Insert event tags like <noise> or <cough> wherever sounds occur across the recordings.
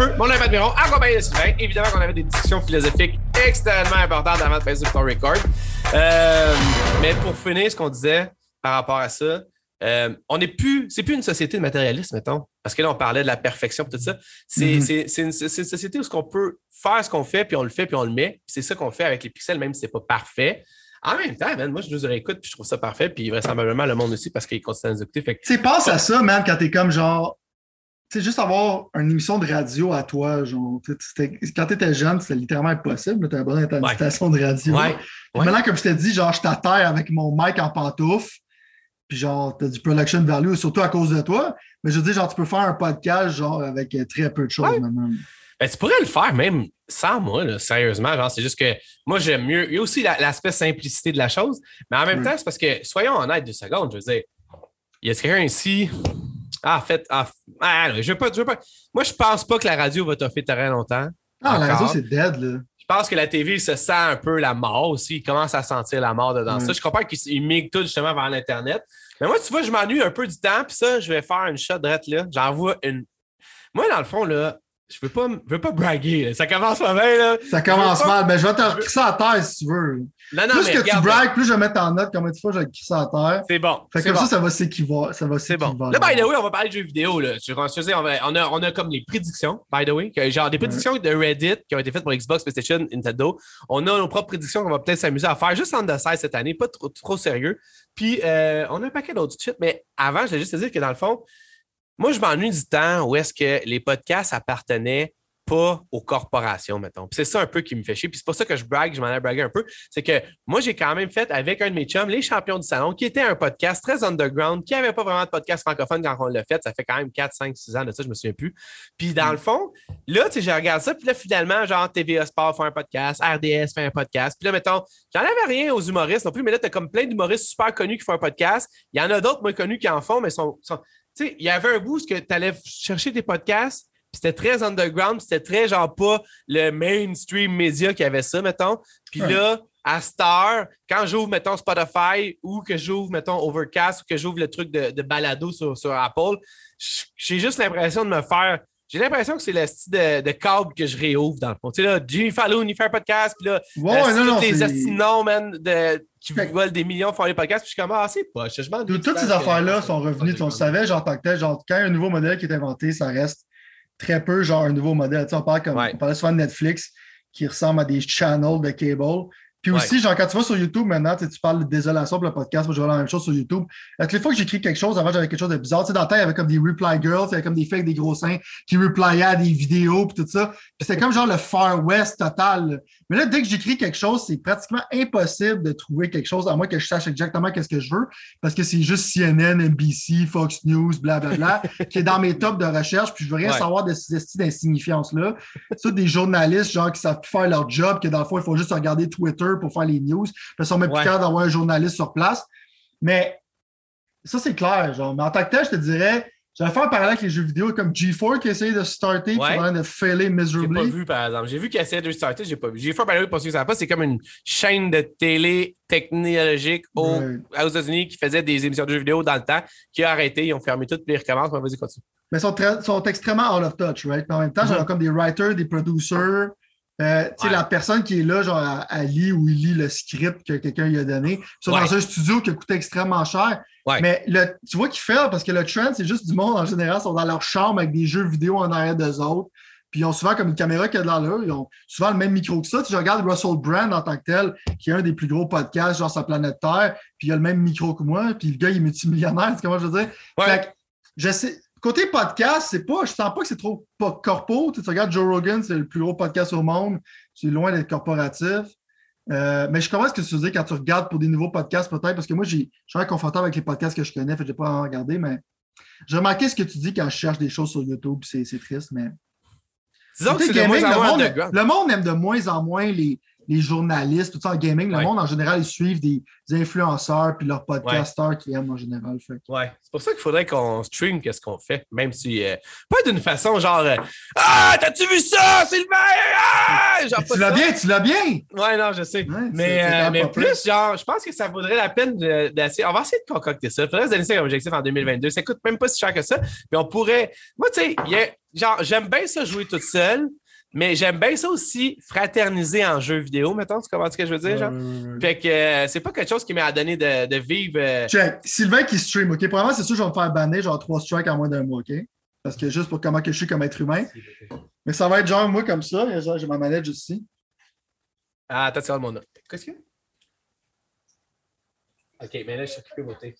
feu, mon impact Miron, accompagné de Sylvain. Évidemment qu'on avait des discussions philosophiques extrêmement importantes avant de passer ton record. Euh, mais pour finir, ce qu'on disait par rapport à ça, euh, on n'est plus, c'est plus une société de matérialisme, mettons. Parce que là, on parlait de la perfection et tout ça. C'est Mhm. c'est une, société où on peut faire ce qu'on fait, puis on le fait, puis on le met. C'est ça qu'on fait avec les pixels, même si c'est pas parfait. En même temps, man, moi, je nous réécoute, puis je trouve ça parfait, puis vraisemblablement le monde aussi, parce qu'il continue à nous écouter. Tu sais, pense à ça, man, quand t'es comme genre. Tu sais, juste avoir une émission de radio à toi, genre. tu Quand t'étais jeune, c'était littéralement impossible. T'avais besoin d'être à une Ouais. station de radio. Ouais, Puis ouais. Maintenant, comme je t'ai dit, genre, je t'atterre avec mon mic en pantoufle. Puis genre, t'as du production value, surtout à cause de toi. Mais je veux dire, genre, tu peux faire un podcast, genre, avec euh, très peu de choses maintenant. Ben, tu pourrais le faire même sans moi, là, sérieusement. Genre, c'est juste que moi, j'aime mieux. Il y a aussi la- l'aspect simplicité de la chose, mais en même temps, c'est parce que, soyons honnêtes deux secondes, je veux dire, y a quelqu'un ici. Ah, en fait, ah, ah, je veux pas, je veux pas. Moi, je pense pas que la radio va t'offrir très longtemps. Ah, la radio, c'est dead, là. Je pense que la TV se sent un peu la mort aussi. Il commence à sentir la mort dedans Mm. ça. Je comprends qu'ils migrent tout justement vers l'Internet. Mais moi, tu vois, je m'ennuie un peu du temps, puis ça, je vais faire une shot drette là. J'envoie une. Moi, dans le fond, là, je veux pas, je veux pas braguer. là. Ça commence pas bien, là. Ça commence Je veux pas- mal. Ben, je vais te recrisser à terre si tu veux. Non, non, plus mais que regarde, tu bragues, plus je vais mettre en note combien de fois je vais te crisser à terre. C'est bon. Fait comme bon. ça, ça va s'équivaler. Ça va C'est bon. Là, by the way, on va parler de jeux vidéo. Là. Je je veux on, va- on a, on a comme les prédictions, by the way. que- Genre des prédictions de Reddit qui ont été faites pour Xbox, PlayStation, Nintendo. On a nos propres prédictions qu'on va peut-être s'amuser à faire juste en dessert cette année, pas trop, trop sérieux. Puis, euh, on a un paquet d'autres shit. Mais avant, je voulais juste te dire que dans le fond, moi, je m'ennuie du temps où est-ce que les podcasts appartenaient pas aux corporations, mettons. Puis c'est ça un peu qui me fait chier. Puis c'est pour ça que je brague, je m'en ai bragué un peu. C'est que moi, j'ai quand même fait avec un de mes chums, les champions du salon, qui était un podcast très underground, qui n'avait pas vraiment de podcast francophone quand on l'a fait. Ça fait quand même 4, 5, 6 ans de ça, je me souviens plus. Puis dans le fond, là, tu sais, je regarde ça, puis là, finalement, genre TVA Sport fait un podcast, RDS fait un podcast. Puis là, mettons, j'en avais rien aux humoristes non plus, mais là, tu as comme plein d'humoristes super connus qui font un podcast. Il y en a d'autres moins connus qui en font, mais sont. sont- tu sais, il y avait un bout où tu allais chercher des podcasts, puis c'était très underground, puis c'était très genre pas le mainstream média qui avait ça, mettons. Puis Ouais. là, à Star, quand j'ouvre, mettons, Spotify ou que j'ouvre, mettons, Overcast ou que j'ouvre le truc de, de balado sur, sur Apple, j'ai juste l'impression de me faire. J'ai l'impression que c'est le style de, de câble que je réouvre dans le fond. Tu sais, là, Jimmy Fallon, il fait un podcast, puis là, Ouais, euh, non, non. tous les assinons, man, de, qui volent des millions font les podcasts, puis je suis comme, ah, c'est pas, je m'en toutes ces affaires-là sont revenues. Tu- On le savait, genre, tant que tel, genre, quand il y a un nouveau modèle qui est inventé, ça reste très peu, genre, un nouveau modèle. Tu sais, on, parle comme, Ouais. on parlait souvent de Netflix qui ressemble à des channels de cable. Puis Ouais. aussi, genre, quand tu vas sur YouTube maintenant, tu sais, tu parles de désolation pour le podcast, moi, je vois la même chose sur YouTube. À toutes les fois que j'écris quelque chose, avant, j'avais quelque chose de bizarre. Tu sais, dans le temps, il y avait comme des reply girls, il y avait comme des filles avec des gros seins qui replyaient à des vidéos, puis tout ça. Puis c'était comme genre le Far West total. Mais là, dès que j'écris quelque chose, c'est pratiquement impossible de trouver quelque chose, à moins que je sache exactement qu'est-ce que je veux, parce que c'est juste CNN, NBC, Fox News, blablabla, <laughs> qui est dans mes tops de recherche, puis je veux rien Ouais. savoir de ces d'insignifiance-là. C'est des journalistes, genre, qui savent plus faire leur job, que dans le fond, il faut juste regarder Twitter pour faire les news, parce même Ouais. plus capables d'avoir un journaliste sur place. Mais ça, c'est clair, genre. Mais en tant que tel, je te dirais, j'allais faire un parallèle avec les jeux vidéo, comme G4 qui essayait de starter, Ouais. de failer J'ai pas miserably. vu, par exemple. J'ai vu qu'il essayait de restarter, j'ai pas vu. J'ai fait, par exemple, pour ceux qui savent pas, c'est comme une chaîne de télé technologique aux, aux États-Unis qui faisait des émissions de jeux vidéo dans le temps, qui a arrêté, ils ont fermé tout, puis ils recommencent. Mais Vas-y, continue. Mais ils sont, sont extrêmement out of touch, right? Mais en même temps, Mhm. j'avais comme des writers, des producers. Euh, tu sais, Ouais. la personne qui est là, genre, elle, elle lit ou il lit le script que quelqu'un lui a donné. Ouais. dans un studio qui a coûté extrêmement cher. Ouais. Mais le, tu vois qu'ils fait parce que le trend, c'est juste du monde en général, ils sont dans leur chambre avec des jeux vidéo en arrière d'eux autres. Puis ils ont souvent comme une caméra qui est dans là. Ils ont souvent le même micro que ça. Tu sais, je regarde Russell Brand en tant que tel, qui est un des plus gros podcasts, genre sa planète Terre. Puis il a le même micro que moi. Puis le gars, il est multimillionnaire. Tu sais comment je veux dire? Fait que, je sais. Côté podcast, c'est pas, je sens pas que c'est trop corpo. Tu, sais, tu regardes Joe Rogan, c'est le plus gros podcast au monde. C'est loin d'être corporatif. Euh, mais je comprends ce que tu veux dire quand tu regardes pour des nouveaux podcasts, peut-être, parce que moi, je suis très confortable avec les podcasts que je connais, fait que j'ai pas à en regarder, mais j'ai remarqué ce que tu dis quand je cherche des choses sur YouTube, c'est triste, mais. Disons que gaming, monde, le monde aime de moins en moins les, les journalistes, tout ça en gaming. Le Ouais. monde, en général, ils suivent des, des influenceurs puis leurs podcasteurs qui aiment en général. Fait Ouais, c'est pour ça qu'il faudrait qu'on stream qu'est-ce qu'on fait, même si euh, pas d'une façon genre euh, ah t'as-tu vu ça? Sylvain ah! genre Tu l'as bien, tu l'as bien! Ouais non je sais, Ouais, mais, euh, mais plus genre je pense que ça vaudrait la peine de- d'essayer. On va essayer de concocter ça. Il faudrait se donner ça comme objectif en 2022. Ça coûte même pas si cher que ça. Puis on pourrait, moi tu sais, genre j'aime bien ça jouer toute seule, mais j'aime bien ça aussi fraterniser en jeu vidéo. Mettons, tu comprends ce que je veux dire genre? Fait que euh, c'est pas quelque chose qui m'a donné de, de vivre. euh, Check. Sylvain qui stream, OK? Premièrement, c'est sûr que je vais me faire banner genre trois strikes en moins d'un mois, OK? Parce que juste pour comment que je suis comme être humain. Mais ça va être genre moi comme ça. et genre, J'ai ma manette juste ici. Ah, attends, tu regardes mon nom. Qu'est-ce qu'il y a? Ok, mais là, je suis occupé beauté.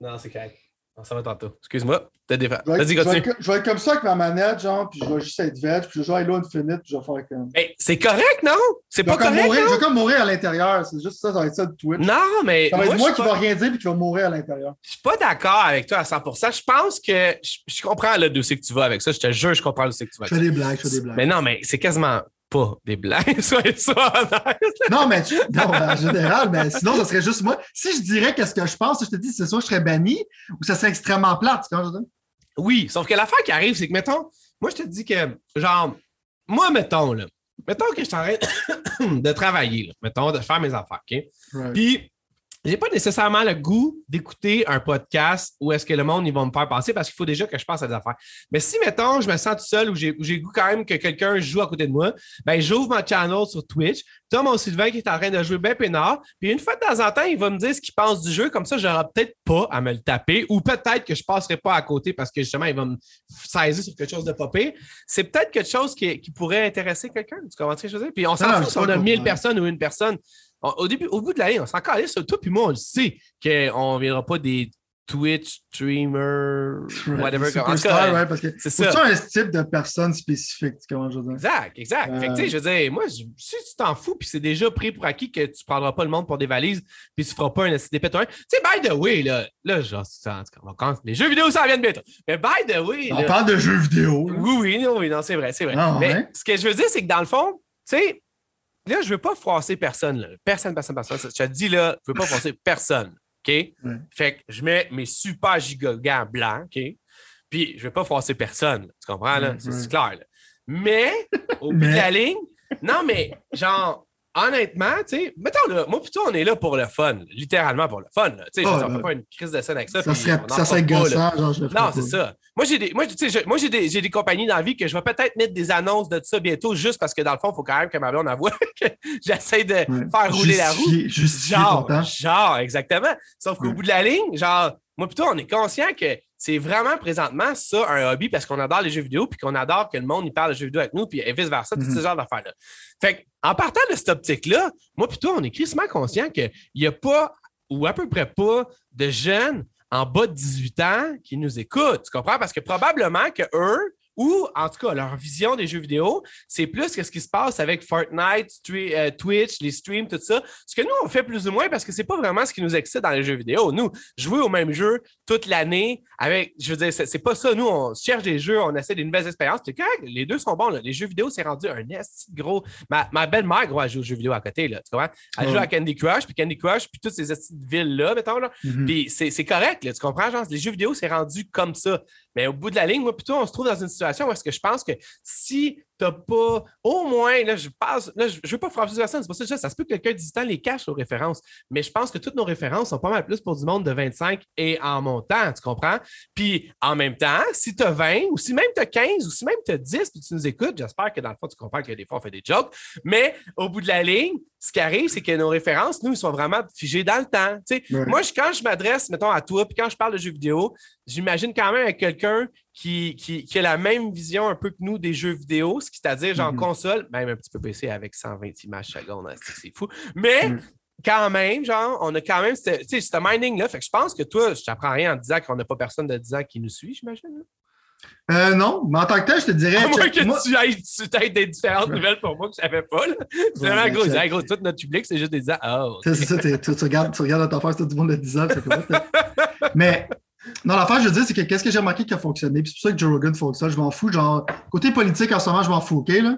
Non, c'est correct. On s'en va tantôt. Excuse-moi. T'as des Je Vas-y, je, vais continue. je vais être comme ça avec ma manette, genre, puis je vais juste être veg, puis je vais jouer à Halo Infinite, puis je vais faire comme. Hey, c'est correct, non? C'est Je pas comme correct, mourir, je vais comme mourir à l'intérieur. C'est juste ça, ça va être ça de Twitch. Non, mais Ça va moi, être moi je qui va rien dire puis qui va mourir à l'intérieur. je suis pas d'accord avec toi à 100%. Je pense que je, je comprends le dossier que tu vas avec ça. Je te jure, je comprends le dossier que tu vas Je avec fais ça. des blagues, je fais des blagues. Mais non, mais c'est quasiment pas des blagues. <laughs> Soyez ça. Non, mais tu- non, en général, mais sinon, ça serait juste moi. Si je dirais qu'est-ce que je pense, je te dis, c'est soit je serais banni ou ça serait extrêmement plate. tu ce dire? Oui, sauf que l'affaire qui arrive, c'est que, mettons, moi, je te dis que, genre, moi, mettons, là, mettons que je train <coughs> de travailler, là, mettons, de faire mes affaires, OK? Right. Puis, j'ai pas nécessairement le goût d'écouter un podcast où est-ce que le monde, ils vont me faire passer parce qu'il faut déjà que je passe à des affaires. Mais si, mettons, je me sens tout seul ou j'ai le goût quand même que quelqu'un joue à côté de moi, ben j'ouvre mon channel sur Twitch. Tom, mon Sylvain qui est en train de jouer bien peinard. Puis une fois de temps en temps, il va me dire ce qu'il pense du jeu. Comme ça, j'aurai peut-être pas à me le taper ou peut-être que je passerai pas à côté parce que justement, il va me saisir sur quelque chose de pire. C'est peut-être quelque chose qui, qui pourrait intéresser quelqu'un. Tu comprends ce que je veux dire? Puis on s'en fout si on a cool, 1000 ouais. personnes ou une personne. On- au, début, au bout de l'année, on s'en calait sur toi, puis moi, on le sait qu'on ne viendra pas des Twitch streamers, whatever. Superstar, ouais, parce que c'est ça. un type de personne spécifique, que je veux dire? Exact, exact. Fait que, tu sais, je veux dire, moi, je- si tu t'en fous, puis c'est déjà pris pour acquis que tu ne prendras pas le monde pour des valises, puis tu ne feras pas un STP Tu sais, by the way, là, là, genre, ça, en tout cas, on va quand- les jeux vidéo, ça vient bientôt. Mais by the way, On là, parle de jeux vidéo. là. oui, oui, non, oui, non, c'est vrai, c'est vrai. Ah, Mais ce que je veux dire, c'est que dans le fond, tu sais, là, je veux pas froisser personne. là. Personne, personne, personne. Je te dis là, je veux pas froisser personne. OK? Fait que je mets mes super giga gants blancs, OK? Puis je veux pas froisser personne. là. Tu comprends, là? C'est clair, là. Mais, au bout de la ligne, non, mais genre, honnêtement, tu sais, mettons là, moi plutôt, on est là pour le fun, littéralement pour le fun. Tu sais, dire, on fait pas une crise de scène avec ça. Ça serait, ça serait pas, là. gossant, genre, je le ferais Non, c'est ça. Moi, j'ai des, moi, tu sais, je- moi, j'ai des, j'ai des compagnies dans la vie que je vais peut-être mettre des annonces de ça bientôt, juste parce que dans le fond, il faut quand même que ma blonde avoue <laughs> que j'essaie de Ouais. faire rouler la roue. Justifier- Justifier ton Genre, temps. genre, exactement. Sauf qu'au Ouais. bout de la ligne, genre, moi, plutôt, on est conscient que c'est vraiment présentement ça un hobby parce qu'on adore les jeux vidéo puis qu'on adore que le monde il parle de jeux vidéo avec nous puis et vice-versa, tout Mhm. ce genre d'affaires-là. Fait que, en partant de cette optique-là, moi, plutôt, on est crissement conscient qu'il n'y a pas, ou à peu près pas, de jeunes en bas de 18 ans qui nous écoutent. Tu comprends? Parce que probablement que eux, ou en tout cas leur vision des jeux vidéo, c'est plus que ce qui se passe avec Fortnite, euh, Twitch, les streams, tout ça. Ce que nous, on fait plus ou moins parce que c'est pas vraiment ce qui nous excite dans les jeux vidéo. Nous, jouer au même jeu toute l'année avec, je veux dire, c'est c'est pas ça. Nous, on cherche des jeux, on essaie des nouvelles expériences. Puis correct, les deux sont bons. là. Les jeux vidéo, c'est rendu un esti de gros. Ma, ma belle-mère, gros, elle joue aux jeux vidéo à côté. Là, tu comprends? Elle joue à Candy Crush, puis Candy Crush, puis toutes ces villes-là, mettons. Là. Mhm. Puis c'est c'est correct, là, tu comprends? Genre, les jeux vidéo, c'est rendu comme ça. Mais au bout de la ligne, moi, plutôt, on se trouve dans une situation où est-ce que je pense que si tu n'as pas, au moins, là, je passe, là, je ne veux pas frapper sur personne, c'est pas ça, ça se peut que quelqu'un d'ici les cache aux références. Mais je pense que toutes nos références sont pas mal plus pour du monde de 25 et en montant, tu comprends? Puis en même temps, si tu as 20, ou si même tu as 15, ou si même tu as 10, puis tu nous écoutes, j'espère que dans le fond, tu comprends que des fois, on fait des jokes. Mais au bout de la ligne, ce qui arrive, c'est que nos références, nous, ils sont vraiment figées dans le temps. Tu sais, Ouais. Moi, je- quand je m'adresse, mettons, à toi, puis quand je parle de jeux vidéo, j'imagine quand même avec quelqu'un qui, qui, qui a la même vision un peu que nous des jeux vidéo, ce qui c'est-à-dire genre Mhm. console, même un petit peu baissé avec 120 images secondes, hein, c'est fou. Mais Mhm. quand même, genre, on a quand même ce tu sais, ce mining-là. Fait que je pense que toi, je t'apprends rien en disant qu'on n'a pas personne de 10 ans qui nous suit, j'imagine. là. Euh, non, mais en tant que tel, je te dirais. À moins que moi- tu ailles tu des différentes nouvelles pour moi que je savais pas. là. C'est vraiment Ouais, gros. Hey, gros, tout notre public, c'est juste des gens. Oh, ok. C'est ça, tu, tu regardes, tu regardes notre affaire, c'est tout le monde de 10 ans. Mais non, l'affaire, je veux dire, c'est que qu'est-ce que j'ai remarqué qui a fonctionné, puis c'est pour ça que Joe Rogan fonctionne, je m'en fous. Genre, côté politique, en ce moment, je m'en fous, OK, là?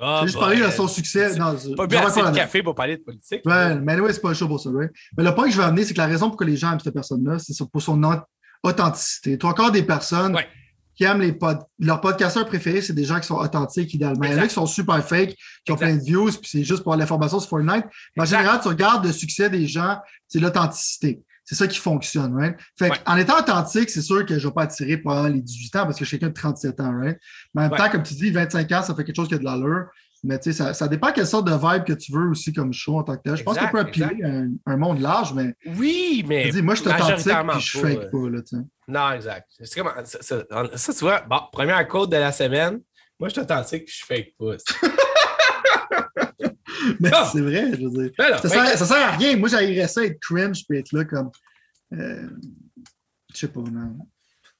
Ah, J'ai juste bah, parlé de son succès. Non, Pas bien assez de café pour parler de politique. Ouais, mais anyway, c'est pas show pour ça, right? Mais le point que je veux amener, c'est que la raison pour que les gens aiment cette personne-là, c'est pour son au- authenticité. Tu as encore des personnes Ouais. qui aiment les pod... Leurs podcasteurs préférés, c'est des gens qui sont authentiques idéalement. Il y en a qui sont super fake, qui ont Exact. plein de views, puis c'est juste pour l'information sur Fortnite. Mais en Exact. général, tu regardes le succès des gens, c'est l'authenticité. C'est ça qui fonctionne, right? Fait Ouais. en étant authentique, c'est sûr que je ne vais pas attirer pendant les 18 ans parce que je suis quelqu'un de 37 ans, right? Mais en même Ouais. temps, comme tu dis, 25 ans, ça fait quelque chose qui a de l'allure. Mais tu sais, ça, ça dépend quelle sorte de vibe que tu veux aussi comme show en tant que tel. Je pense Exact, qu'on peut appeler un, un monde large, mais Oui, mais. dis, moi, je suis authentique puis je fake euh, pas. Là, tu sais. Non, exact. C'est comme, ça, ça, ça, tu vois, bon, première code de la semaine. Moi, je suis authentique puis je fake pas. <laughs> <laughs> Mais Ah! c'est vrai, je veux dire. Mais non, Ça sert, ça sert à rien. Moi, j'aimerais ça être cringe puis être là comme. euh, je sais pas, non.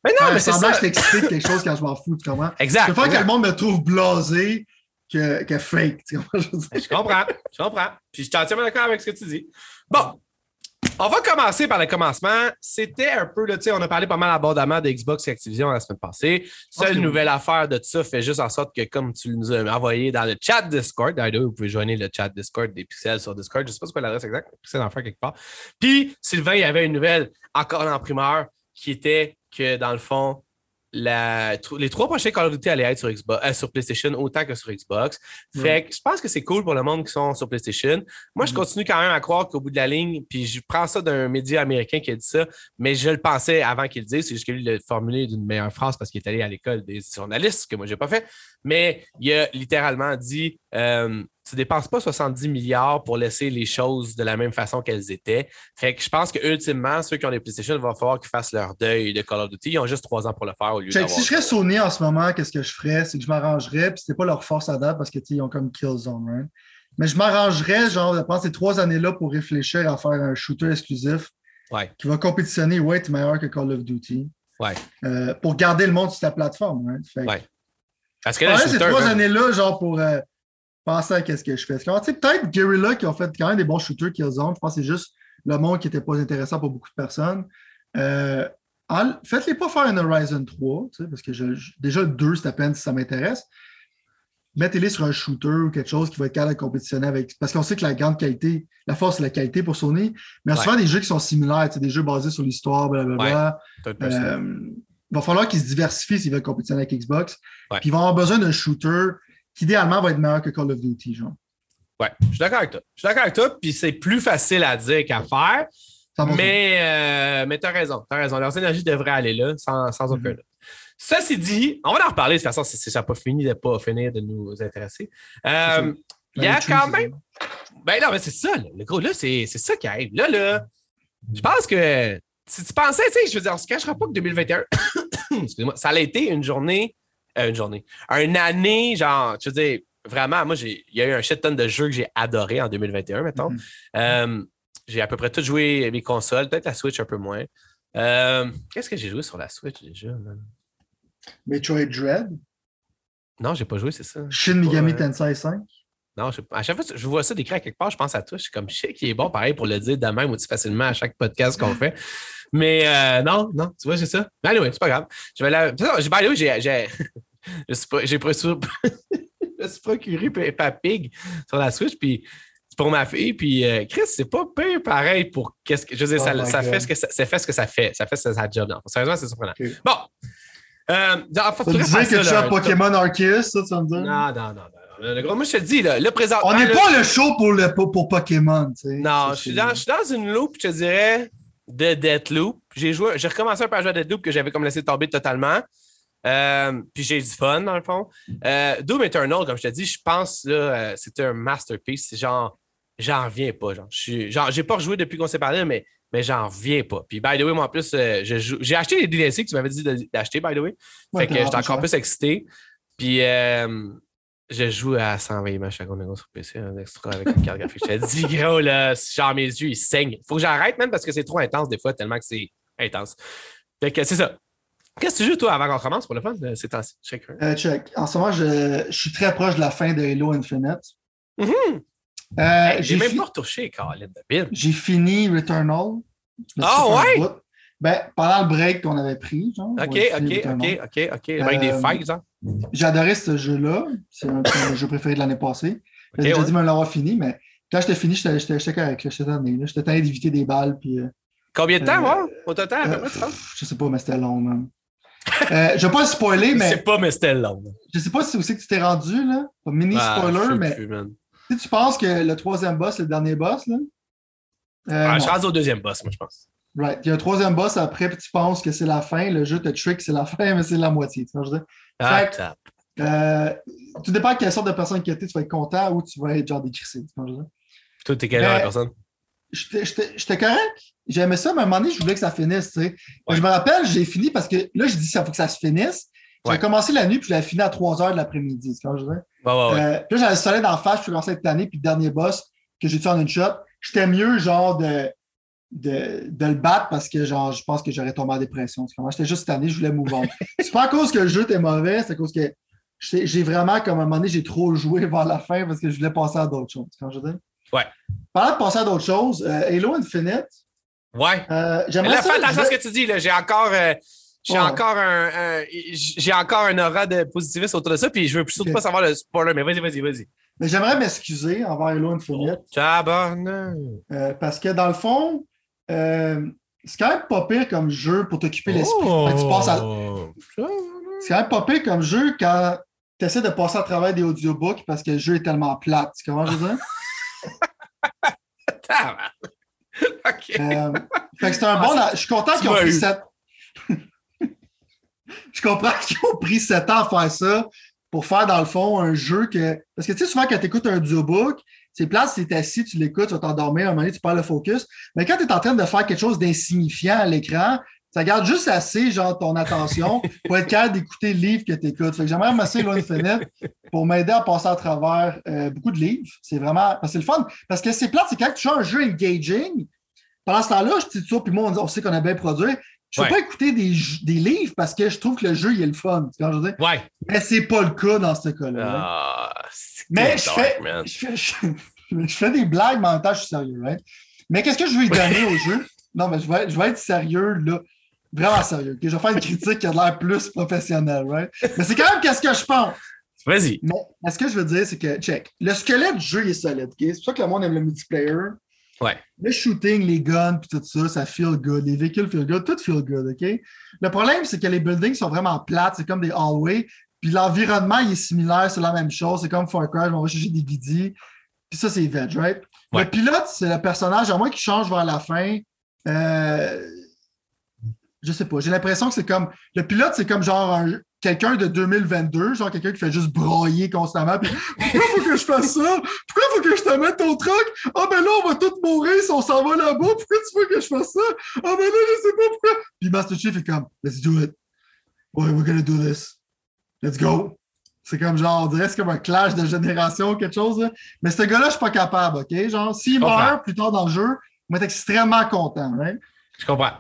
mais non, mais c'est ça. que je t'explique quelque chose quand je m'en fous, tu comprends? <laughs> Exact. Je préfère que le monde me trouve blasé que, que fake. Tu comprends? <laughs> Je. Je comprends, je comprends. Puis je suis entièrement d'accord avec ce que tu dis. Bon, on va commencer par le commencement. C'était un peu, tu sais, on a parlé pas mal abondamment de Xbox et Activision la semaine passée. Seule nouvelle affaire de tout ça fait juste en sorte que, comme tu nous as envoyé dans le chat Discord, d'ailleurs, vous pouvez joindre le chat Discord des pixels sur Discord. Je ne sais pas c'est quoi l'adresse exacte, pixels en faire quelque part. Puis, Sylvain, il y avait une nouvelle encore en primeur qui était que, dans le fond, la- les trois prochains Call of Duty allaient être sur, Xbox, euh, sur PlayStation autant que sur Xbox. Fait que je pense que c'est cool pour le monde qui sont sur PlayStation. Moi, je continue quand même à croire qu'au bout de la ligne, puis je prends ça d'un média américain qui a dit ça, mais je le pensais avant qu'il le dise. C'est juste que lui, il l'a formulé d'une meilleure phrase parce qu'il est allé à l'école des journalistes, ce que moi, je n'ai pas fait. Mais il a littéralement dit euh, Tu dépenses pas 70 milliards pour laisser les choses de la même façon qu'elles étaient. Fait que je pense que ultimement, ceux qui ont des PlayStation, il va falloir qu'ils fassent leur deuil de Call of Duty. Ils ont juste trois ans pour le faire au lieu d'avoir. si je serais Sony en ce moment, qu'est-ce que je ferais? C'est que je m'arrangerais, puis c'était pas leur force à date parce que ils ont comme Killzone, right? Mais je m'arrangerais, genre, de prendre ces trois années-là pour réfléchir à faire un shooter exclusif Ouais. qui va compétitionner, ouais, être meilleur que Call of Duty. Ouais. Euh, pour garder le monde sur ta plateforme? Fait que- Ouais. Parce que là, ces trois hein, années-là, genre, pour euh, penser à qu'est-ce que je fais. Tu sais, peut-être Guerrilla qui ont fait quand même des bons shooters Killzone. Je pense que c'est juste le monde qui n'était pas intéressant pour beaucoup de personnes. Euh, Faites-les pas faire un Horizon 3, tu sais, parce que je- je- déjà le 2, c'est à peine si ça m'intéresse. Mettez-les sur un shooter ou quelque chose qui va être capable de compétitionner avec. Parce qu'on sait que la grande qualité, la force, c'est la qualité pour Sony. Mais a souvent des jeux qui sont similaires, des jeux basés sur l'histoire, blablabla. personne. Euh, il va falloir qu'ils se diversifient s'ils veulent compétitionner avec Xbox. Ouais. Puis ils vont avoir besoin d'un shooter qui idéalement va être meilleur que Call of Duty, genre. Ouais, je suis d'accord avec toi. Je suis d'accord avec toi, puis c'est plus facile à dire qu'à faire. Mais, euh, mais t'as raison, t'as raison. Leurs énergies devraient aller là, sans, sans aucun Mhm. doute. Ceci dit, on va en reparler de toute façon, si ça n'a pas fini de pas finir de nous intéresser. Euh, il y a Ben, quand même. Ben non, mais c'est ça, là. le gros, là, c'est ça qui arrive. Là, là, je pense que si tu pensais, tu sais, je veux dire, on se cachera pas que 2021, <coughs> excuse-moi, ça a été une journée, euh, une journée, une année, genre, je veux dire, vraiment, moi, il y a eu un shit ton de jeux que j'ai adoré en 2021, mettons. Mhm. Euh, j'ai à peu près tout joué mes consoles, peut-être la Switch un peu moins. Euh, Qu'est-ce que j'ai joué sur la Switch déjà? man? Metroid Dread, Non, j'ai pas joué, c'est ça. Shin Megami Ouais. Tensei 5. Non, je- à chaque fois que je vois ça décrit à quelque part, je pense à toi. Je suis comme, je sais qu'il est bon, pareil, pour le dire de même aussi facilement à chaque podcast qu'on fait. Mais euh, non, non, tu vois, c'est ça. Mais anyway, c'est pas grave. Je vais la... j'ai- je suis pas- j'ai procuré... <laughs> je me suis procuré Peppa Pig sur la Switch, puis pour ma fille, puis euh, Chris, c'est pas pire pareil pour qu'est-ce que. Je veux dire, Oh ça, God. fait ce que ça, ça fait ce que ça fait. Ça fait sa job. Non, sérieusement, c'est surprenant. Bon. Euh, faudrait disait faire que tu un Pokémon Arceus, ça, tu vas me dire? Non, non, non, non. Le gros, moi, je te dis, là, le présent. On ah, n'est pas le show pour, le, pour, pour Pokémon, tu sais. Non, je suis, dans, je suis dans une loop, je te dirais, de Deathloop. J'ai joué, j'ai recommencé un peu à jouer à Deathloop que j'avais comme laissé tomber totalement. Euh, puis j'ai du fun, dans le fond. Euh, Doom Eternal, comme je te dis, je pense là, euh, c'était un masterpiece. Genre, j'en reviens pas. Genre, j'ai pas rejoué depuis qu'on s'est parlé, mais, mais j'en reviens pas. Puis, by the way, moi, en plus, euh, j'ai acheté les DLC que tu m'avais dit d'acheter, by the way. Ouais, fait que j'étais encore plus excité. Puis, je joue à 120 images seconde gros sur PC, un extra avec une carte graphique. Je te dis, gros, là, genre mes yeux, ils saignent. Faut que j'arrête, même, parce que c'est trop intense des fois, tellement que c'est intense. Fait que c'est ça. Qu'est-ce que tu joues, toi, avant qu'on commence pour le fun? euh, C'est temps-ci, chacun. Euh, check. En ce moment, je, je suis très proche de la fin de Halo Infinite. Mhm. Euh, Hey, J'ai même fi- pas retouché, Caroline de Bill. j'ai fini Returnal. Ah, un ouais? Ben, pendant le break qu'on avait pris, genre. OK, OK. OK, OK, OK. Avec des Euh, fights, genre? j'ai adoré ce jeu-là. C'est un de mes jeux préférés de l'année passée. J'ai ouais. dit me l'avoir fini, mais quand j'étais fini, j'étais correct. J'étais tanné. J'étais tanné d'éviter des balles. Puis, Combien de temps, moi, au total? je sais pas, mais c'était long, man. Euh, je vais pas le spoiler, Je sais mais pas, mais c'était long. je sais pas si c'est où que tu t'es rendu, là. Pas Mini Ah, spoiler, mais plus, si tu penses que le troisième boss, c'est le dernier boss, là. euh, Ah, je rendu au deuxième boss, moi, je pense. Right. Il y a un troisième boss après, puis tu penses que c'est la fin. Le jeu te trick, c'est la <laughs> fin, mais c'est la moitié. Tu vois, je veux dire? Ah, Fait. Euh, tout dépend de quelle sorte de personne que tu es, tu vas être content ou tu vas être genre décrissé. Tu vois, je veux dire? Toi, t'es quelle genre de Mais- personne? J'étais correct. J'aimais ça, mais à un moment donné, je voulais que ça finisse. tu sais. Ouais. Je me rappelle, j'ai fini parce que là, j'ai dit ça faut que ça se finisse. J'ai Ouais. commencé la nuit, puis je l'ai fini à 3 heures de l'après-midi. Tu vois, je. Ouais. Euh, puis là, j'avais le soleil d'en face, puis je commençais à être tanné, puis le dernier boss que j'ai tué en une shot, j'étais mieux, genre, de, de, de le battre parce que, genre, je pense que j'aurais tombé en dépression. J'étais juste tanné, je voulais on. <laughs> c'est pas à cause que le jeu était mauvais, c'est à cause que j'ai vraiment, comme à un moment donné, j'ai trop joué vers la fin parce que je voulais passer à d'autres choses. Comprends, je dire? Ouais. Parlant de passer à d'autres choses, euh, Halo Infinite, Ouais. euh, là, fais attention à ce que tu dis. là. J'ai encore, euh, j'ai Ouais. encore un, un- j'ai encore un aura de positivisme autour de ça, puis je veux surtout pas savoir le spoiler, mais vas-y, vas-y, vas-y. Mais j'aimerais m'excuser envers Halo Infinite. Tabarnak. Euh, parce que dans le fond, euh, c'est quand même pas pire comme jeu pour t'occuper l'esprit. Tu passes à- Oh. C'est quand même pas pire comme jeu quand tu essaies de passer à travers des audiobooks parce que le jeu est tellement plate. Tu comprends, je veux dire? <laughs> <laughs> OK. Euh, fait que c'est un bon. Je suis content qu'ils ont pris sept. <laughs> Je comprends qu'ils ont pris sept ans à faire ça pour faire, dans le fond, un jeu que. Parce que tu sais, souvent, quand tu écoutes un audiobook, c'est tu es assis, tu l'écoutes, tu vas t'endormir, à un moment donné, tu perds le focus. Mais quand tu es en train de faire quelque chose d'insignifiant à l'écran, ça garde juste assez, genre, ton attention pour être capable d'écouter le livre que tu écoutes. Fait que j'aimerais remercier Loin Infinite pour m'aider à passer à travers euh, beaucoup de livres. C'est vraiment. Parce que c'est le fun. Parce que c'est plate, c'est quand tu joues un jeu engaging, pendant ce temps-là, je dis ça, puis moi, on, on sait qu'on a bien produit. Je ne peux Ouais. pas écouter des, des livres parce que je trouve que le jeu, il est le fun. Tu vois ce que je dire? Ouais. Mais c'est pas le cas dans ce cas-là. hein. Ah, Mais je dark, fais, je, fais, je, je fais des blagues, mais en même temps, je suis sérieux. right? Mais qu'est-ce que je lui donner au jeu? Non, mais je vais, je vais être sérieux, là. Vraiment sérieux. Je vais faire une critique qui a l'air plus professionnelle. Right? Mais c'est quand même qu'est-ce que je pense. Vas-y. Mais ce que je veux dire, c'est que, check, le squelette du jeu il est solide. C'est pour ça que le monde aime le multiplayer. Ouais. Le shooting, les guns, puis tout ça, ça feel good. Les véhicules feel good, tout feel good, OK? Le problème, c'est que les buildings sont vraiment plates, c'est comme des hallways. Puis l'environnement, il est similaire, c'est la même chose. C'est comme Far Cry, on va chercher des guidis. Puis ça, c'est veg, right? Ouais. Le pilote, c'est le personnage, à moins qu'il change vers la fin. Euh, je sais pas. J'ai l'impression que c'est comme. Le pilote, c'est comme genre un- quelqu'un de 2022, genre quelqu'un qui fait juste broyer constamment. Puis, pourquoi faut que je fasse ça? Pourquoi faut que je te mette ton truc? Ah, ben là, on va tous mourir si on s'en va là-bas. Pourquoi tu veux que je fasse ça? Ah, ben là, je sais pas pourquoi. Puis Master Chief est comme, let's do it. Ouais, we're gonna do this. Let's go. C'est comme genre, on dirait c'est comme un clash de génération ou quelque chose. là. Mais ce gars-là, je suis pas capable, OK? Genre, s'il meurt plus tard dans le jeu, je vais être extrêmement content. Right? Je comprends.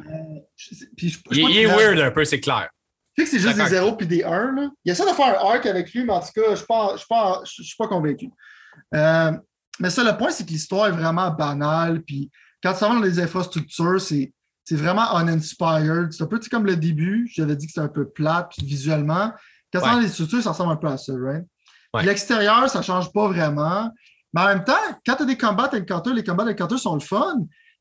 Je sais- Puis je, je Il, est weird un peu, c'est clair. Tu sais que c'est juste des D'accord. 0 puis des 1. Là. Il essaie de faire un arc avec lui, mais en tout cas, je ne suis, pas- suis, convaincu. Euh, mais ça, le point, c'est que l'histoire est vraiment banale. Puis quand tu vas dans les infrastructures, c'est c'est vraiment uninspired. C'est un peu comme le début. J'avais dit que c'était un peu plate puis visuellement. Quand Ouais. dans les structures, ça ressemble un peu à ça, right? Puis Ouais. L'extérieur, ça ne change pas vraiment. Mais en même temps, quand tu as des combats encounters, les combats encounters sont le fun.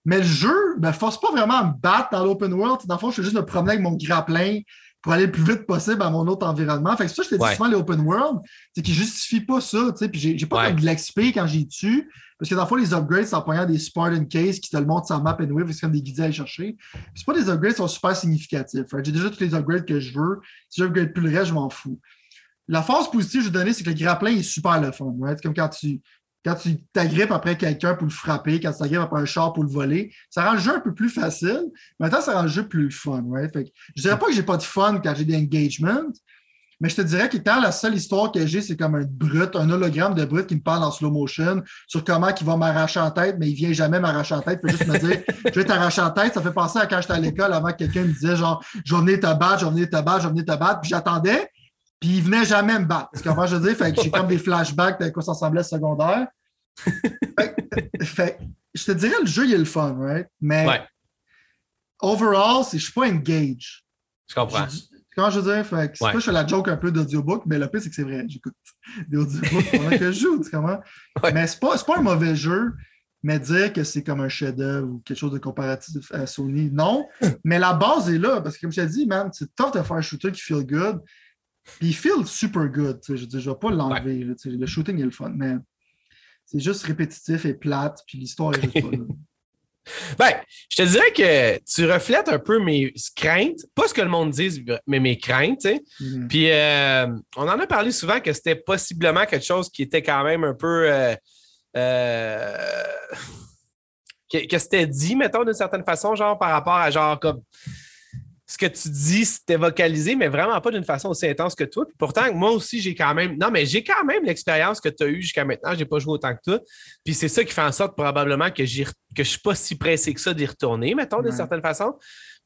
Mais le jeu ne me force pas vraiment à me battre dans l'open world. Dans le fond, je fais juste me promener avec mon grappin pour aller le plus vite possible à mon autre environnement. Fait que c'est ça, que je te dis Ouais. souvent, les open world, c'est qu'ils ne justifient pas ça. Puis j'ai pas Ouais. de l'XP quand j'y tue. Parce que dans le fond, les upgrades, c'est en prenant des Spartan Case qui te le montrent sur la map parce que c'est comme des guides à aller chercher. C'est pas des upgrades qui sont super significatifs. J'ai déjà tous les upgrades que je veux. Si j'upgrade plus le reste, je m'en fous. La force positive que je vais donner, c'est que le grappin est super le fun. right? C'est comme quand tu quand tu t'agrippes après quelqu'un pour le frapper, quand tu t'agrippes après un char pour le voler, ça rend le jeu un peu plus facile. Maintenant, ça rend le jeu plus fun. right? Fait que, je dirais pas que j'ai pas de fun quand j'ai des engagements, mais je te dirais que quand la seule histoire que j'ai, c'est comme un brut, un hologramme de brut qui me parle en slow motion sur comment il va m'arracher en tête, mais il vient jamais m'arracher en tête. Il fait juste me dire Je vais t'arracher en tête. Ça fait penser à quand j'étais à l'école avant que quelqu'un me disait genre Je vais venir te battre, je vais venir te battre, je vais venir te battre. Puis j'attendais, puis il venait jamais me battre. Tu comprends je veux dire? Fait que j'ai comme des flashbacks de quoi ça ressemblait secondaire. Fait, je te dirais, le jeu, il est le fun, right? Mais Ouais. overall, je suis pas engage. Je comprends. Je- Quand je veux dire, fait que, c'est Ouais. pas je fais la joke un peu d'audiobook, mais le pire, c'est que c'est vrai. J'écoute <laughs> des audiobooks pendant que je joue, tu comprends? Ouais. Mais c'est pas, c'est pas un mauvais jeu, mais dire que c'est comme un chef-d'œuvre ou quelque chose de comparatif à Sony, non. mais la base est là, parce que comme je t'ai dit, man, c'est tough de faire un shooter qui feel good. Puis il feel super good. Je je vais pas l'enlever. Le shooting est le fun, mais c'est juste répétitif et plate, puis l'histoire est juste pas <laughs> là. Ben, je te dirais que tu reflètes un peu mes craintes, pas ce que le monde dit, mais mes craintes. Mhm. Puis euh, on en a parlé souvent que c'était possiblement quelque chose qui était quand même un peu. euh, euh, que, que c'était dit, mettons, d'une certaine façon, genre par rapport à genre comme. Ce que tu dis, c'était vocalisé, mais vraiment pas d'une façon aussi intense que toi. Puis pourtant, moi aussi, j'ai quand même. Non, mais j'ai quand même l'expérience que tu as eue jusqu'à maintenant. J'ai pas joué autant que toi. Puis c'est ça qui fait en sorte probablement que, re- que je suis pas si pressé que ça d'y retourner, mettons, d'une Ouais. certaine façon.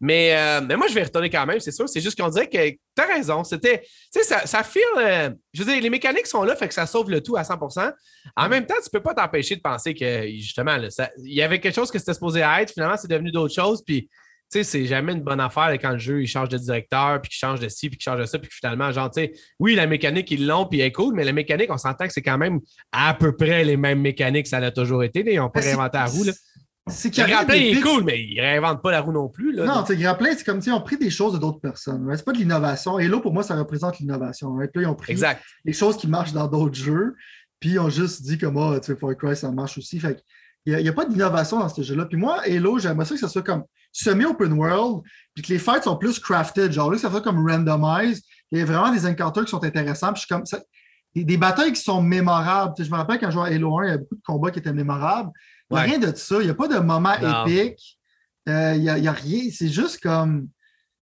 Mais, euh, mais moi, je vais y retourner quand même, c'est sûr. C'est juste qu'on dirait que tu as raison. C'était. Tu sais, ça, ça file. euh, je veux dire, les mécaniques sont là, fait que ça sauve le tout à 100% En même temps, tu peux pas t'empêcher de penser que, justement, il y avait quelque chose que c'était supposé être. Finalement, c'est devenu d'autres choses. Puis, sais, c'est jamais une bonne affaire quand le jeu il change de directeur, puis qu'il change de ci, puis qu'il change de ça, puis que finalement, genre, tu sais, oui, la mécanique, ils l'ont, puis elle est cool, mais la mécanique, on s'entend que c'est quand même à peu près les mêmes mécaniques que ça a toujours été. là. Ils n'ont pas c'est- réinventé la roue. Là. C'est Le a Grappin, il est cool, mais ils réinventent pas la roue non plus. Là. Non, tu sais, Grappin, c'est comme, ils ont pris des choses de d'autres personnes. right? C'est pas de l'innovation. Et là, pour moi, ça représente l'innovation. right? Là, ils ont pris Exact. les choses qui marchent dans d'autres jeux, puis ils ont juste dit comme, ah, tu sais, Far Cry, ça marche aussi. Fait il n'y a, pas d'innovation dans ce jeu-là. Puis moi, Halo, j'aimerais ça que ça soit comme semi-open world, puis que les fights sont plus crafted. Genre là, ça soit comme randomized. Il y a vraiment des encounters qui sont intéressants. Puis je suis comme, ça- des, des batailles qui sont mémorables. Tu sais, je me rappelle quand je jouais à Halo 1, il y a beaucoup de combats qui étaient mémorables. Il n'y a Ouais. rien de ça. Il n'y a pas de moment Non. épique. Euh, Il n'y a, rien. C'est juste comme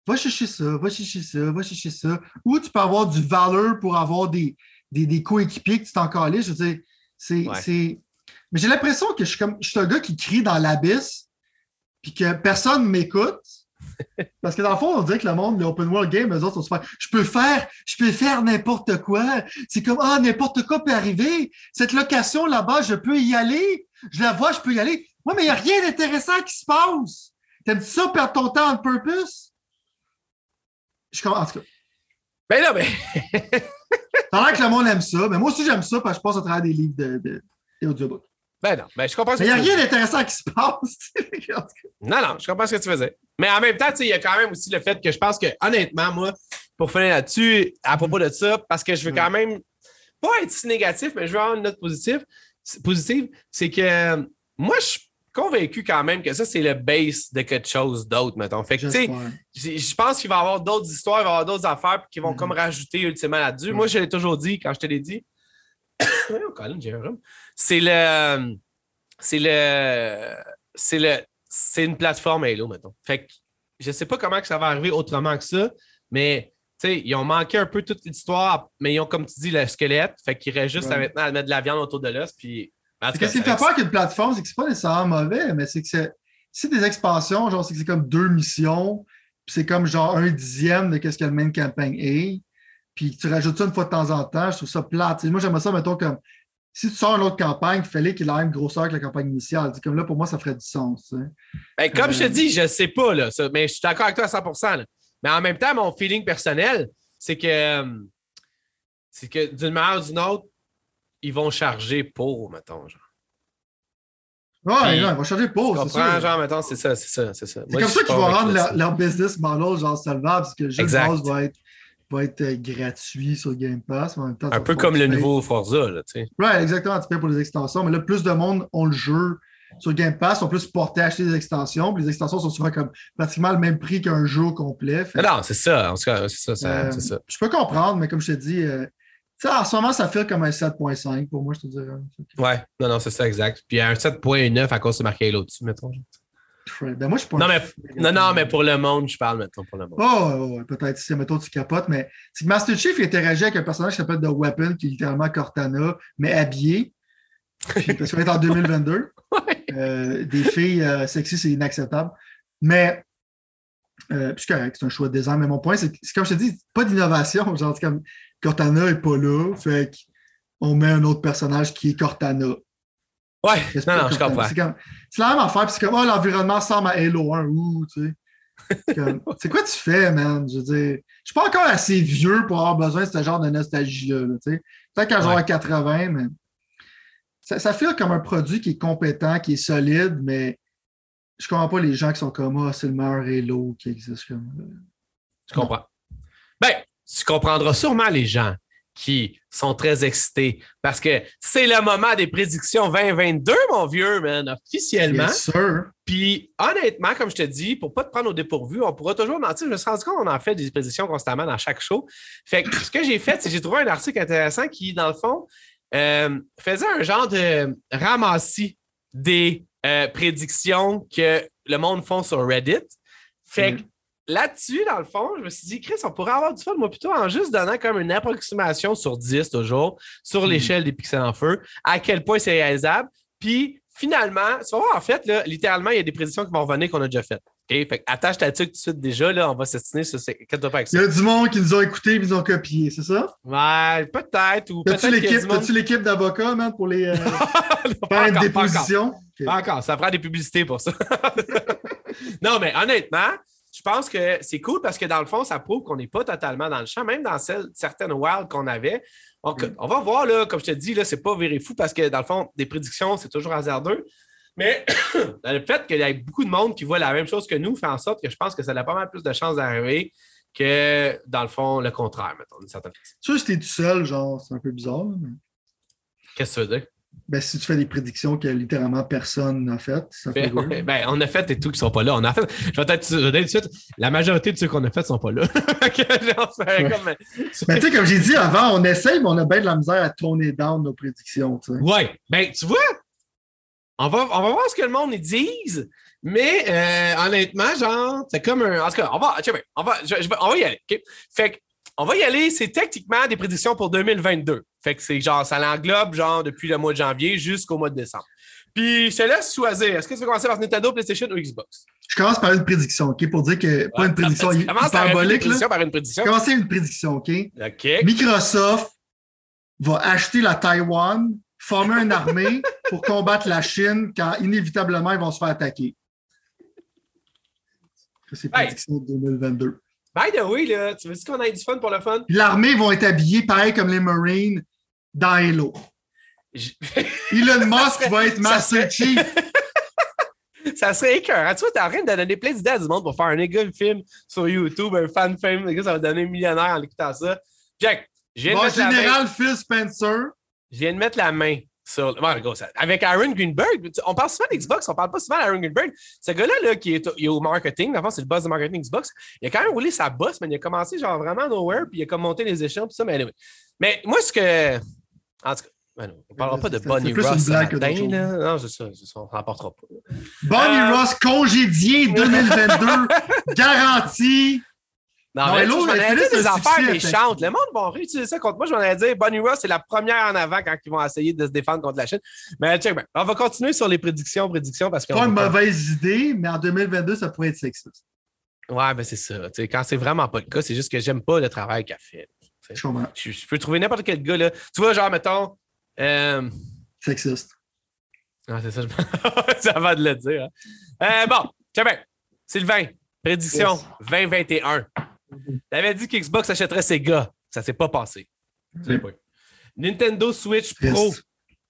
va chercher ça, va chercher ça, va chercher ça. Ou tu peux avoir du valeur pour avoir des, des, des coéquipiers que tu t'en calais. Je veux dire, c'est. Ouais. c'est- Mais j'ai l'impression que je suis comme je suis un gars qui crie dans l'abysse puis que personne ne m'écoute. Parce que dans le fond, on dirait que le monde, l'open world game, eux autres sont super. Je peux faire, je peux faire n'importe quoi. C'est comme Ah, n'importe quoi peut arriver. Cette location là-bas, je peux y aller. Je la vois, je peux y aller. Ouais, mais il n'y a rien d'intéressant qui se passe. T'aimes ça perdre ton temps en purpose? Je comprends. En tout cas, Ben non, mais. a l'air que le monde aime ça. Mais moi aussi, j'aime ça parce que je passe à travers des livres de, de, des audiobooks. Ben non, ben je comprends ce que il n'y a rien d'intéressant qui se passe. <laughs> Non, non, je comprends ce que tu faisais. Mais en même temps, il y a quand même aussi le fait que je pense que, honnêtement, moi, pour finir là-dessus, à propos de ça, parce que je veux quand même pas être si négatif, mais je veux avoir une note positive, positive, c'est que euh, moi, je suis convaincu quand même que ça, c'est le base de quelque chose d'autre, mettons. Fait que, tu sais, je pense qu'il va y avoir d'autres histoires, il va y avoir d'autres affaires qui vont Mhm. comme rajouter ultimement là-dessus. Mhm. Moi, je l'ai toujours dit quand je te l'ai dit. Voyons, <coughs> Colin, j'ai un rhume. C'est le. C'est le. C'est le. C'est une plateforme Halo, mettons. Fait que je sais pas comment que ça va arriver autrement que ça, mais tu sais, ils ont manqué un peu toute l'histoire, mais ils ont, comme tu dis, le squelette. Fait qu'il reste juste à maintenant à mettre de la viande autour de l'os. Puis. Qu'est-ce qui me fait peur qu'une plateforme, c'est que c'est pas nécessairement mauvais, mais c'est que c'est des expansions, genre c'est que c'est comme deux missions, puis c'est comme genre un dixième de ce que le main campagne est, puis tu rajoutes ça une fois de temps en temps, je trouve ça plate. Moi, j'aimerais ça, mettons, comme si tu sors une autre campagne, il fallait qu'il ait la même grosseur que la campagne initiale. Comme là, pour moi, ça ferait du sens. sais. Ben, comme je te Euh, dis, je sais pas, là, ça, mais je suis d'accord avec toi à 100 là. Mais en même temps, mon feeling personnel, c'est que, euh, c'est que d'une manière ou d'une autre, ils vont charger pour, mettons. Genre. Ouais, non, ils vont Tu pause, c'est comprends, genre, mettons, c'est ça, c'est ça, c'est ça. C'est comme ça qu'ils vont rendre leur, business model genre solvable, parce que le jeu de base va être, va être euh, gratuit sur Game Pass. mais en même temps, Un peu comme le nouveau Forza, là, tu sais. Ouais, exactement, tu payes pour les extensions, mais là, plus de monde ont le jeu sur Game Pass, sont plus portés à acheter des extensions, puis les extensions sont souvent comme pratiquement le même prix qu'un jeu complet. Fait Non, c'est ça, en tout cas, c'est ça, ça- Euh, ça. Je peux comprendre, mais comme je te dis, euh, en ce moment, ça fait comme un 7.5 pour moi, je te dirais. Ouais, non, non, c'est ça, exact. Puis un 7.9 à cause de marqué Halo dessus, mettons. Ben, moi, je suis pas Non, mais, non, non, mais pour le monde, je parle, mettons, pour le monde. Oh, peut-être si, mettons, tu capotes, mais c'est que Master Chief il interagit avec un personnage qui s'appelle The Weapon, qui est littéralement Cortana, mais habillé. <laughs> Puis, Parce qu'on est en 2022. Ouais. Euh, des filles euh, sexy, c'est inacceptable. Mais, euh, c'est correct, c'est un choix de design. Mais mon point, c'est que, comme je te dis, pas d'innovation. Genre, comme Cortana n'est pas là, fait qu'on met un autre personnage qui est Cortana. Ouais, non, non, je comprends. C'est la même affaire, puis c'est comme, oh, l'environnement ressemble à Halo 1, ouh, tu sais. C'est <laughs> quoi tu fais, man? Je veux dire, je suis pas encore assez vieux pour avoir besoin de ce genre de nostalgie-là. Peut-être quand j'aurai 80, mais ça, ça fait comme un produit qui est compétent, qui est solide, mais je comprends pas les gens qui sont comme Ah, c'est le meilleur Halo qui existe. Comme... Je comprends. Ben, tu comprendras sûrement les gens qui sont très excités parce que c'est le moment des prédictions 2022, mon vieux, man, officiellement. Bien sûr. Puis honnêtement, comme je te dis, pour pas te prendre au dépourvu, on pourra toujours mentir. Je me suis rendu compte qu'on en fait des prédictions constamment dans chaque show. Fait que ce que j'ai fait, c'est que j'ai trouvé un article intéressant qui, dans le fond, euh, faisait un genre de ramassis des euh, prédictions que le monde font sur Reddit. Fait que là-dessus, dans le fond, je me suis dit, Chris, on pourrait avoir du fun, moi, plutôt en juste donnant comme une approximation sur 10 toujours, sur mm. l'échelle des pixels en feu, à quel point c'est réalisable. Puis finalement, tu vas voir, en fait, là, littéralement, il y a des prédictions qui vont revenir qu'on a déjà faites. OK? Fait attache ta tuque tout de suite déjà, là, on va s'assiner sur ces. Qu'est-ce que Il y a du monde qui nous ont écoutés et nous ont copié, c'est ça? Ouais, peut-être. Ou peut-être. As-tu l'équipe d'avocats, man, pour les euh, <laughs> faire? Pas encore. Ça fera des publicités pour ça. <laughs> non, mais honnêtement, pense que c'est cool parce que dans le fond, ça prouve qu'on n'est pas totalement dans le champ, même dans certaines wilds qu'on avait. Donc, mm. on va voir, là, comme je te dis, là, c'est pas viré fou parce que dans le fond, des prédictions, c'est toujours hasardeux. Mais <coughs> le fait qu'il y ait beaucoup de monde qui voit la même chose que nous fait en sorte que je pense que ça a pas mal plus de chances d'arriver que, dans le fond, le contraire, mettons, d'une certaine façon. Tu sais, si t'es tout seul, genre, c'est un peu bizarre. Qu'est-ce que tu veux dire? Ben, si tu fais des prédictions que littéralement personne n'a faites, ça fait ben, ben, on a fait des tout qui sont pas là. On a fait, je vais peut-être dire tout de suite, la majorité de ceux qu'on a fait sont pas là. <laughs> comme... tu sais, comme j'ai dit avant, on essaye, mais on a bien de la misère à tourner down nos prédictions. Oui, Ouais. Ben, tu vois, on va, on va voir ce que le monde dise. Mais euh, honnêtement, genre, c'est comme un. En tout cas, on va, on va, on va y aller. Fait que on va y aller. C'est techniquement des prédictions pour 2022. Fait que c'est genre, ça l'englobe genre depuis le mois de janvier jusqu'au mois de décembre. Puis je te laisse choisir. Est-ce que tu veux commencer par Nintendo, PlayStation ou Xbox? Je commence par une prédiction, OK? Pour dire que pas une prédiction hyperbolique. Commence par une prédiction. Commencer une prédiction, OK? OK. Microsoft va acheter la Taïwan, former une armée <laughs> pour combattre la Chine quand inévitablement ils vont se faire attaquer. C'est prédiction de 2022. By the way, là, tu veux dire qu'on ait du fun pour le fun? L'armée vont être habillés pareil comme les Marines dans Halo. <laughs> Elon Musk va être Master Chief. <laughs> ça serait écœurant. Tu vois, t'es en train de donner plein d'idées à du monde pour faire un égal film sur YouTube, un fan film. Ça va donner un millionnaire en écoutant ça. Jack, j'ai bon, général Phil Spencer. Je viens de mettre la main avec Aaron Greenberg, on parle souvent d'Xbox, on parle pas souvent d'Aaron Greenberg. Ce gars-là là, qui est au, marketing, d'abord, c'est le boss de marketing Xbox, il a quand même roulé sa bosse, mais il a commencé genre vraiment nowhere, puis il a comme monté les échelons, puis ça, mais anyway. Mais moi, ce que. En tout cas, ben on ne parlera pas de Bonnie Ross ce matin. Là. Non, c'est ça, ça, on ne rapportera pas. Bonnie euh... Ross congédié 2022, <laughs> garantie. Non, mais je m'en allais dire des affaires méchantes. Le monde va réutiliser ça contre moi. Je m'en allais dire, Bonnie Ross, c'est la première en avant quand ils vont essayer de se défendre contre la Chine. Mais check, ben, on va continuer sur les prédictions, prédictions parce que. Pas une mauvaise idée, mais en 2022, ça pourrait être sexiste. Ouais, ben c'est ça. quand c'est vraiment pas le cas, c'est juste que j'aime pas le travail qu'elle fait. Je, je, peux trouver n'importe quel gars, là. Tu vois, genre, mettons. Euh... Sexiste. Ah, c'est ça, je... ça <laughs> va de le dire. Hein. Euh, bon. Sylvain, prédiction 2021. <laughs> T'avais dit qu'Xbox achèterait Sega. Ça s'est pas passé. Pas. Nintendo Switch Pro.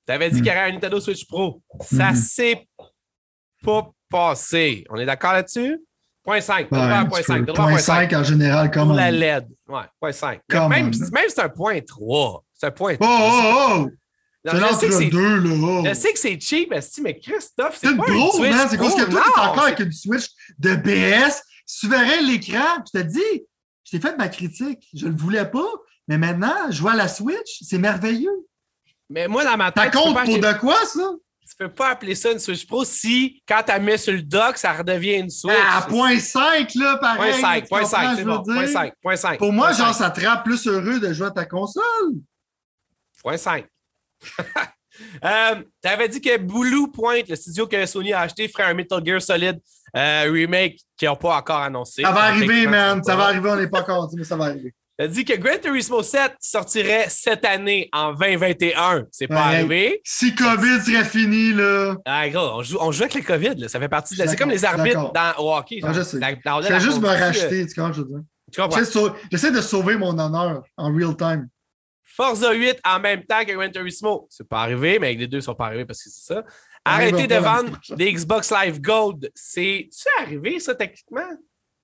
T'avais dit mm. qu'il y aurait un Nintendo Switch Pro. Ça mm-hmm. s'est pas passé. On est d'accord là-dessus? Point 5. point 5. Point 5 en général, comme. Pour la LED. Ouais, point 5. Même, même c'est un point 3. C'est un point 3. Oh, oh, oh! C'est l'entre deux, là. Je sais que c'est cheap, mais Christophe, c'est pas gros, man. C'est parce que toi, t'es encore avec une Switch de BS verrais l'écran, je te dis, je t'ai fait ma critique. Je ne le voulais pas, mais maintenant, je vois la Switch, c'est merveilleux. Mais moi, dans ma tête. Ça compte pour de quoi, ça? Tu peux pas appeler ça une Switch Pro si, quand tu as mis sur le dock, ça redevient une Switch. À point 5, là, pareil. Point 5, point 5, c'est bon. Point 5, point 5. Pour moi, genre, ça te rend plus heureux de jouer à ta console. Point 5. <laughs> euh, tu avais dit que Blue Point, le studio que Sony a acheté, ferait un Metal Gear Solid euh, remake qui n'ont pas encore annoncé. Ça va arriver, man. Ça va arriver, on n'est pas encore dit, mais ça va arriver. T'as dit que Gran Turismo 7 sortirait cette année en 2021. C'est pas Ouais. arrivé. Si COVID serait fini, là. Ah, gros, on joue, on joue avec le COVID, là. Ça fait partie de. C'est comme les arbitres dans, au hockey. Je sais. La- la- Je la- vais juste me la- racheter, tu comprends, je veux dire? Tu comprends? J'essaie de sau- J'essaie de sauver mon honneur en real time. Forza 8 en même temps que Gran Turismo. C'est pas arrivé, mais les deux sont pas arrivés parce que c'est ça. Arrêtez de vendre des Xbox Live Gold. C'est-tu arrivé, ça, techniquement?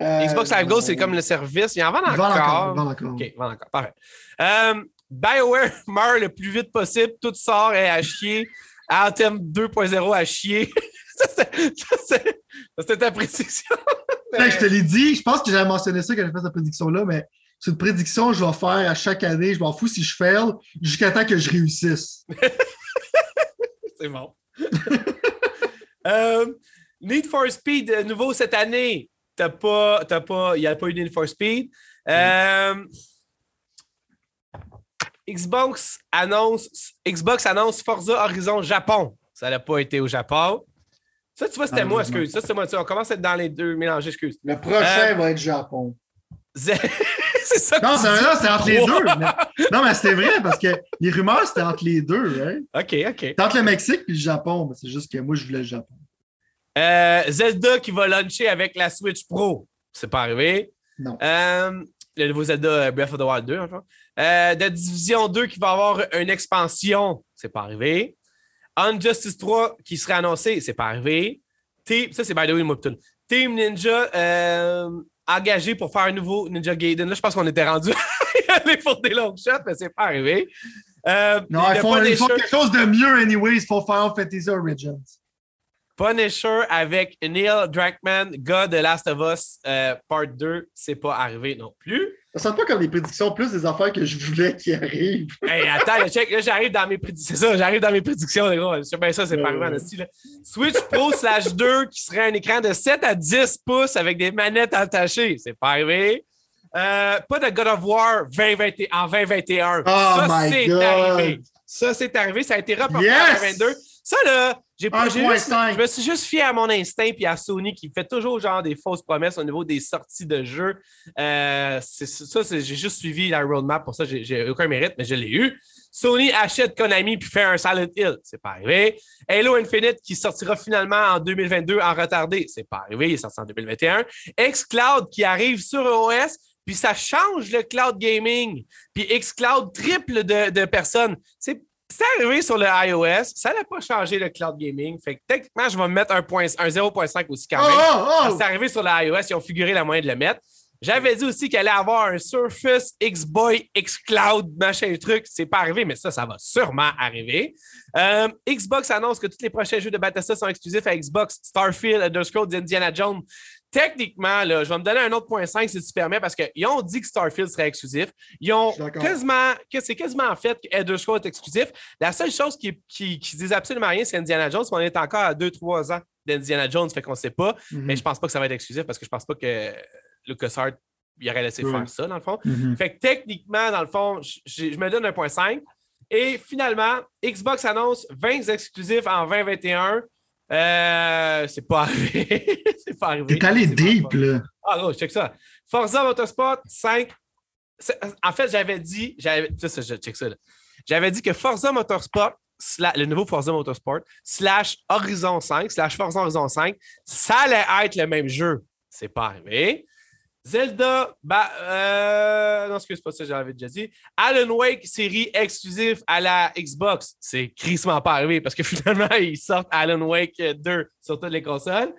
Euh, Xbox Live Gold, c'est comme le service. Ils en vendent Ils vendent encore. encore. vendent encore. OK, vendent encore. Parfait. Euh, BioWare <laughs> meurt le plus vite possible. Tout sort est à chier. Anthem 2.0 à chier. <laughs> ça, c'est- ça, c'est- ça, c'était ta. Fait <laughs> que je te l'ai dit, je pense que j'avais mentionné ça quand j'ai fait cette prédiction-là, mais c'est une prédiction que je vais faire à chaque année. Je m'en fous si je fail jusqu'à temps que je réussisse. C'est bon. <laughs> Euh, Need for Speed, euh, nouveau cette année. T'as pas, t'as pas, il n'y a pas eu Need for Speed. Euh, Xbox annonce, Xbox annonce Forza Horizon Japon. Ça n'a pas été au Japon. Ça, tu vois, c'était moi, excuse. Ça, c'est moi. Tu On commence à être dans les deux mélangés, excuse. Le prochain Euh, va être Japon. <laughs> c'est ça que Non, c'est non, c'est entre les deux. mais- Non, mais c'était vrai parce que les rumeurs, c'était entre les deux. Hein? OK, OK. C'était entre le Mexique et le Japon. mais C'est juste que moi, je voulais le Japon. Euh, Zelda qui va launcher avec la Switch Pro. C'est pas arrivé. Non. Euh, le nouveau Zelda euh, Breath of the Wild 2, enfin. Euh, de Division 2 qui va avoir une expansion. C'est pas arrivé. Unjustice 3 qui serait annoncé. C'est pas arrivé. Team, ça, c'est by the way. Team Ninja euh, engagé pour faire un nouveau Ninja Gaiden. Là, je pense qu'on était rendu <laughs> à aller pour des long shots, mais c'est pas arrivé. Euh, Non, ils font, ils font Punisher- quelque chose de mieux, anyways. Ils font Final Fantasy Origins. Punisher avec Neil Druckmann, gars de Last of Us euh, Part 2, c'est pas arrivé non plus. Ça sonne pas comme des prédictions, plus des affaires que je voulais qui arrivent. Hey, attends, check, là, j'arrive dans mes prédictions. C'est ça, j'arrive dans mes prédictions, les gars. Je sais bien ça, c'est pas arrivé en esti, là. Switch Pro slash 2 qui serait un écran de 7 à 10 pouces avec des manettes attachées. C'est pas arrivé. Euh, pas de God of War 2021 en 2021. Oh ça, my c'est God. arrivé. Ça, c'est arrivé. Ça a été reporté en Yes! 2022. Ça, là, j'ai pas. j'ai juste- 1.5. Je me suis juste fié à mon instinct puis à Sony qui fait toujours genre des fausses promesses au niveau des sorties de jeux. Euh, ça, j'ai juste suivi la roadmap pour ça. J'ai j'ai aucun mérite, mais je l'ai eu. Sony achète Konami puis fait un Silent Hill. C'est pas arrivé. Halo Infinite qui sortira finalement en 2022 en retardé. C'est pas arrivé. Il est sorti en 2021. xCloud qui arrive sur OS. Puis ça change le cloud gaming. Puis xCloud triple de, de personnes. C'est c'est arrivé sur le iOS. Ça n'a pas changé le cloud gaming. Fait que techniquement, je vais me mettre un, point- un 0.5 aussi quand même. oh, Parce oh! que C'est arrivé sur l'iOS, ils ont figuré la moyen de le mettre. J'avais dit aussi qu'elle allait avoir un Surface X-Boy X-Cloud, machin truc. C'est pas arrivé, mais ça, ça va sûrement arriver. Euh, Xbox annonce que tous les prochains jeux de Bethesda sont exclusifs à Xbox, Starfield, Elder Scrolls, Indiana Jones. Techniquement, là, je vais me donner un autre point 5 si tu permets, parce qu'ils ont dit que Starfield serait exclusif. Ils ont quasiment, que c'est quasiment en fait que Elder Scrolls est exclusif. La seule chose qui, qui, qui disent absolument rien, c'est Indiana Jones. mais On est encore à 2-3 ans d'Indiana Jones, fait qu'on ne sait pas. Mhm. Mais je pense pas que ça va être exclusif parce que je pense pas que LucasArts il aurait laissé Oui. faire ça, dans le fond. Mhm. Fait que techniquement, dans le fond, je, je- je me donne un point 5. Et finalement, Xbox annonce 20 exclusifs en 2021. Euh, c'est pas arrivé. <laughs> c'est pas arrivé. T'es allé deep, pas- là. Ah non, check ça. Forza Motorsport 5. C'est- En fait, j'avais dit, j'avais, je check ça. là. J'avais dit que Forza Motorsport, sla- le nouveau Forza Motorsport, slash Horizon 5, slash Forza Horizon 5, ça allait être le même jeu. C'est pas arrivé. Zelda, bah, euh, non, excuse pas ça, j'avais déjà dit. Alan Wake, série exclusive à la Xbox. C'est crissement pas arrivé parce que <laughs> finalement, ils sortent Alan Wake 2 sur toutes les consoles.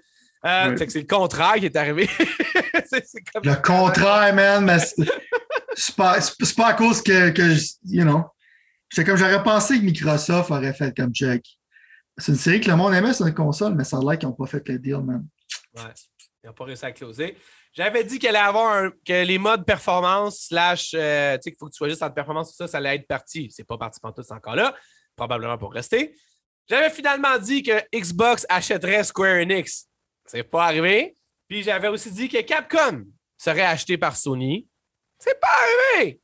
Euh, Oui. c'est le contraire qui est arrivé. <laughs> c'est, c'est comme- Le contraire, man, mais c'est c'est pas, c'est c'est pas à cause que, que je- you know, j'étais comme j'aurais pensé que Microsoft aurait fait comme check. C'est une série que le monde aimait sur une console, mais ça a l'air qu'ils n'ont pas fait le deal, man. Ouais, ils n'ont pas réussi à closer. J'avais dit qu'elle allait avoir un- que les modes performance slash, euh, tu sais, qu'il faut que tu sois juste en performance, tout ça, ça allait être parti. C'est pas parti pour tout, c'est encore là. Probablement pour rester. J'avais finalement dit que Xbox achèterait Square Enix. C'est pas arrivé. Puis j'avais aussi dit que Capcom serait acheté par Sony. C'est pas arrivé.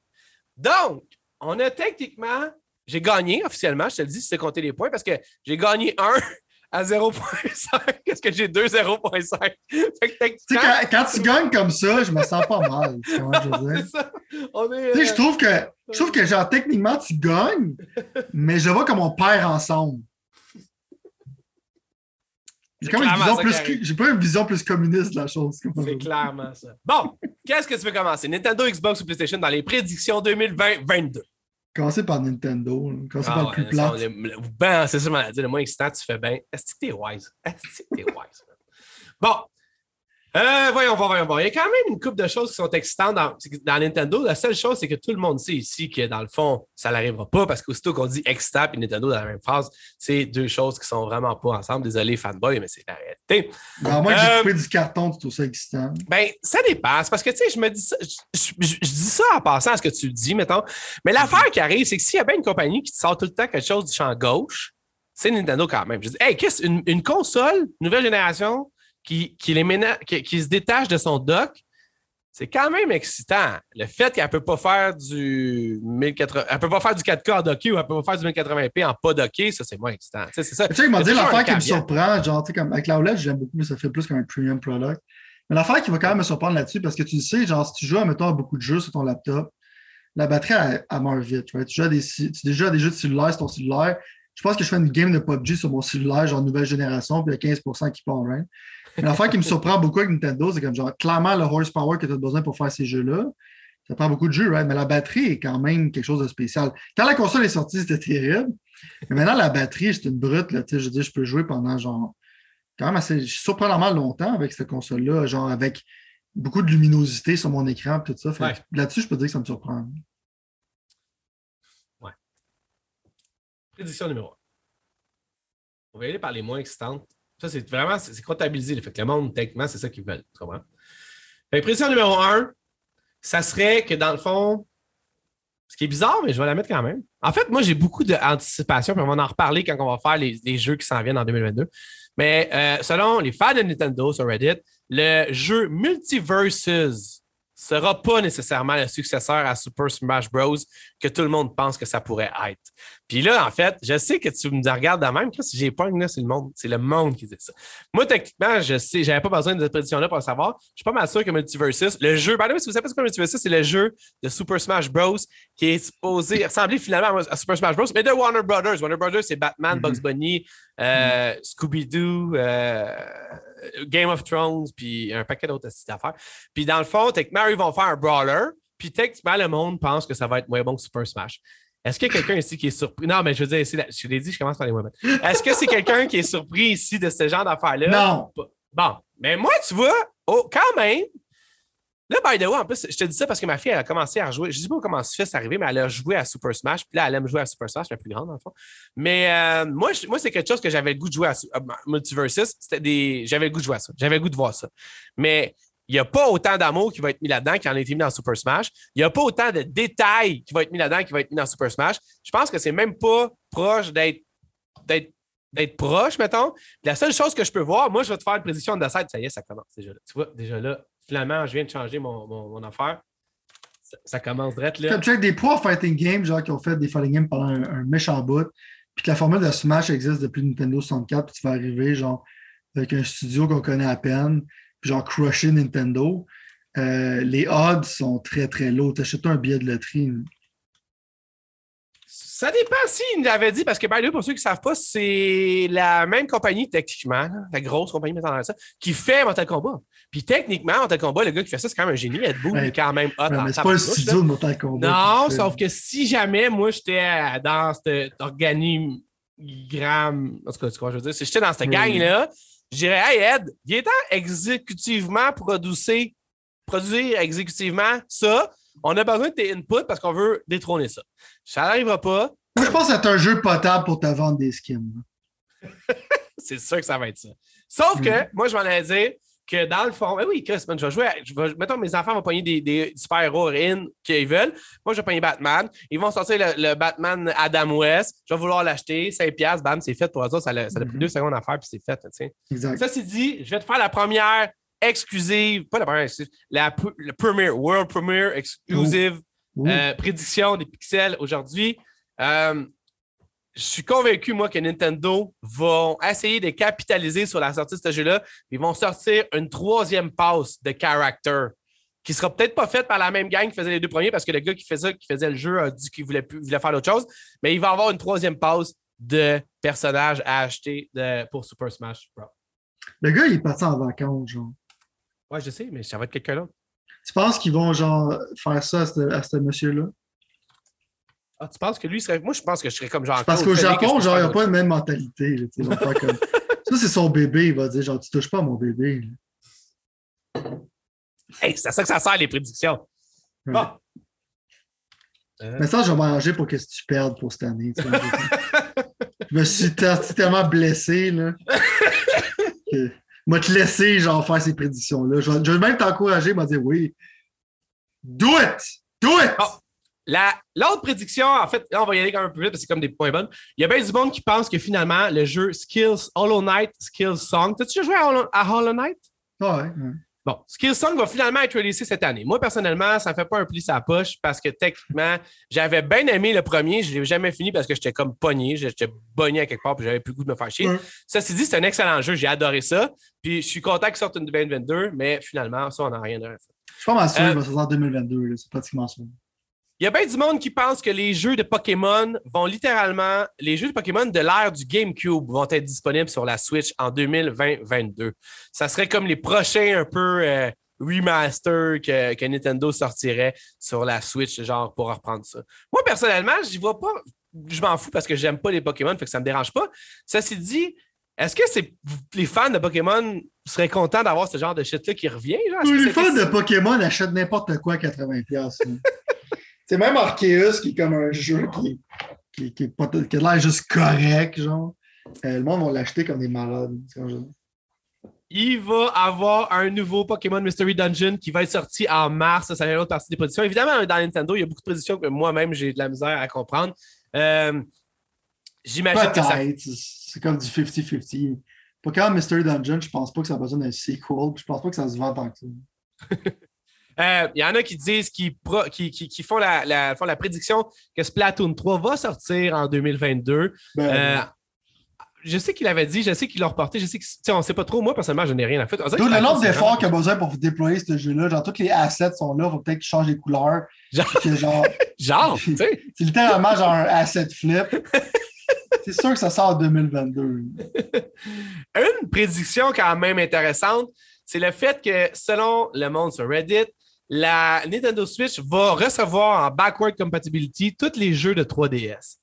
Donc, on a techniquement, j'ai gagné officiellement, je te le dis, si tu compter les points, parce que j'ai gagné 1 à 0.5. Qu'est-ce <laughs> que j'ai 2 0.5? Fait que Tu sais, techniquement, quand, quand tu gagnes comme ça, je me sens pas mal. je <laughs> ça. On est, euh, trouve que, je trouve que, genre, techniquement, tu gagnes, <laughs> mais je vois comme on perd ensemble. J'ai comme une vision plus, j'ai pas une vision plus communiste de la chose. C'est clairement ça. Bon, qu'est-ce que tu veux commencer? Nintendo, Xbox ou PlayStation dans les prédictions 2020-22? Commencer par Nintendo, Ah par ouais, le plus plat. Ben, c'est ça, dit. Le moins excitant, tu fais bien. Est-ce que t'es wise? Est-ce que t'es wise? Bon. Euh, voyons, voir, voyons, voir. Il y a quand même une couple de choses qui sont excitantes dans, dans Nintendo. La seule chose, c'est que tout le monde sait ici que dans le fond, ça n'arrivera pas parce qu'aussitôt qu'on dit excitant et Nintendo dans la même phrase, c'est deux choses qui sont vraiment pas ensemble. Désolé, fanboy, mais c'est la réalité. Alors, moi, Euh, j'ai coupé du carton, tu trouves ça excitant. Ben, ça dépasse parce que, tu sais, je me dis ça, je, je- je- je dis ça en passant à ce que tu dis, mettons. Mais l'affaire qui arrive, c'est que s'il y a bien une compagnie qui te sort tout le temps quelque chose du champ gauche, c'est Nintendo quand même. Je dis, hey, qu'est-ce une, une console, nouvelle génération, qui, qui, les qui, qui se détache de son dock, c'est quand même excitant. Le fait qu'elle ne peut pas faire du 1080, elle peut pas faire du 4K en docké ou elle peut pas faire du 1080p en pas docké, ça, c'est moins excitant. Tu sais, c'est ça. Tu sais, il m'a dit l'affaire qui me surprend, genre, tu sais, comme avec la OLED, j'aime beaucoup, mais ça fait plus comme un premium product. Mais l'affaire qui va quand même me surprendre là-dessus, parce que tu sais, genre, si tu joues, mettons, à beaucoup de jeux sur ton laptop, la batterie, elle, elle meurt vite. right? Tu, joues à des, tu joues à des jeux de cellulaire sur ton cellulaire. Je pense que je fais une game de PUBG sur mon cellulaire, genre nouvelle génération, puis il y a 15% qui part, right? L'affaire qui me surprend beaucoup avec Nintendo, c'est comme genre, clairement, le horsepower que tu as besoin pour faire ces jeux-là, ça prend beaucoup de jeux, right? Mais la batterie est quand même quelque chose de spécial. Quand la console est sortie, c'était terrible. Mais maintenant, la batterie, c'est une brute, là. Tu sais, je veux dire, je peux jouer pendant genre quand même assez surprenamment longtemps avec cette console-là, genre avec beaucoup de luminosité sur mon écran et tout ça. Ouais. Là-dessus, je peux dire que ça me surprend. Prédiction numéro 1. On va y aller par les moins excitantes. Ça, c'est vraiment c'est comptabilisé. Le fait que le monde, techniquement, c'est ça qu'ils veulent. Tu comprends? Prédiction numéro 1, ça serait que dans le fond, ce qui est bizarre, mais je vais la mettre quand même. En fait, moi, j'ai beaucoup d'anticipation, puis on va en reparler quand on va faire les, les jeux qui s'en viennent en 2022. Mais euh, selon les fans de Nintendo sur Reddit, le jeu Multiverses sera pas nécessairement le successeur à Super Smash Bros. que tout le monde pense que ça pourrait être. Puis là, en fait, je sais que tu me regardes de même. Si j'ai pas là, c'est le monde. C'est le monde qui dit ça. Moi, techniquement, je sais, j'avais pas besoin de cette prédiction-là pour le savoir. Je suis pas mal sûr que Multiversus, le jeu, way, si vous savez pas ce que Multiversus, c'est le jeu de Super Smash Bros. qui est supposé ressembler finalement à Super Smash Bros. mais de Warner Brothers. Warner Brothers, c'est Batman, Mhm. Bugs Bunny, euh, Scooby-Doo, euh, Game of Thrones, puis un paquet d'autres affaires. Puis dans le fond, techniquement, ils vont faire un brawler. Puis techniquement, le monde pense que ça va être moins bon que Super Smash. Est-ce qu'il y a quelqu'un ici qui est surpris? Non, mais je veux dire, ici, je l'ai dit, je commence par les bonnes. Est-ce que c'est quelqu'un qui est surpris ici de ce genre d'affaires-là? Non. Bon, mais moi, tu vois, oh, quand même, là, by the way, en plus, je te dis ça parce que ma fille, elle a commencé à rejouer. Je ne sais pas comment ça fait, c'est arrivé, mais elle a joué à Super Smash. Puis là, elle aime jouer à Super Smash, la plus grande, dans le fond. Mais euh, moi, moi c'est quelque chose que j'avais le goût de jouer à, à Multiversus. C'était des. J'avais le goût de jouer à ça. J'avais le goût de voir ça. Mais il n'y a pas autant d'amour qui va être mis là-dedans qu'il en a été mis dans Super Smash. Il n'y a pas autant de détails qui vont être mis là-dedans qui va être mis dans Super Smash. Je pense que c'est même pas proche d'être d'être proche, mettons. La seule chose que je peux voir, moi, je vais te faire une prédiction de side. Ça y est, ça commence déjà là. Tu vois, déjà là, finalement, je viens de changer mon, affaire. Ça, ça commence direct là. Tu sais, des pro fighting games, genre qui ont fait des fighting games pendant un, méchant bout, puis que la formule de Smash existe depuis Nintendo 64, puis tu vas arriver genre avec un studio qu'on connaît à peine, puis genre crusher Nintendo. euh, les odds sont très très lourds. T'achètes un billet de loterie. Ça dépend s'il l'avait dit, parce que, by the way, pour ceux qui ne savent pas, c'est la même compagnie, techniquement, la grosse compagnie ça, qui fait Mortal Kombat. Puis techniquement, Mortal Kombat, le gars qui fait ça, c'est quand même un génie. Ed Boon, Ouais. il est quand même hot. Ouais, mais c'est pas le là. studio de Mortal Kombat. Non, sauf que si jamais moi j'étais dans cet organigramme, en tout cas, tu vois, je veux dire, si j'étais dans cette Oui. gang-là, je dirais, hey Ed, il est temps exécutivement produire, produire exécutivement ça. On a besoin de tes inputs parce qu'on veut détrôner ça. Ça n'arrivera pas. Je pense que c'est un jeu potable pour te vendre des skins. <laughs> C'est sûr que ça va être ça. Sauf que, Mm. moi, je m'en allais dire que dans le fond, ben oui, Chris, man, je vais jouer. à- je vais, mettons, mes enfants vont pogner des, des super-héros in qu'ils veulent. Moi, je vais pogner Batman. Ils vont sortir le, le Batman Adam West. Je vais vouloir l'acheter. 5$, bam, c'est fait pour eux autres. Ça, a- ça a pris Mhm. deux secondes à faire, puis c'est fait. Exact. Ça, c'est dit, je vais te faire la première exclusive, pas la première exclusive, la pr- le premiere, World Premiere exclusive. Euh, prédiction des pixels aujourd'hui. Euh, je suis convaincu, moi, que Nintendo vont essayer de capitaliser sur la sortie de ce jeu-là. Ils vont sortir une troisième passe de character qui sera peut-être pas faite par la même gang qui faisait les deux premiers parce que le gars qui faisait, qui faisait le jeu a dit qu'il voulait, plus, voulait faire autre chose. Mais il va avoir une troisième pause de personnages à acheter de, pour Super Smash Bros. Le gars, il est parti en vacances, genre. Ouais, je sais, mais ça va être quelqu'un d'autre. Tu penses qu'ils vont, genre, faire ça à ce, à ce monsieur-là? Ah, tu penses que lui serait. Moi, je pense que je serais comme genre. Parce qu'au Japon, genre, il n'y a pas la même mentalité. Là, ils vont faire comme... <laughs> ça, c'est son bébé. Il va dire, genre, tu touches pas à mon bébé. Hey, c'est à ça que ça sert, les prédictions. Ouais. Bon. Mais ça, je vais m'arranger pour que tu perdes pour cette année. <laughs> je me suis te- tellement blessé, là. <laughs> que je vais te laisser, genre, faire ces prédictions-là. Je vais, je vais même t'encourager, me dire oui. Do it! Do it! Bon. La- L'autre prédiction, en fait, là, on va y aller quand même un peu vite parce que c'est comme des points bonnes. Il y a bien du monde qui pense que finalement, le jeu Skills Hollow Knight, Skills Song. T'as-tu déjà joué à Hollow, à Hollow Knight? Ouais, ouais. Bon, Skills Song va finalement être releasé cette année. Moi, personnellement, ça ne fait pas un pli sa poche parce que techniquement, j'avais bien aimé le premier. Je ne l'ai jamais fini parce que j'étais comme pogné. J'étais bogné à quelque part et j'avais plus le goût de me faire chier. Ça, c'est dit, c'est un excellent jeu. J'ai adoré ça. Puis je suis content qu'il sorte une 2022, mais finalement, ça, on n'a rien de fait. Je suis pas mal sûr Euh, va sortir en 2022. là. C'est pratiquement ça. Il y a bien du monde qui pense que les jeux de Pokémon vont littéralement, les jeux de Pokémon de l'ère du GameCube vont être disponibles sur la Switch en 2020-2022. Ça serait comme les prochains un peu euh, remaster que, que Nintendo sortirait sur la Switch, genre pour reprendre ça. Moi, personnellement, j'y vois pas. Je m'en fous parce que j'aime pas les Pokémon, fait que ça me dérange pas. Ça s'est dit, est-ce que c'est les fans de Pokémon seraient contents d'avoir ce genre de shit-là qui revient? Genre? Les fans de Pokémon achètent n'importe quoi à 80$. C'est même Arceus qui est comme un jeu qui, qui, qui, est pas- qui a l'air juste correct, genre. Euh, le monde va l'acheter comme des malades. Il va avoir un nouveau Pokémon Mystery Dungeon qui va être sorti en mars. Ça, va l'autre partie des prédictions. Évidemment, dans Nintendo, il y a beaucoup de prédictions que moi-même, j'ai de la misère à comprendre. Euh, J'imagine que ça. C'est comme du 50-50. Pokémon Mystery Dungeon, je pense pas que ça a besoin d'un sequel. Je pense pas que ça se vend tant que ça. <laughs> Euh, Il y en a qui disent, qui, qui, qui- qui font, la, la- font la prédiction que Splatoon 3 va sortir en 2022. Ben, Euh, je sais qu'il avait dit, je sais qu'il l'a reporté, je sais que, tu sais, on ne sait pas trop. Moi, personnellement, je n'ai rien à que Tout le nombre d'efforts qu'il y a besoin pour déployer ce jeu-là, genre tous les assets sont là, il faut peut-être qu'ils changent les couleurs. Genre- que, genre, <laughs> Genre, tu sais. <laughs> c'est littéralement genre un asset flip. C'est sûr que ça sort en 2022. <laughs> Une prédiction quand même intéressante, c'est le fait que selon le monde sur Reddit, la Nintendo Switch va recevoir en backward compatibility tous les jeux de 3DS.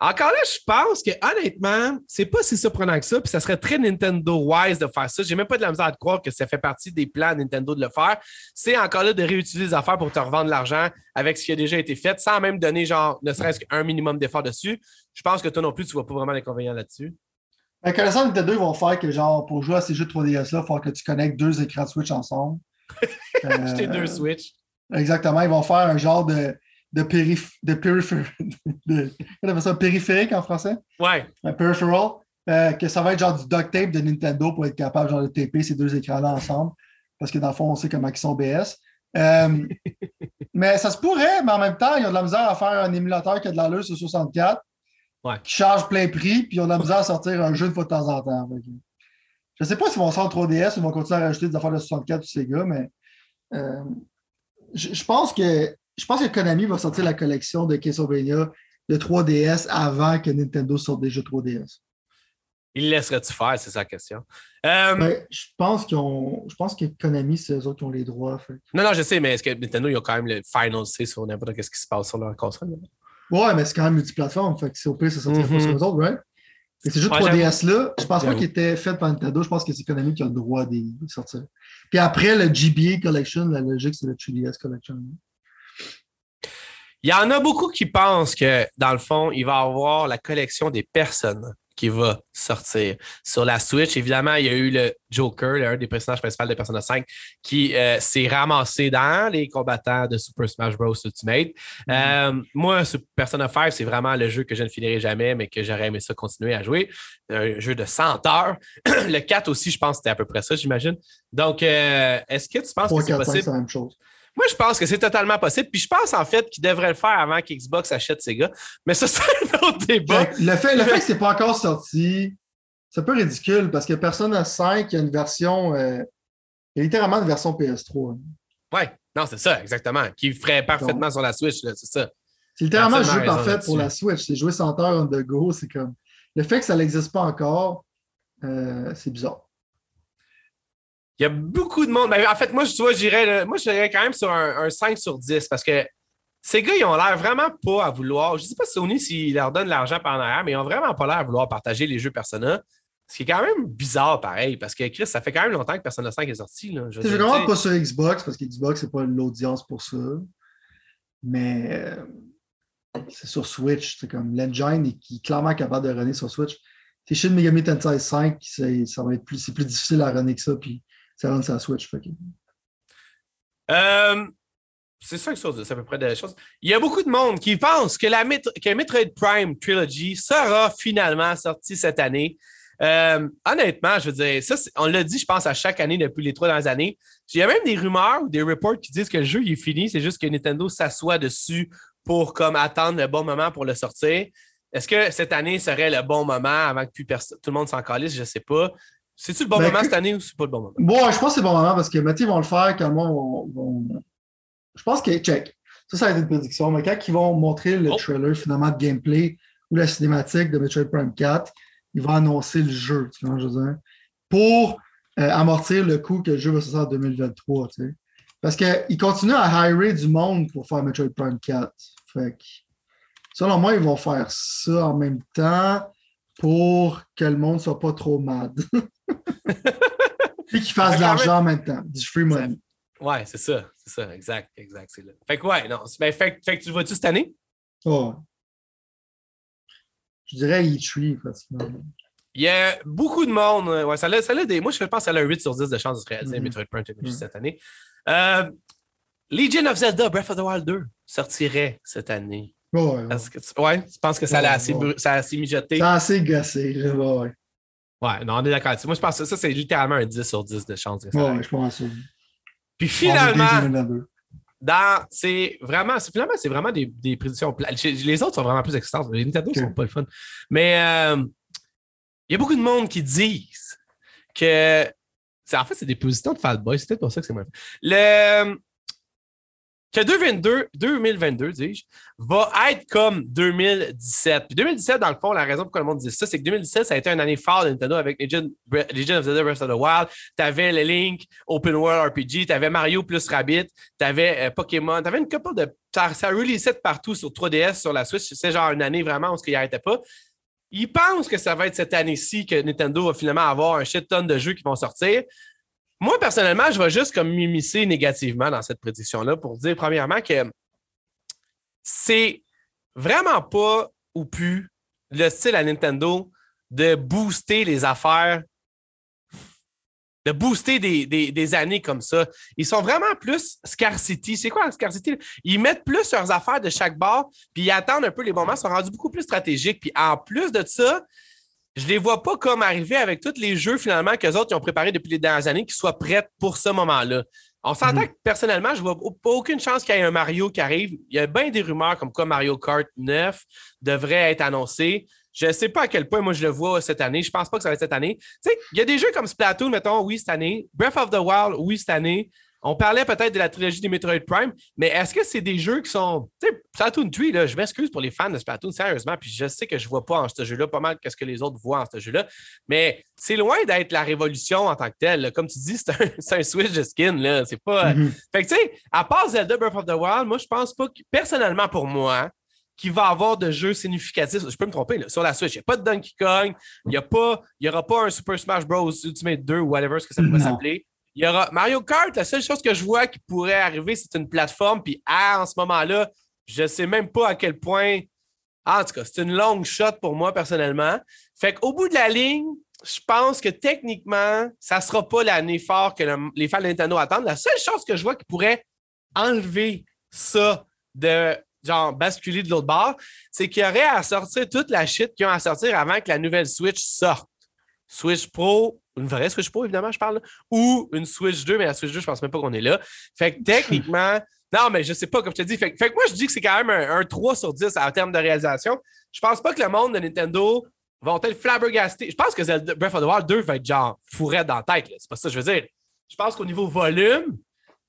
Encore là, je pense que honnêtement, c'est pas si surprenant que ça, puis ça serait très Nintendo wise de faire ça. J'ai même pas de la misère à croire que ça fait partie des plans de Nintendo de le faire. C'est encore là de réutiliser les affaires pour te revendre l'argent avec ce qui a déjà été fait, sans même donner genre ne serait-ce qu'un minimum d'effort dessus. Je pense que toi non plus, tu vois pas vraiment d'inconvénient là-dessus. Mais connaissant Nintendo, ils vont faire que, genre, pour jouer à ces jeux de 3DS-là, il falloir que tu connectes deux écrans Switch ensemble. Acheter Euh, deux Switch. Exactement, ils vont faire un genre de, de, périph de, de, ça, périphérique en français, Ouais. un peripheral, euh, que ça va être genre du duct tape de Nintendo pour être capable genre, de taper ces deux écrans-là ensemble, parce que dans le fond, on sait comment ils sont BS. Euh, <laughs> mais ça se pourrait, mais en même temps, ils ont de la misère à faire un émulateur qui a de l'allure sur 64, Ouais. qui charge plein prix, puis ils ont de la misère à sortir un jeu une fois de temps en temps. Je ne sais pas s'ils vont sortir 3DS ou vont continuer à rajouter des affaires de 64 ou Sega, mais euh, je, je pense que je pense que Konami va sortir la collection de Castlevania de 3DS avant que Nintendo sorte des jeux 3DS. Il laisserait-tu faire, c'est sa question. Euh, Ben, je pense ont. Je pense que Konami, c'est eux autres qui ont les droits. fait. Non, non, je sais, mais est-ce que Nintendo, ils ont quand même le final say sur n'importe quest ce qui se passe sur leur console? là? Ouais, mais c'est quand même multiplateforme. Fait que si au pire, ça sortirait pas Mhm. sur eux autres, right? Et ces jeux de Ouais, 3DS-là, je pense pas J'avoue. qu'ils étaient faits par Nintendo. Je pense que c'est Konami qui a le droit de sortir. Puis après, le GBA Collection, la logique, c'est le 3DS Collection. Il y en a beaucoup qui pensent que, dans le fond, il va y avoir la collection des personnes qui va sortir sur la Switch. Évidemment, il y a eu le Joker, l'un des personnages principaux de Persona 5, qui euh, s'est ramassé dans les combattants de Super Smash Bros. Ultimate. Euh, moi, Persona 5, c'est vraiment le jeu que je ne finirai jamais, mais que j'aurais aimé ça continuer à jouer. Un jeu de 100 heures. <clears throat> le 4 aussi, je pense que c'était à peu près ça, j'imagine. Donc, euh, est-ce que tu penses 3, que c'est 4, 5, possible? la même chose. Moi, je pense que c'est totalement possible. Puis je pense en fait qu'ils devraient le faire avant qu'Xbox achète Sega. Mais ça, <laughs> c'est un autre débat. Que Le fait, le fait que c'est pas encore sorti, c'est un peu ridicule parce que Persona 5, il y a une version. euh, il y a littéralement une version PS3. hein. Ouais, non, c'est ça, exactement. Qui ferait parfaitement sur la Switch, c'est ça. C'est littéralement le jeu parfait pour la Switch. C'est jouer 100 heures on the go. C'est comme. Le fait que ça n'existe pas encore, euh, c'est bizarre. Il y a beaucoup de monde. Ben, en fait, moi, je, vois, j'irais, moi, je quand même sur un, 5 sur 10 parce que ces gars, ils ont l'air vraiment pas à vouloir. Je ne sais pas si Sony s'ils leur donnent l'argent par en arrière, mais ils ont vraiment pas l'air à vouloir partager les jeux Persona. Ce qui est quand même bizarre, pareil, parce que Chris, ça fait quand même longtemps que Persona 5 est sorti. Là. Je veux vraiment pas sur Xbox, parce que Xbox, c'est pas l'audience pour ça. Mais euh, c'est sur Switch. C'est comme l'engine est clairement capable de runner sur Switch. C'est Shin Megami Tensei 5, ça va être plus, c'est plus difficile à runner que ça, puis ça run sur Switch. Euh, c'est ça que c'est à peu près des choses. Il y a beaucoup de monde qui pense que la que Metroid Prime Trilogy sera finalement sorti cette année. Euh, honnêtement, je veux dire, ça, on l'a dit, je pense, à chaque année depuis les trois dernières années. Il y a même des rumeurs ou des reports qui disent que le jeu est fini, c'est juste que Nintendo s'assoit dessus pour comme attendre le bon moment pour le sortir. Est-ce que cette année serait le bon moment avant que tout le monde s'en calisse? Je ne sais pas. C'est-tu le bon ben, moment cette année ou c'est pas le bon moment? Bon, je pense que c'est le bon moment parce que Mathieu vont le faire quand moi, Je pense que, check, ça, ça va être une prédiction, mais quand ils vont montrer le oh. trailer finalement de gameplay ou la cinématique de Metroid Prime 4, il va annoncer le jeu, tu vois, je veux dire, pour euh, amortir le coup que le jeu va sortir en 2023, tu sais. Parce qu'ils continuent à hirer du monde pour faire Metroid Prime 4. Fait que, selon moi, ils vont faire ça en même temps pour que le monde ne soit pas trop mad. <laughs> Puis qu'ils fassent de l'argent en même temps, du free money. Ouais, c'est ça, c'est ça, exact, exact. Là. Fait que ouais, non. Ben, fait, fait, que tu le vois-tu cette année? Oh. Je dirais E3, pratiquement. Il y a beaucoup de monde. Ouais, ça a, ça a des, moi, je pense que ça a un 8 sur 10 de chance de se réaliser mm -hmm. Metroid Prime mm cette année. Euh, Legion of Zelda Breath of the Wild 2 sortirait cette année. Ouais, ouais. Que ouais, tu penses que ça, a assez, ça a assez mijoté? Ça a assez gossé, là, ouais. Ouais, non, on est d'accord. Moi, je pense que ça, c'est littéralement un 10 sur 10 de chance. ouais, je pense ça. Puis finalement, dans, c'est vraiment, finalement, c'est vraiment des, des prédictions. Les autres sont vraiment plus excitantes. Les Nintendo sont pas le fun. Mais euh, il y a beaucoup de monde qui disent que. En fait, c'est des positions de Fatboy. C'est peut-être pour ça que c'est moins. Le, que 2022, 2022 dis-je, va être comme 2017. Puis 2017, dans le fond, la raison pour laquelle le monde dit ça, c'est que 2017, ça a été une année forte de Nintendo avec Legend, of Zelda Breath of the Wild. Tu avais le Link Open World RPG, tu avais Mario plus Rabbit, tu avais euh, Pokémon, tu avais une couple de. Ça, ça releaseait partout sur 3DS, sur la Switch. C'est genre une année vraiment où il n'arrêtait pas. Ils pensent que ça va être cette année-ci que Nintendo va finalement avoir un shit ton de jeux qui vont sortir. Moi, personnellement, je vais juste comme m'immiscer négativement dans cette prédiction-là pour dire, premièrement, que c'est vraiment pas ou plus le style à Nintendo de booster les affaires, de booster des, années comme ça. Ils sont vraiment plus scarcity. C'est quoi scarcity? Ils mettent plus leurs affaires de chaque bord, puis ils attendent un peu les moments, ils sont rendus beaucoup plus stratégiques. Puis en plus de ça, je les vois pas comme arriver avec tous les jeux finalement qu'eux autres ont préparés depuis les dernières années qui soient prêts pour ce moment-là. On s'entend mhm. que personnellement, je vois pas aucune chance qu'il y ait un Mario qui arrive. Il y a bien des rumeurs comme quoi Mario Kart 9 devrait être annoncé. Je ne sais pas à quel point moi je le vois cette année. Je pense pas que ça va être cette année. Tu sais, il y a des jeux comme Splatoon, mettons, oui, cette année. Breath of the Wild, oui, cette année. On parlait peut-être de la trilogie des Metroid Prime, mais est-ce que c'est des jeux qui sont. Tu sais, Splatoon 3, là, je m'excuse pour les fans de Splatoon, sérieusement, puis je sais que je ne vois pas en ce jeu-là pas mal qu'est-ce que les autres voient en ce jeu-là, mais c'est loin d'être la révolution en tant que telle. Comme tu dis, <laughs> c'est un, switch de skin, là. C'est pas. Mm-hmm. Fait que, tu sais, à part Zelda Breath of the Wild, moi, je pense pas que, personnellement pour moi, qu'il va avoir de jeux significatifs. Je peux me tromper, là, sur la Switch. Il n'y a pas de Donkey Kong, il n'y aura pas un Super Smash Bros. Ultimate 2 ou whatever ce que ça pourrait s'appeler. Il y aura Mario Kart, la seule chose que je vois qui pourrait arriver, c'est une plateforme. Puis ah, en ce moment-là, je ne sais même pas à quel point. en tout cas, c'est une longue shot pour moi personnellement. Fait qu'au bout de la ligne, je pense que techniquement, ça ne sera pas l'année fort que les fans de Nintendo attendent. La seule chose que je vois qui pourrait enlever ça de genre basculer de l'autre bord, c'est qu'il y aurait à sortir toute la shit qu'ils ont à sortir avant que la nouvelle Switch sorte. Switch Pro, une vraie Switch Pro, évidemment, je parle, ou une Switch 2, mais la Switch 2, je pense même pas qu'on est là. Fait que techniquement, <laughs> non, mais je sais pas, comme je te dis. Fait, que moi, je dis que c'est quand même un, 3 sur 10 en termes de réalisation. Je pense pas que le monde de Nintendo va être flabbergasté. Je pense que Breath of the Wild 2 va être genre fourré dans la tête. C'est pas ça que je veux dire. Je pense qu'au niveau volume,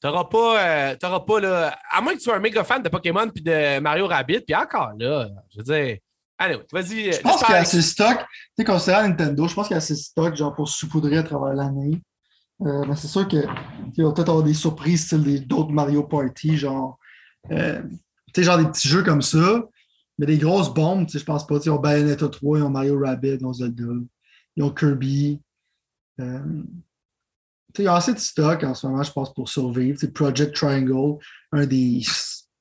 T'auras pas, euh, pas là, à moins que tu sois un méga fan de Pokémon puis de Mario Rabbit, puis encore là, je veux dire, allez, vas-y. Je pense qu'il y a assez stock, tu sais, considérant Nintendo, je pense qu'il y a assez stock, genre, pour saupoudrer à travers l'année. Euh, mais c'est sûr tu va peut-être avoir des surprises, style d'autres Mario Party, genre, euh, tu sais, genre des petits jeux comme ça, mais des grosses bombes, tu sais, je pense pas, tu sais, ils ont Bayonetta 3, ils ont Mario Rabbit, ils ont Zelda, ils ont Kirby. Euh, il y a assez de stock en ce moment, je pense, pour survivre. C'est Project Triangle, un des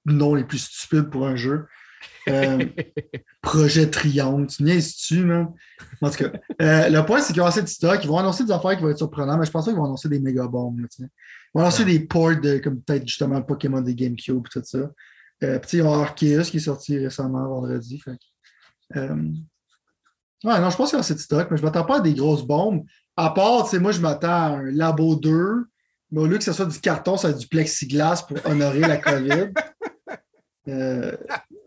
noms les plus stupides pour un jeu. Euh, projet Triangle, tu niaises-tu, man? En tout cas, euh, le point, c'est qu'ils ont assez de stock. Ils vont annoncer des affaires qui vont être surprenantes, mais je pense pas qu'ils vont annoncer des méga bombes. ils vont annoncer des ports de, comme peut-être justement Pokémon des GameCube et tout ça. Euh, puis, ils Arceus qui est sorti récemment vendredi. Fait. Euh, ouais, non, je pense qu'il y a assez de stock, mais je ne m'attends pas à des grosses bombes. À part, tu sais, moi, je m'attends à un Labo 2, mais au lieu que ce soit du carton, ça va du plexiglas pour honorer la COVID. <laughs> Euh,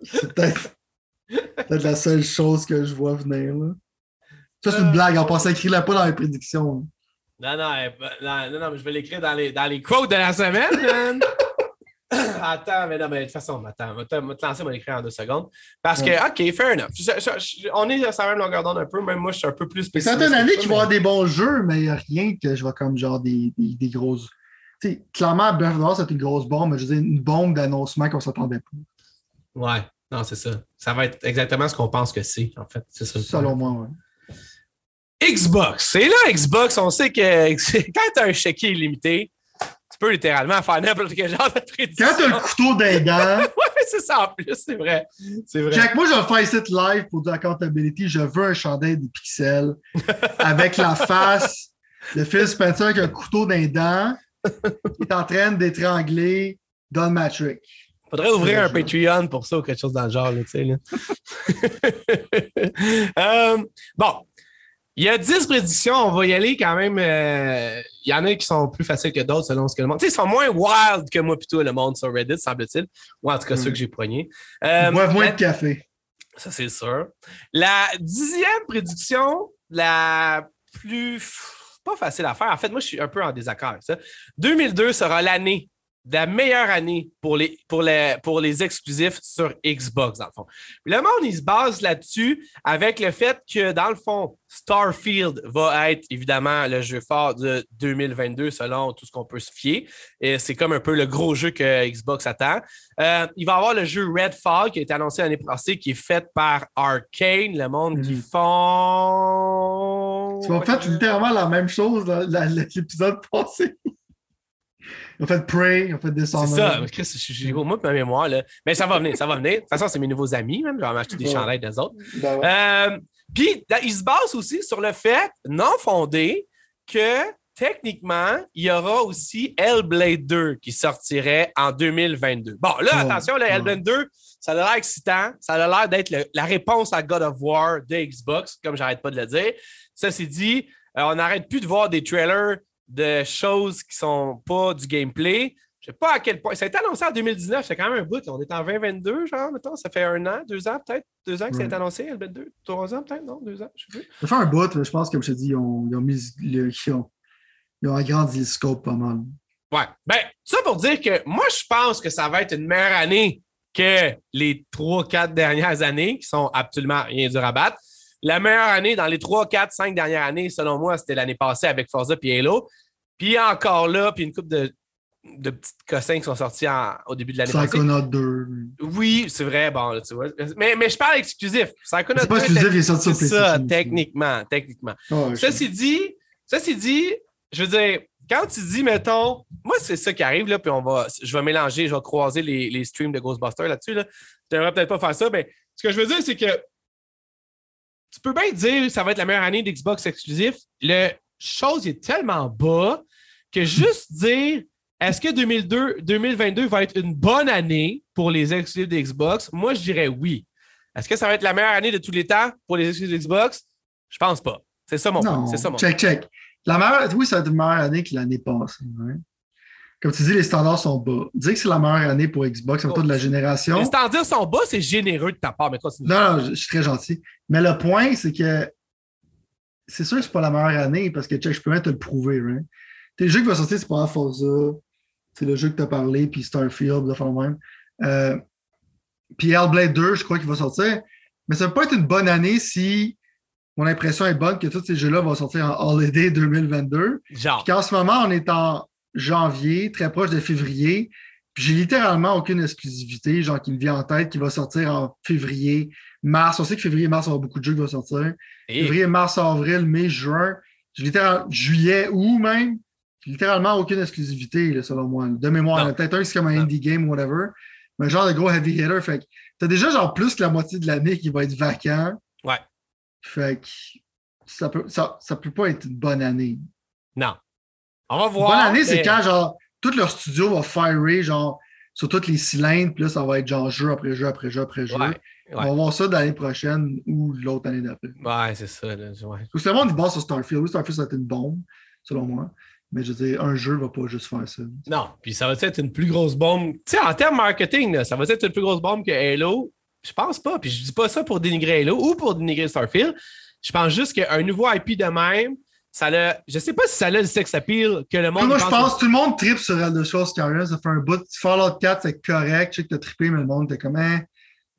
c'est peut-être la seule chose que je vois venir. Là. Ça, c'est une blague. En passant, écris-la pas dans les prédictions. Non, non, non, non, mais je vais l'écrire dans les, dans les quotes de la semaine, man. <coughs> attends, mais non, mais de toute façon, attends, je vais te lancer mon écrit en deux secondes. Parce que, OK, fair enough. on est à sa même longueur d'onde un peu, même moi, je suis un peu plus spécifique. C'est une année qui va avoir des bons jeux, mais il n'y a rien que je vois comme genre des, des, des grosses. Clairement, Breath of c'est une grosse bombe, mais je veux dire, une bombe d'annoncement qu'on ne s'attendait pas. Ouais, non, c'est ça. Ça va être exactement ce qu'on pense que c'est, en fait. C'est ça. Selon moi, oui. Xbox. Et là, Xbox, on sait que <laughs> quand tu as un chéquier illimité, peux littéralement faire n'importe quel genre de prédiction. Quand tu as le couteau d'un <laughs> oui, c'est ça en plus, c'est vrai. C'est vrai. Jack, moi, je vais faire ici live pour du accountability. Je veux un chandail des pixels avec la <laughs> face de Phil Spencer qui a un couteau d'un dent qui est en train d'étrangler Don Matrick. Faudrait ouvrir un <laughs> Patreon pour ça ou quelque chose dans le genre, tu sais. Là. <laughs> Euh, bon, il y a 10 prédictions, on va y aller quand même. Euh, il y en a qui sont plus faciles que d'autres selon ce que le monde. Tu sais, ils sont moins wild que moi, plutôt, le monde sur Reddit, semble-t-il. Ou en tout cas, ceux que j'ai poignés. Euh, boivent moins de café. Ça, c'est sûr. La dixième prédiction, la plus. Pas facile à faire. En fait, moi, je suis un peu en désaccord avec ça. 2002 sera l'année la meilleure année pour les, pour, les, pour les exclusifs sur Xbox, dans le fond. le monde, il se base là-dessus avec le fait que, dans le fond, Starfield va être évidemment le jeu fort de 2022 selon tout ce qu'on peut se fier. Et c'est comme un peu le gros jeu que Xbox attend. Euh, il va y avoir le jeu Redfall qui a été annoncé l'année passée, qui est fait par Arkane, le monde qui mhm. font. Tu vas faire littéralement la même chose l'épisode passé. Ils ont fait Prey, ils ont fait Dishonored. C'est ça, Chris, j'ai au moins ma mémoire. Là. Mais ça va venir, ça va venir. De toute façon, c'est mes nouveaux amis, même. Je vais m'acheter des chandelles des autres. Ben euh, puis, ils se basent aussi sur le fait non fondé que techniquement, il y aura aussi Hellblade 2 qui sortirait en 2022. Bon, là, attention, le Hellblade 2, ça a l'air excitant. Ça a l'air d'être la réponse à God of War de Xbox, comme j'arrête pas de le dire. Ça, c'est dit, euh, on n'arrête plus de voir des trailers de choses qui sont pas du gameplay. Je sais pas à quel point. Ça a été annoncé en 2019, c'est quand même un bout. On est en 2022, genre, mettons. Ça fait un an, deux ans peut-être. Deux ans que ça a été annoncé, elle deux, trois ans peut-être, non? Deux ans, je sais plus. Ça fait un bout, je pense, comme je te dis, ils ont, ils ont mis le, ils ont, ils ont agrandi le scope pas mal. Ouais. Ben, ça pour dire que moi, je pense que ça va être une meilleure année que les trois, quatre dernières années qui sont absolument rien du rabat. La meilleure année dans les trois, quatre, cinq dernières années, selon moi, c'était l'année passée avec Forza et Halo. Puis encore là, puis une coupe de, de petites cossins qui sont sortis au début de l'année passée. Psychonaut 2. Oui, c'est vrai. Bon, là, tu vois. Mais, mais je parle exclusif. Psychonaut 2. C'est pas exclusif, il est sorti C'est ça, techniquement. techniquement. Oh, ça, c'est dit, dit, je veux dire, quand tu dis, mettons, moi, c'est ça qui arrive, là, puis on va, je vais mélanger, je vais croiser les, les streams de Ghostbusters là-dessus. Là. Tu devrais peut-être pas faire ça, mais ce que je veux dire, c'est que tu peux bien dire que ça va être la meilleure année d'Xbox exclusif. Le chose est tellement bas que juste <laughs> dire est-ce que 2002, 2022 va être une bonne année pour les exclusifs d'Xbox? Moi, je dirais oui. Est-ce que ça va être la meilleure année de tous les temps pour les exclusifs d'Xbox? Je pense pas. C'est ça mon point. C'est ça mon check, check. La meilleure, oui, ça va être une meilleure année que l'année passée. Comme tu dis, les standards sont bas. Dire que c'est la meilleure année pour Xbox, en de la génération. Les standards sont bas, c'est généreux de ta part, mais Non, non, je suis très gentil. Mais le point, c'est que c'est sûr que c'est pas la meilleure année parce que check, je peux même te le prouver. Right? Les jeux qui vont sortir, c'est pas Forza, C'est le jeu que tu as parlé, puis Starfield, de faire même. Euh, puis Hellblade 2, je crois qu'il va sortir. Mais ça ne peut pas être une bonne année si mon impression est bonne que tous ces jeux-là vont sortir en Holiday 2022. Genre. Puis qu'en ce moment, on est en janvier, très proche de février. Puis j'ai littéralement aucune exclusivité, genre qui me vient en tête, qui va sortir en février, mars. On sait que février, mars, y aura beaucoup de jeux qui vont sortir. Et- Février, mars, avril, mai, juin. J'ai littéralement juillet, août même. J'ai littéralement aucune exclusivité, là, selon moi. De mémoire, a peut-être un c'est comme un Non. indie game ou whatever. Mais genre de gros heavy hitter. Fait que t'as déjà genre plus que la moitié de l'année qui va être vacant. Ouais. Fait que ça peut, ça, ça peut pas être une bonne année. Non. On va voir. bonne année, c'est quand genre tout leur studio va firer genre sur tous les cylindres, puis là, ça va être genre jeu après jeu après jeu après jeu. Ouais, On va voir ça l'année prochaine ou l'autre année d'après. Ouais, c'est ça. Là. Ouais. Tout le monde il base sur Starfield. Oui, Starfield, ça a été une bombe, selon moi. Mais je veux dire, un jeu ne va pas juste faire ça. Non, puis ça va être une plus grosse bombe. Tu sais, en termes marketing, là, ça va être une plus grosse bombe que Halo? Je pense pas. Puis je dis pas ça pour dénigrer Halo ou pour dénigrer Starfield. Je pense juste qu'un nouveau IP de même, ça a. Je sais pas si ça a le sex appeal que le monde. Moi, je pense que tout le monde tripe sur Elder Scrolls Skyrim. Ça fait un bout. Fallout 4, c'est correct. Je sais que t'as trippé, mais le monde était comme, hein,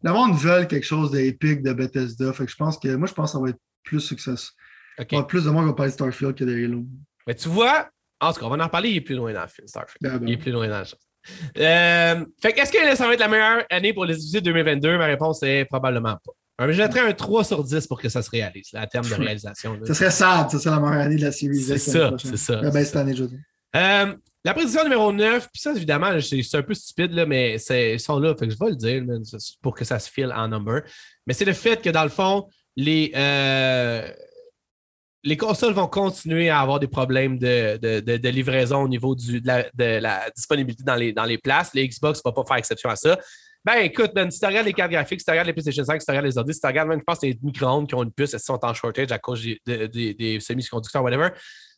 le monde veut quelque chose d'épique de Bethesda. Fait que je pense que, moi, je pense que ça va être plus succès. Ok. Il y aura plus de monde qui va parler de Starfield que de Halo. Mais tu vois, en tout cas, on va en parler, il est plus loin dans le film, Starfield. Ben, ben. Il est plus loin dans le chose. Euh, fait que est-ce que ça va être la meilleure année pour les exclusivités 2022? Ma réponse est probablement pas. Euh, Je mettrais un 3 sur 10 pour que ça se réalise, là, à terme de <laughs> réalisation. Ça serait sad, ça serait la meilleure année de la série. C'est ça, c'est ça, Ben, année, je. Euh, la prédiction numéro 9, puis ça, évidemment, c'est un peu stupide, là, mais ils sont là, fait que je vais le dire pour que ça se file en number. Mais c'est le fait que, dans le fond, les, euh, les consoles vont continuer à avoir des problèmes de, de- de- de livraison au niveau du, de, la, de la disponibilité dans les, dans les places. Les Xbox ne vont pas faire exception à ça. Ben écoute, man, si tu regardes les cartes graphiques, si tu regardes les PlayStation 5, si tu regardes les ordi, si tu regardes même, je pense, les micro-ondes qui ont une puce, elles sont en shortage à cause des, des- semi-conducteurs, whatever?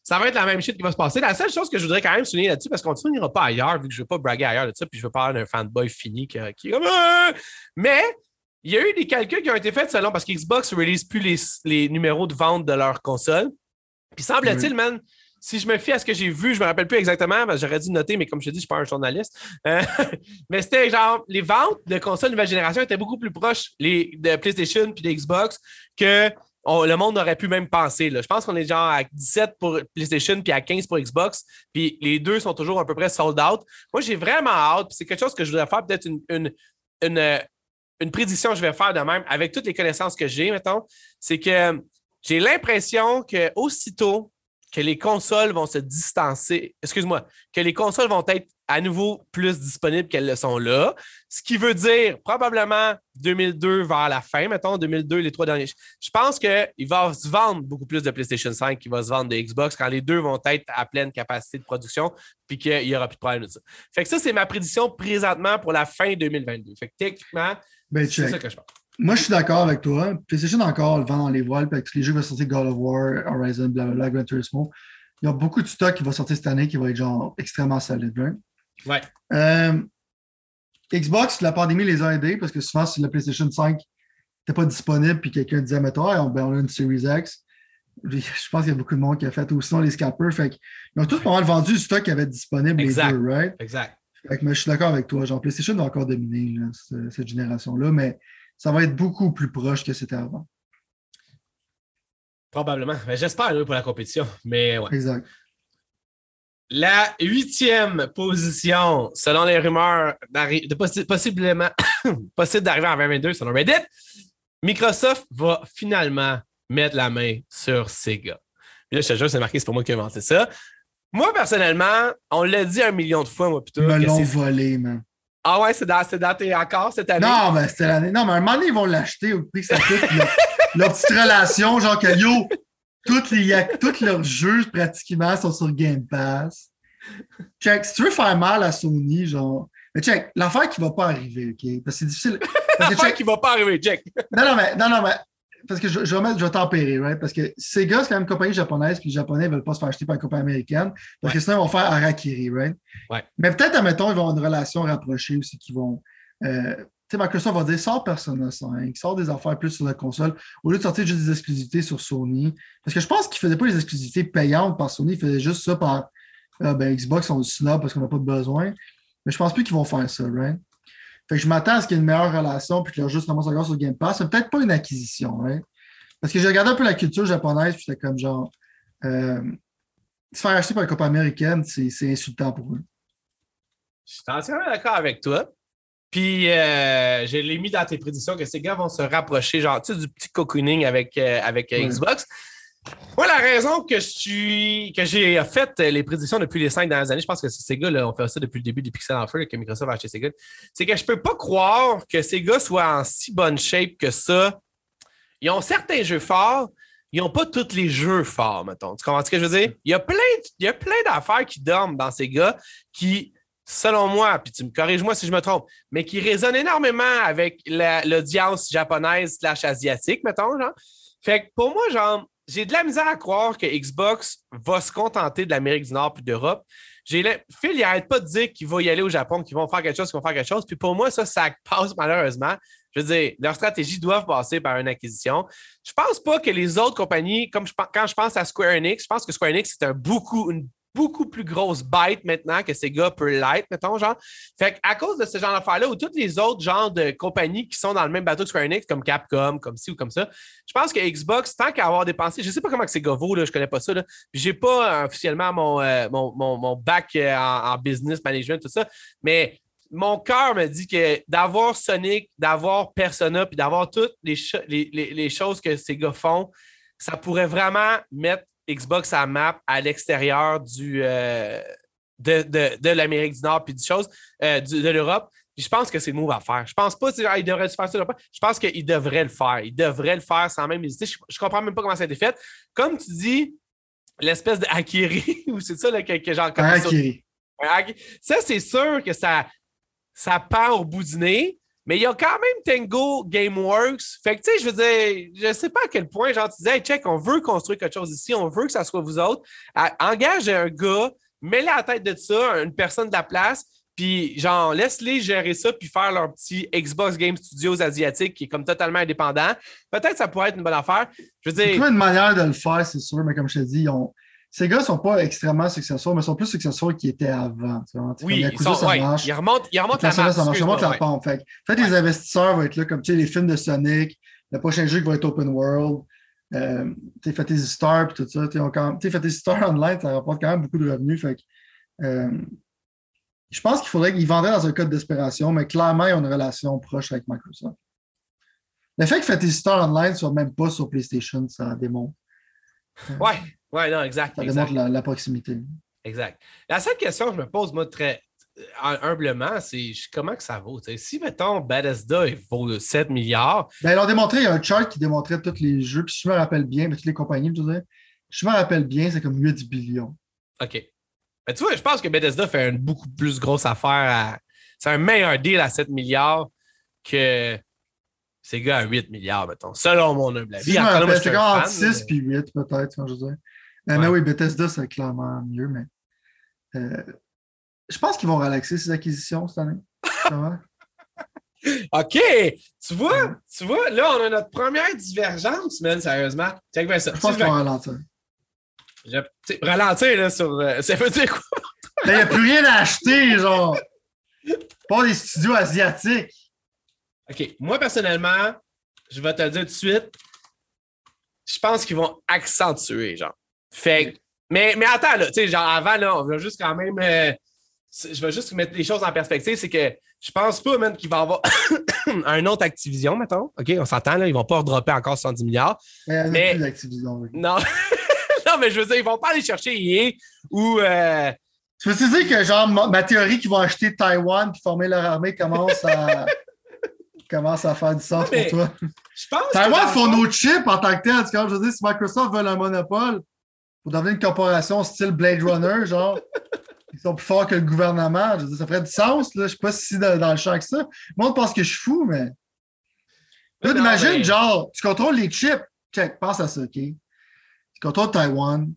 Ça va être la même shit qui va se passer. La seule chose que je voudrais quand même souligner là-dessus, parce qu'on ne n'ira pas ailleurs, vu que je ne veux pas braguer ailleurs de ça, puis je veux parler d'un fanboy fini qui, qui est comme. Ah! Mais il y a eu des calculs qui ont été faits selon, parce que Xbox ne release plus les, les numéros de vente de leur console. Puis semble-t-il, man, si je me fie à ce que j'ai vu, je me rappelle plus exactement, j'aurais dû noter, mais comme je te dis, je suis pas un journaliste. Euh, <laughs> mais c'était genre, les ventes de consoles nouvelle génération étaient beaucoup plus proches les, de PlayStation puis de Xbox que le monde aurait pu même penser. Je pense qu'on est genre à 17 pour PlayStation puis à 15 pour Xbox. Puis les deux sont toujours à peu près sold out. Moi, j'ai vraiment hâte. C'est quelque chose que je voudrais faire, peut-être une, une, une, euh, une prédiction que je vais faire de même avec toutes les connaissances que j'ai, mettons. C'est que j'ai l'impression que aussitôt que les consoles vont se distancer, excuse-moi, que les consoles vont être à nouveau plus disponibles qu'elles le sont là, ce qui veut dire probablement 2002 vers la fin, mettons, 2002, les trois derniers. Je pense qu'il va se vendre beaucoup plus de PlayStation 5 qu'il va se vendre de Xbox quand les deux vont être à pleine capacité de production puis qu'il n'y aura plus de problème de ça. Fait que ça, c'est ma prédiction présentement pour la fin 2022. Fait que techniquement, Ben, c'est ça que je pense. Moi, je suis d'accord avec toi. PlayStation encore le vent dans les voiles, avec tous les jeux vont sortir God of War, Horizon, blablabla, Gran Turismo. Il y a beaucoup de stock qui va sortir cette année qui va être genre extrêmement solide. right? Ouais. Euh, Xbox, la pandémie les a aidés parce que souvent, si la PlayStation 5 n'était pas disponible puis quelqu'un disait, Hey, on, ben, on a une Series X, je pense qu'il y a beaucoup de monde qui a fait, ou sinon les scalpers. Fait qu'ils ont tous pas mal vendu du stock qui avait disponible Exact. les deux, right? Exact. Fait que, mais je suis d'accord avec toi. Genre, PlayStation va encore dominer là, cette génération-là, mais ça va être beaucoup plus proche que c'était avant. Probablement. J'espère oui, pour la compétition. Mais ouais. Exact. La huitième position, selon les rumeurs de possi- possiblement <coughs> possible d'arriver en 2022 selon Reddit, Microsoft va finalement mettre la main sur Sega. Puis là, je te jure, c'est marqué, c'est pas moi qui ai inventé ça. Moi, personnellement, on l'a dit un million de fois, moi, Ils plutôt. me que l'ont volé, man. Ah ouais, c'est dans, c'est dans tes encore cette année? Non, mais c'était l'année. Non, mais à un moment donné, ils vont l'acheter au prix que ça coûte. leur, leur petite relation, genre que yo, toutes les, tous leurs jeux pratiquement sont sur Game Pass. Check, si tu veux faire mal à Sony, genre. Mais check, l'affaire qui va pas arriver, OK? Parce que c'est difficile. Parce que <laughs> Affaire check, qui va pas arriver, Jack. Non, non, mais, non, non, mais parce que je, je vais, mettre- je vais tempérer, right? Parce que Sega, c'est quand même une compagnie japonaise, puis les Japonais ne veulent pas se faire acheter par une compagnie américaine, parce que sinon, ils vont faire Harakiri, right? Ouais. Mais peut-être, admettons, ils vont avoir une relation rapprochée aussi, qui vont. Euh, tu sais, Microsoft va dire sort Persona 5, sort des affaires plus sur la console, au lieu de sortir juste des exclusivités sur Sony. Parce que je pense qu'ils ne faisaient pas les exclusivités payantes par Sony, ils faisaient juste ça par ah, ben, Xbox sont snob parce qu'on n'a pas de besoin. Mais je pense plus qu'ils vont faire ça, right? Fait que je m'attends à ce qu'il y ait une meilleure relation puis qu'ils juste commencent encore sur Game Pass. C'est peut-être pas une acquisition, right? Parce que j'ai regardé un peu la culture japonaise, puis c'était comme genre. Euh, se faire acheter par une compagnie américaine, c'est insultant pour eux. Je suis entièrement d'accord avec toi. Puis, euh, je l'ai mis dans tes prédictions que ces gars vont se rapprocher, genre, tu sais, du petit cocooning avec, euh, avec Xbox. Moi, la raison que j'ai fait les prédictions depuis les cinq dernières années, je pense que ces gars, ont fait ça depuis le début du Pixel en feu, que Microsoft a acheté ces gars, c'est que je peux pas croire que ces gars soient en si bonne shape que ça. Ils ont certains jeux forts, ils n'ont pas tous les jeux forts, mettons. Tu comprends ce que je veux dire? Il y a plein, il y a plein d'affaires qui dorment dans ces gars qui, selon moi, puis tu me corriges-moi si je me trompe, mais qui résonnent énormément avec l'audience japonaise slash asiatique, mettons, genre. Fait que pour moi, genre, j'ai de la misère à croire que Xbox va se contenter de l'Amérique du Nord puis d'Europe. Phil, il n'arrête pas de dire qu'il va y aller au Japon, qu'ils vont faire quelque chose, qu'ils vont faire quelque chose. Puis pour moi, ça, ça passe malheureusement. Je veux dire, leur stratégie doivent passer par une acquisition. Je pense pas que les autres compagnies, comme quand je pense à Square Enix, je pense que Square Enix, c'est un beaucoup, une beaucoup plus grosse bête maintenant que ces gars peuvent l'être, mettons, genre. Fait à cause de ce genre d'affaires-là, ou tous les autres genres de compagnies qui sont dans le même bateau que Square Enix, comme Capcom, comme ci ou comme ça, je pense que Xbox, tant qu'à avoir dépensé, je sais pas comment c'est gars vaut, là, je connais pas ça, j'ai pas euh, officiellement mon, euh, bac euh, en, business management, tout ça, mais mon cœur me dit que d'avoir Sonic, d'avoir Persona, puis d'avoir toutes les, les, les choses que ces gars font, ça pourrait vraiment mettre Xbox à map à l'extérieur du euh, de, l'Amérique du Nord puis du chose, euh, de l'Europe. Je pense que c'est le move à faire. Je pense pas qu'il devrait faire ça. Je pense qu'il devrait le faire. Il devrait le faire sans même hésiter. Je, ne comprends même pas comment ça a été fait. Comme tu dis, l'espèce de Akiri, <laughs> ou c'est ça là, que, que genre. Ça, c'est sûr que ça, ça pend au bout du nez. Mais il y a quand même Tango Gameworks. Fait que, tu sais, je veux dire, je sais pas à quel point, genre, tu disais, check, on veut construire quelque chose ici, on veut que ça soit vous autres. engage un gars, mets-le à la tête de ça, une personne de la place, puis, genre, laisse-les gérer ça, puis faire leur petit Xbox Game Studios asiatique qui est comme totalement indépendant. Peut-être que ça pourrait être une bonne affaire. Je veux dire. C'est une manière de le faire, c'est sûr, mais comme je te dis, ils ont ces gars ne sont pas extrêmement successful, mais sont plus successful qu'ils étaient avant. Oui, ils, sont, ça marche. ils remontent, ils remontent la, ça, ça marche, remonte la pente. Fait, fait les investisseurs vont être là, comme tu sais, les films de Sonic, le prochain jeu qui va être open world, euh, fait tes stars et tout ça. Tu fait tes stars online, ça rapporte quand même beaucoup de revenus. Fait euh, je pense qu'il faudrait qu'ils vendraient dans un cas de desperation, mais clairement, ils ont une relation proche avec Microsoft. Le fait que Fantasy Star Online ne soit même pas sur PlayStation, ça démontre. Ouais, oui, non, exact. Ça démontre la, proximité. Exact. La seule question que je me pose, moi, très euh, humblement, c'est comment que ça vaut? Si, mettons, Bethesda vaut 7 milliards. Ben, ils ont démontré, il y a un chart qui démontrait tous les jeux, puis si je me rappelle bien, toutes les compagnies, je, veux je me rappelle bien, c'est comme 8 billions. OK. Mais tu vois, je pense que Bethesda fait une beaucoup plus grosse affaire à. C'est un meilleur deal à 7 milliards que ces gars à 8 milliards, mettons, selon mon humble avis. c'est comme entre 6 et 8, peut-être, quand je veux dire. Euh, mais oui, Bethesda, c'est clairement mieux, mais euh, je pense qu'ils vont relaxer ces acquisitions cette année. <laughs> OK! Tu vois, tu vois, là, on a notre première divergence, man, sérieusement. Check bien ça. Je pense qu'ils vont ralentir. ralentir, là, sur. Euh, ça veut dire quoi? Il n'y a plus rien à acheter, genre. Pas des studios asiatiques. OK. Moi, personnellement, je vais te le dire tout de suite. Je pense qu'ils vont accentuer, genre. Fait mais, mais attends, là, tu sais, genre avant, là, on va juste quand même. Euh, je vais juste mettre les choses en perspective. C'est que je pense pas, même qu'il va y avoir <coughs> un autre Activision, mettons. OK, on s'entend, là. Ils vont pas redropper encore 110 milliards. Mais, mais... Activision, Non. <laughs> non, mais je veux dire, ils vont pas aller chercher EA ou. Euh... Tu veux dire que, genre, ma, théorie qu'ils vont acheter Taïwan puis former leur armée commence à. <laughs> commence à faire du sens pour toi. Je pense Taïwan font nos chips en tant que tel. Je veux dire, si Microsoft veut un monopole, pour devenir une corporation style Blade Runner, genre, ils sont plus forts que le gouvernement. Je ça ferait du sens, là. Je ne sais pas si dans, dans le champ que ça. Moi, on pense que je suis fou, mais. Là, imagine, genre, tu contrôles les chips. Check, pense à ça, OK? Tu contrôles Taïwan,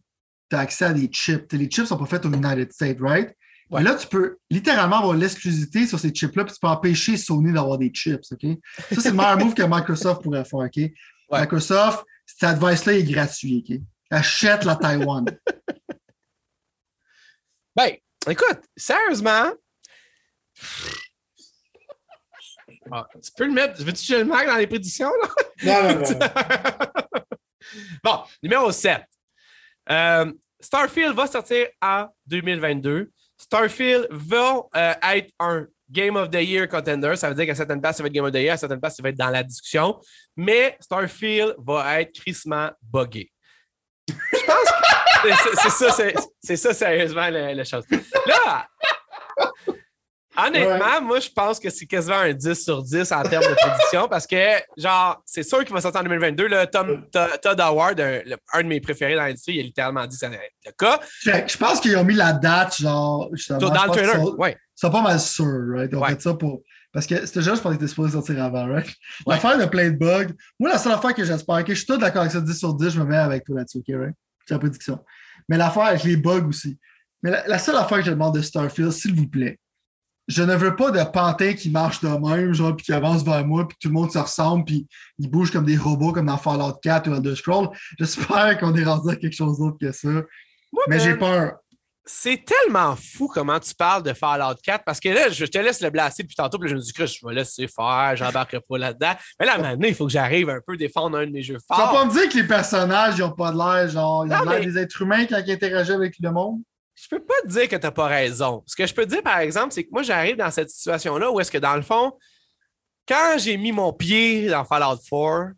tu as accès à des chips. les chips sont pas faits au United States, right? Ouais. là, tu peux littéralement avoir l'exclusivité sur ces chips-là, puis tu peux empêcher Sony d'avoir des chips, OK? Ça, c'est le meilleur move que Microsoft pourrait faire, OK? Microsoft, cet advice-là est gratuit, OK? Achète la Taïwan. <laughs> Ben, écoute, sérieusement. Ah, tu peux le mettre. Veux-tu que je le mette dans les prédictions? Là? Non, non, non. <laughs> bon, numéro 7. Euh, Starfield va sortir en 2022. Starfield va euh, être un Game of the Year contender. Ça veut dire qu'à certaines places, ça va être Game of the Year, à certaines places, ça va être dans la discussion. Mais Starfield va être crissement buggé. Je pense que c'est- c'est ça, c'est- c'est ça, sérieusement, la, la chose. Là, honnêtement, moi, je pense que c'est quasiment un 10 sur 10 en termes de prédiction parce que, genre, c'est sûr qu'il va sortir en 2022. Là, Tom, Todd Howard, un, de mes préférés dans l'industrie, il a littéralement dit que être le cas. Je pense qu'ils ont mis la date, genre, justement. Dans le trailer. Ils sont pas mal sûrs, right? Ils ont Ouais. fait ça pour. Parce que c'était juste pour être supposé sortir avant, right? Ouais. L'affaire de plein de bugs. Moi, la seule affaire que j'espère, que je suis tout d'accord avec ça, 10 sur 10, je me mets avec toi là-dessus, OK, right? C'est la prédiction. Mais l'affaire avec les bugs aussi. Mais la, la seule affaire que je demande de Starfield, s'il vous plaît, je ne veux pas de pantin qui marche de même, genre, puis qui avance vers moi, puis tout le monde se ressemble, puis ils bougent comme des robots, comme dans Fallout 4 ou Elder Scrolls. J'espère qu'on est rendu à quelque chose d'autre que ça. Moi, Mais j'ai peur. C'est tellement fou comment tu parles de Fallout 4 parce que là, je te laisse le blaster depuis tantôt, puis je me dis que je vais laisser faire, j'embarquerai pas là-dedans. Mais là, maintenant, il faut que j'arrive un peu défendre un de mes jeux Tu vas forts. pas me dire que les personnages, ils ont pas de l'air, genre, ils ont Non, l'air mais- des êtres humains quand ils interagissent avec le monde? Je peux pas te dire que tu n'as pas raison. Ce que je peux te dire, par exemple, c'est que moi, j'arrive dans cette situation-là où est-ce que, dans le fond, quand j'ai mis mon pied dans Fallout 4,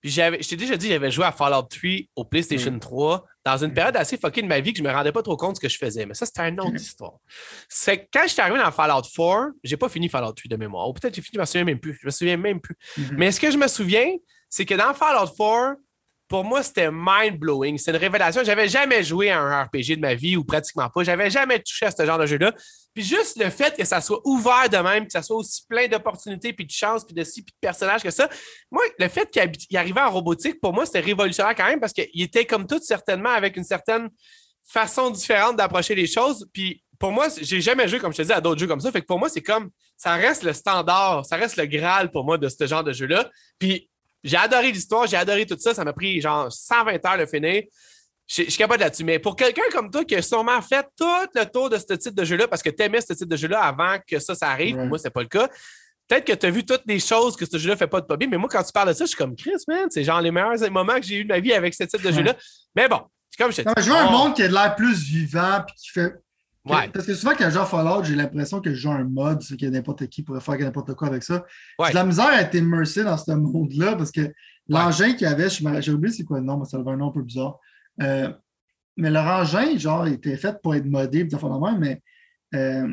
puis j'avais, je t'ai déjà dit, j'avais joué à Fallout 3 au PlayStation 3 dans une période assez fuckée de ma vie que je me rendais pas trop compte de ce que je faisais. Mais ça, c'était une autre histoire. C'est quand je suis arrivé dans Fallout 4, j'ai pas fini Fallout 3 de mémoire. Ou peut-être j'ai fini, je me souviens même plus. Je me souviens même plus. Mais ce que je me souviens, c'est que dans Fallout 4, pour moi, c'était mind-blowing. C'est une révélation. J'avais jamais joué à un RPG de ma vie ou pratiquement pas. J'avais jamais touché à ce genre de jeu-là. Puis juste le fait que ça soit ouvert de même, que ça soit aussi plein d'opportunités, puis de chances, puis de si, puis de personnages que ça. Moi, le fait qu'il arrivait en robotique, pour moi, c'était révolutionnaire quand même parce qu'il était comme tout, certainement, avec une certaine façon différente d'approcher les choses. Puis pour moi, j'ai jamais joué, comme je te dis, à d'autres jeux comme ça. Fait que pour moi, c'est comme, ça reste le standard, ça reste le Graal pour moi de ce genre de jeu-là. Puis j'ai adoré l'histoire, j'ai adoré tout ça. Ça m'a pris genre 120 heures de finir. Je suis capable là-dessus. Mais pour quelqu'un comme toi qui a sûrement fait tout le tour de ce type de jeu-là parce que tu aimais ce type de jeu-là avant que ça, ça arrive, Ouais. moi, c'est pas le cas. Peut-être que tu as vu toutes les choses que ce jeu-là fait pas de bien, mais moi, quand tu parles de ça, je suis comme Chris, man. C'est genre les meilleurs moments que j'ai eu de ma vie avec ce type de Ouais. jeu-là. Mais bon, comme je te Non, mais dis. je veux un on- monde qui a de l'air plus vivant puis qui fait. Ouais. Parce que souvent, quand je joue à Fallout, j'ai l'impression que je joue un mode, c'est que n'importe qui pourrait faire n'importe quoi avec ça. Ouais. La misère à être immersé dans ce monde-là parce que l'engin qu'il y avait, j'ai oublié c'est quoi le nom, mais ça avait un nom un peu bizarre. Euh, mais leur engin, genre, il était fait pour être modé, puis même, mais. Euh,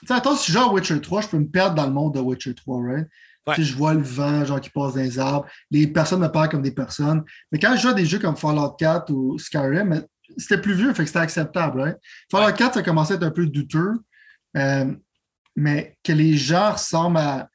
tu sais, attends, si je joue à Witcher 3, je peux me perdre dans le monde de Witcher 3, right? Ouais. Tu sais, je vois le vent, genre, qui passe dans les arbres. Les personnes me parlent comme des personnes. Mais quand je joue à des jeux comme Fallout 4 ou Skyrim, c'était plus vieux, fait que c'était acceptable, right? Fallout 4, ça commençait à être un peu douteux. euh, mais que les gens ressemblent à,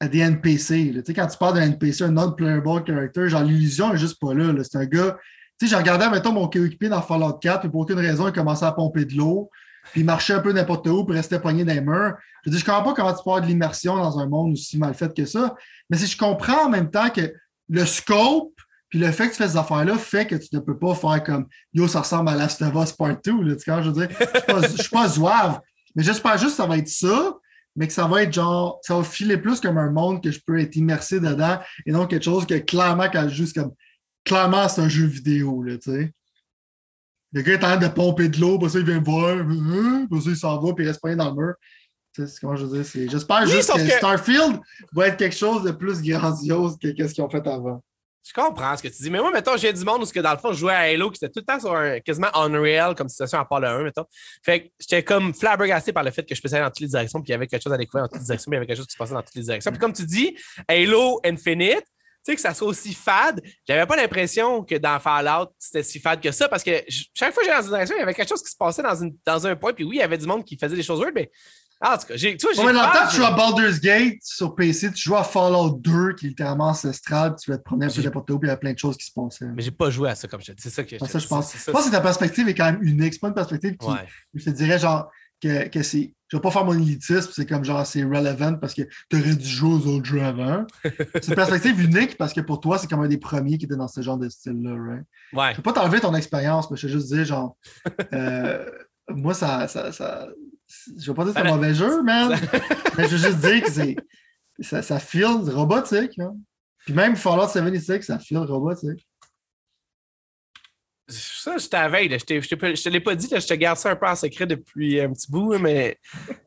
à des NPC. là. Quand tu parles d'un NPC, un non-playable character, genre l'illusion n'est juste pas là. là. C'est un gars. Tu sais, j'ai regardé, mettons, mon coéquipier dans Fallout 4, puis pour aucune raison, il commençait à pomper de l'eau, puis il marchait un peu n'importe où, puis restait poigné dans les murs. Je dis, je comprends pas comment tu peux avoir de l'immersion dans un monde aussi mal fait que ça, mais si je comprends en même temps que le scope, puis le fait que tu fais ces affaires-là fait que tu ne peux pas faire comme Yo, ça ressemble à Last of Us Part 2. Là, tu vois, je veux dire, je suis pas- <laughs> je suis pas zouave, mais j'espère juste que ça va être ça, mais que ça va être genre, ça va filer plus comme un monde que je peux être immersé dedans et non quelque chose que clairement, quand je joue, c'est comme, clairement, c'est un jeu vidéo, là, tu sais. Le gars est en train de pomper de l'eau, ça, il vient me voir, hein, ça, il s'en va, puis il reste pas dans le mur. Tu sais, comment je veux dire, j'espère Oui, juste que- Starfield va être quelque chose de plus grandiose que ce qu'ils ont fait avant. Je comprends ce que tu dis. Mais moi, mettons, j'ai du monde où, que, dans le fond, je jouais à Halo, qui était tout le temps sur un quasiment Unreal comme situation à part le 1, mettons. Fait que j'étais comme flabbergasté par le fait que je peux aller dans toutes les directions, puis il y avait quelque chose à découvrir dans toutes les directions, puis il y avait quelque chose qui se passait dans toutes les directions. Puis comme tu dis, Halo Infinite, tu sais, que ça soit aussi fade, j'avais pas l'impression que dans Fallout, c'était si fade que ça, parce que chaque fois que j'allais dans une direction, il y avait quelque chose qui se passait dans, une, dans un point, puis oui, il y avait du monde qui faisait des choses weird, mais en tout cas, j'ai, tu vois, j'ai Ouais, mais dans le peur, temps, tu joues à Baldur's Gate sur PC, tu joues à Fallout 2 qui est littéralement ancestral, puis tu vas te promener un peu n'importe où, puis il y a plein de choses qui se passaient. Mais j'ai pas joué à ça comme je te dis. C'est ça que Ça, je pense. Je pense que ta perspective est quand même unique. C'est pas une perspective qui, Ouais. je te dirais, genre, que, que c'est. je vais pas faire mon élitisme, c'est comme genre, c'est relevant parce que tu aurais dû jouer aux autres jeux avant. c'est une perspective <laughs> unique parce que pour toi, c'est comme un des premiers qui était dans ce genre de style-là, right? Ouais. Je peux pas t'enlever ton expérience, mais je vais juste dire, genre, euh, moi, ça, ça, ça, Je vais pas dire que c'est un mauvais jeu, man. <laughs> mais je veux juste dire que c'est. Ça, ça feel robotique. Hein? Puis même Fallout 76, ça feel robotique. Ça, j'étais à veille. Je, te l'ai pas dit, là, je te garde ça un peu en secret depuis un petit bout, mais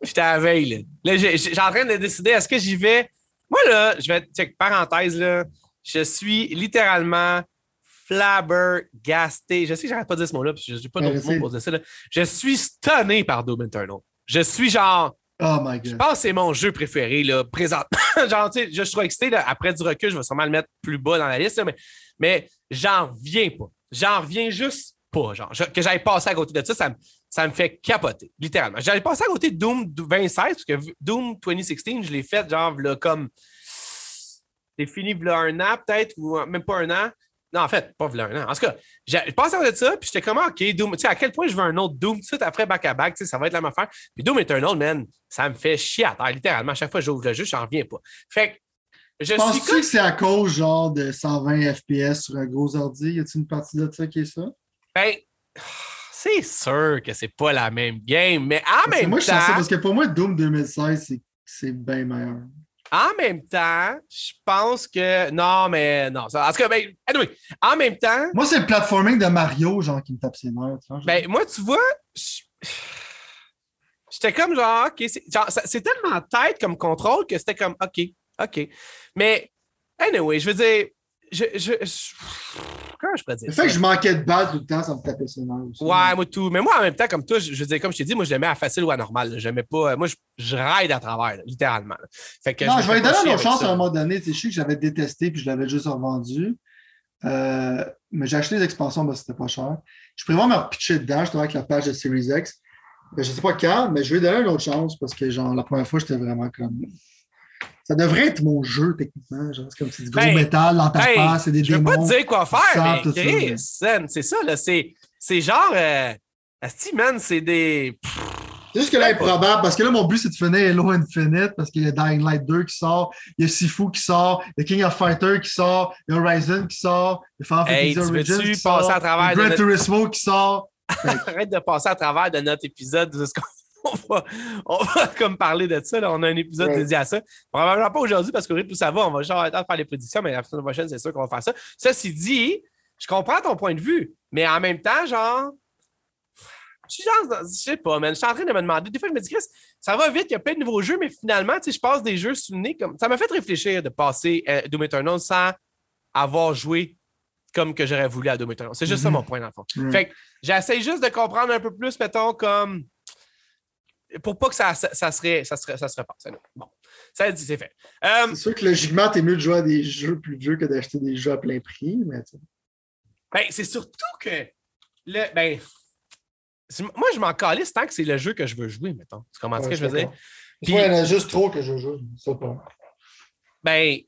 j'étais à veille. Là, là j'ai en train de décider est-ce que j'y vais? Moi, là, je vais. Check, parenthèse, là, je suis littéralement flabbergasté. Je sais que j'arrête pas de dire ce mot-là, parce que je n'ai pas d'autre mot pour dire ça. Là. Je suis stunné par Doom Eternal. Je suis genre. Oh my God. Je pense que c'est mon jeu préféré, là, présent. <laughs> genre, tu sais, je suis trop excité. Là, après du recul, je vais sûrement le mettre plus bas dans la liste, mais, mais j'en reviens pas. J'en reviens juste pas. Genre, que j'aille passer à côté de ça, ça me, ça me fait capoter, littéralement. J'allais passer à côté de Doom 2016, parce que Doom 2016, je l'ai fait, genre, là, comme. C'est fini, là, un an, peut-être, ou même pas un an. Non, en fait, pas un an. En tout cas, je passais de ça, puis j'étais comme, OK, Doom, tu sais, à quel point je veux un autre Doom, tout de suite après back-à-back, tu sais, ça va être la même affaire. Puis Doom Eternal, man, ça me fait chier à terre, littéralement. À chaque fois que j'ouvre le jeu, j'en reviens pas. Fait que je Penses-tu que c'est à cause genre de 120 FPS sur un gros ordi? Y a-t-il une partie de ça qui est ça? Ben, c'est sûr que c'est pas la même game, mais en même moi, temps. Je parce que pour moi, Doom 2016, c'est bien meilleur. En même temps, je pense que. Non, mais non. Ça... En tout cas, ben, anyway, en même temps. Moi, c'est le platforming de Mario, genre, qui me tape ses nerfs. Ben, moi, tu vois, j'étais comme genre, OK, c'est tellement tête comme contrôle que c'était comme, OK, OK. Mais, anyway, je veux dire, je, je, comment je pourrais dire? Que je manquais de balles tout le temps, ça me tapait sur aussi. Ouais, moi tout. Mais moi, en même temps, comme toi, je, veux dire, comme je t'ai dit, moi, je l'aimais à facile ou à normal. Je pas. Moi, je, je ride à travers, littéralement. Fait que non, je, vais lui donner une autre chance à un moment donné. Je sais que j'avais détesté puis je l'avais juste revendu. Euh, mais j'ai acheté les expansions, mais c'était pas cher. Je prévois me repitcher dedans, je avec la page de Series X. Je je sais pas quand, mais je vais lui donner une autre chance parce que, genre, la première fois, j'étais vraiment comme. Ça devrait être mon jeu, techniquement. Genre, c'est comme si du gros ben, métal dans ta face, c'est des je démons. Je veux pas te dire quoi faire, mais Chris, c'est ça, là. C'est genre. Euh, Asti, man, c'est des. C'est juste que là, improbable, parce que là, mon but, c'est de finir Halo Infinite, parce qu'il y a Dying Light 2 qui sort, il y a Sifu qui sort, il y a King of Fighters qui sort, il y a Horizon qui sort, il y a Final hey, Fantasy Origins qui sort, à travers il y a Gran Turismo qui sort. <laughs> Arrête de passer à travers de notre épisode de ce qu'on <laughs> on va, <laughs> comme parler de ça. Là. On a un épisode dédié à ça. Probablement pas aujourd'hui parce que rythme ça va, on va genre attendre de faire les prédictions, mais la semaine prochaine, c'est sûr qu'on va faire ça. Ceci dit, je comprends ton point de vue, mais en même temps, genre, je suis genre, je sais pas, man. Je suis en train de me demander. Des fois, je me dis, Chris, ça va vite, il y a plein de nouveaux jeux, mais finalement, tu sais, je passe des jeux sous le nez comme. Ça m'a fait réfléchir de passer euh, Doom Eternal sans avoir joué comme que j'aurais voulu à Doom Eternal. C'est juste ça mm-hmm. mon point, dans le fond. Fait que j'essaie juste de comprendre un peu plus, mettons, comme pour pas que ça, ça, serait, ça, serait, ça se repasse. Bon, ça dit, c'est fait. Euh, c'est sûr que logiquement, t'es mieux de jouer à des jeux plus vieux que d'acheter des jeux à plein prix, mais ben, c'est surtout que le, ben, moi, je m'en calisse tant que c'est le jeu que je veux jouer, mettons. Tu comprends ce que je veux dire? Puis, il y en a juste trop que je joue. Ça pas. Ben,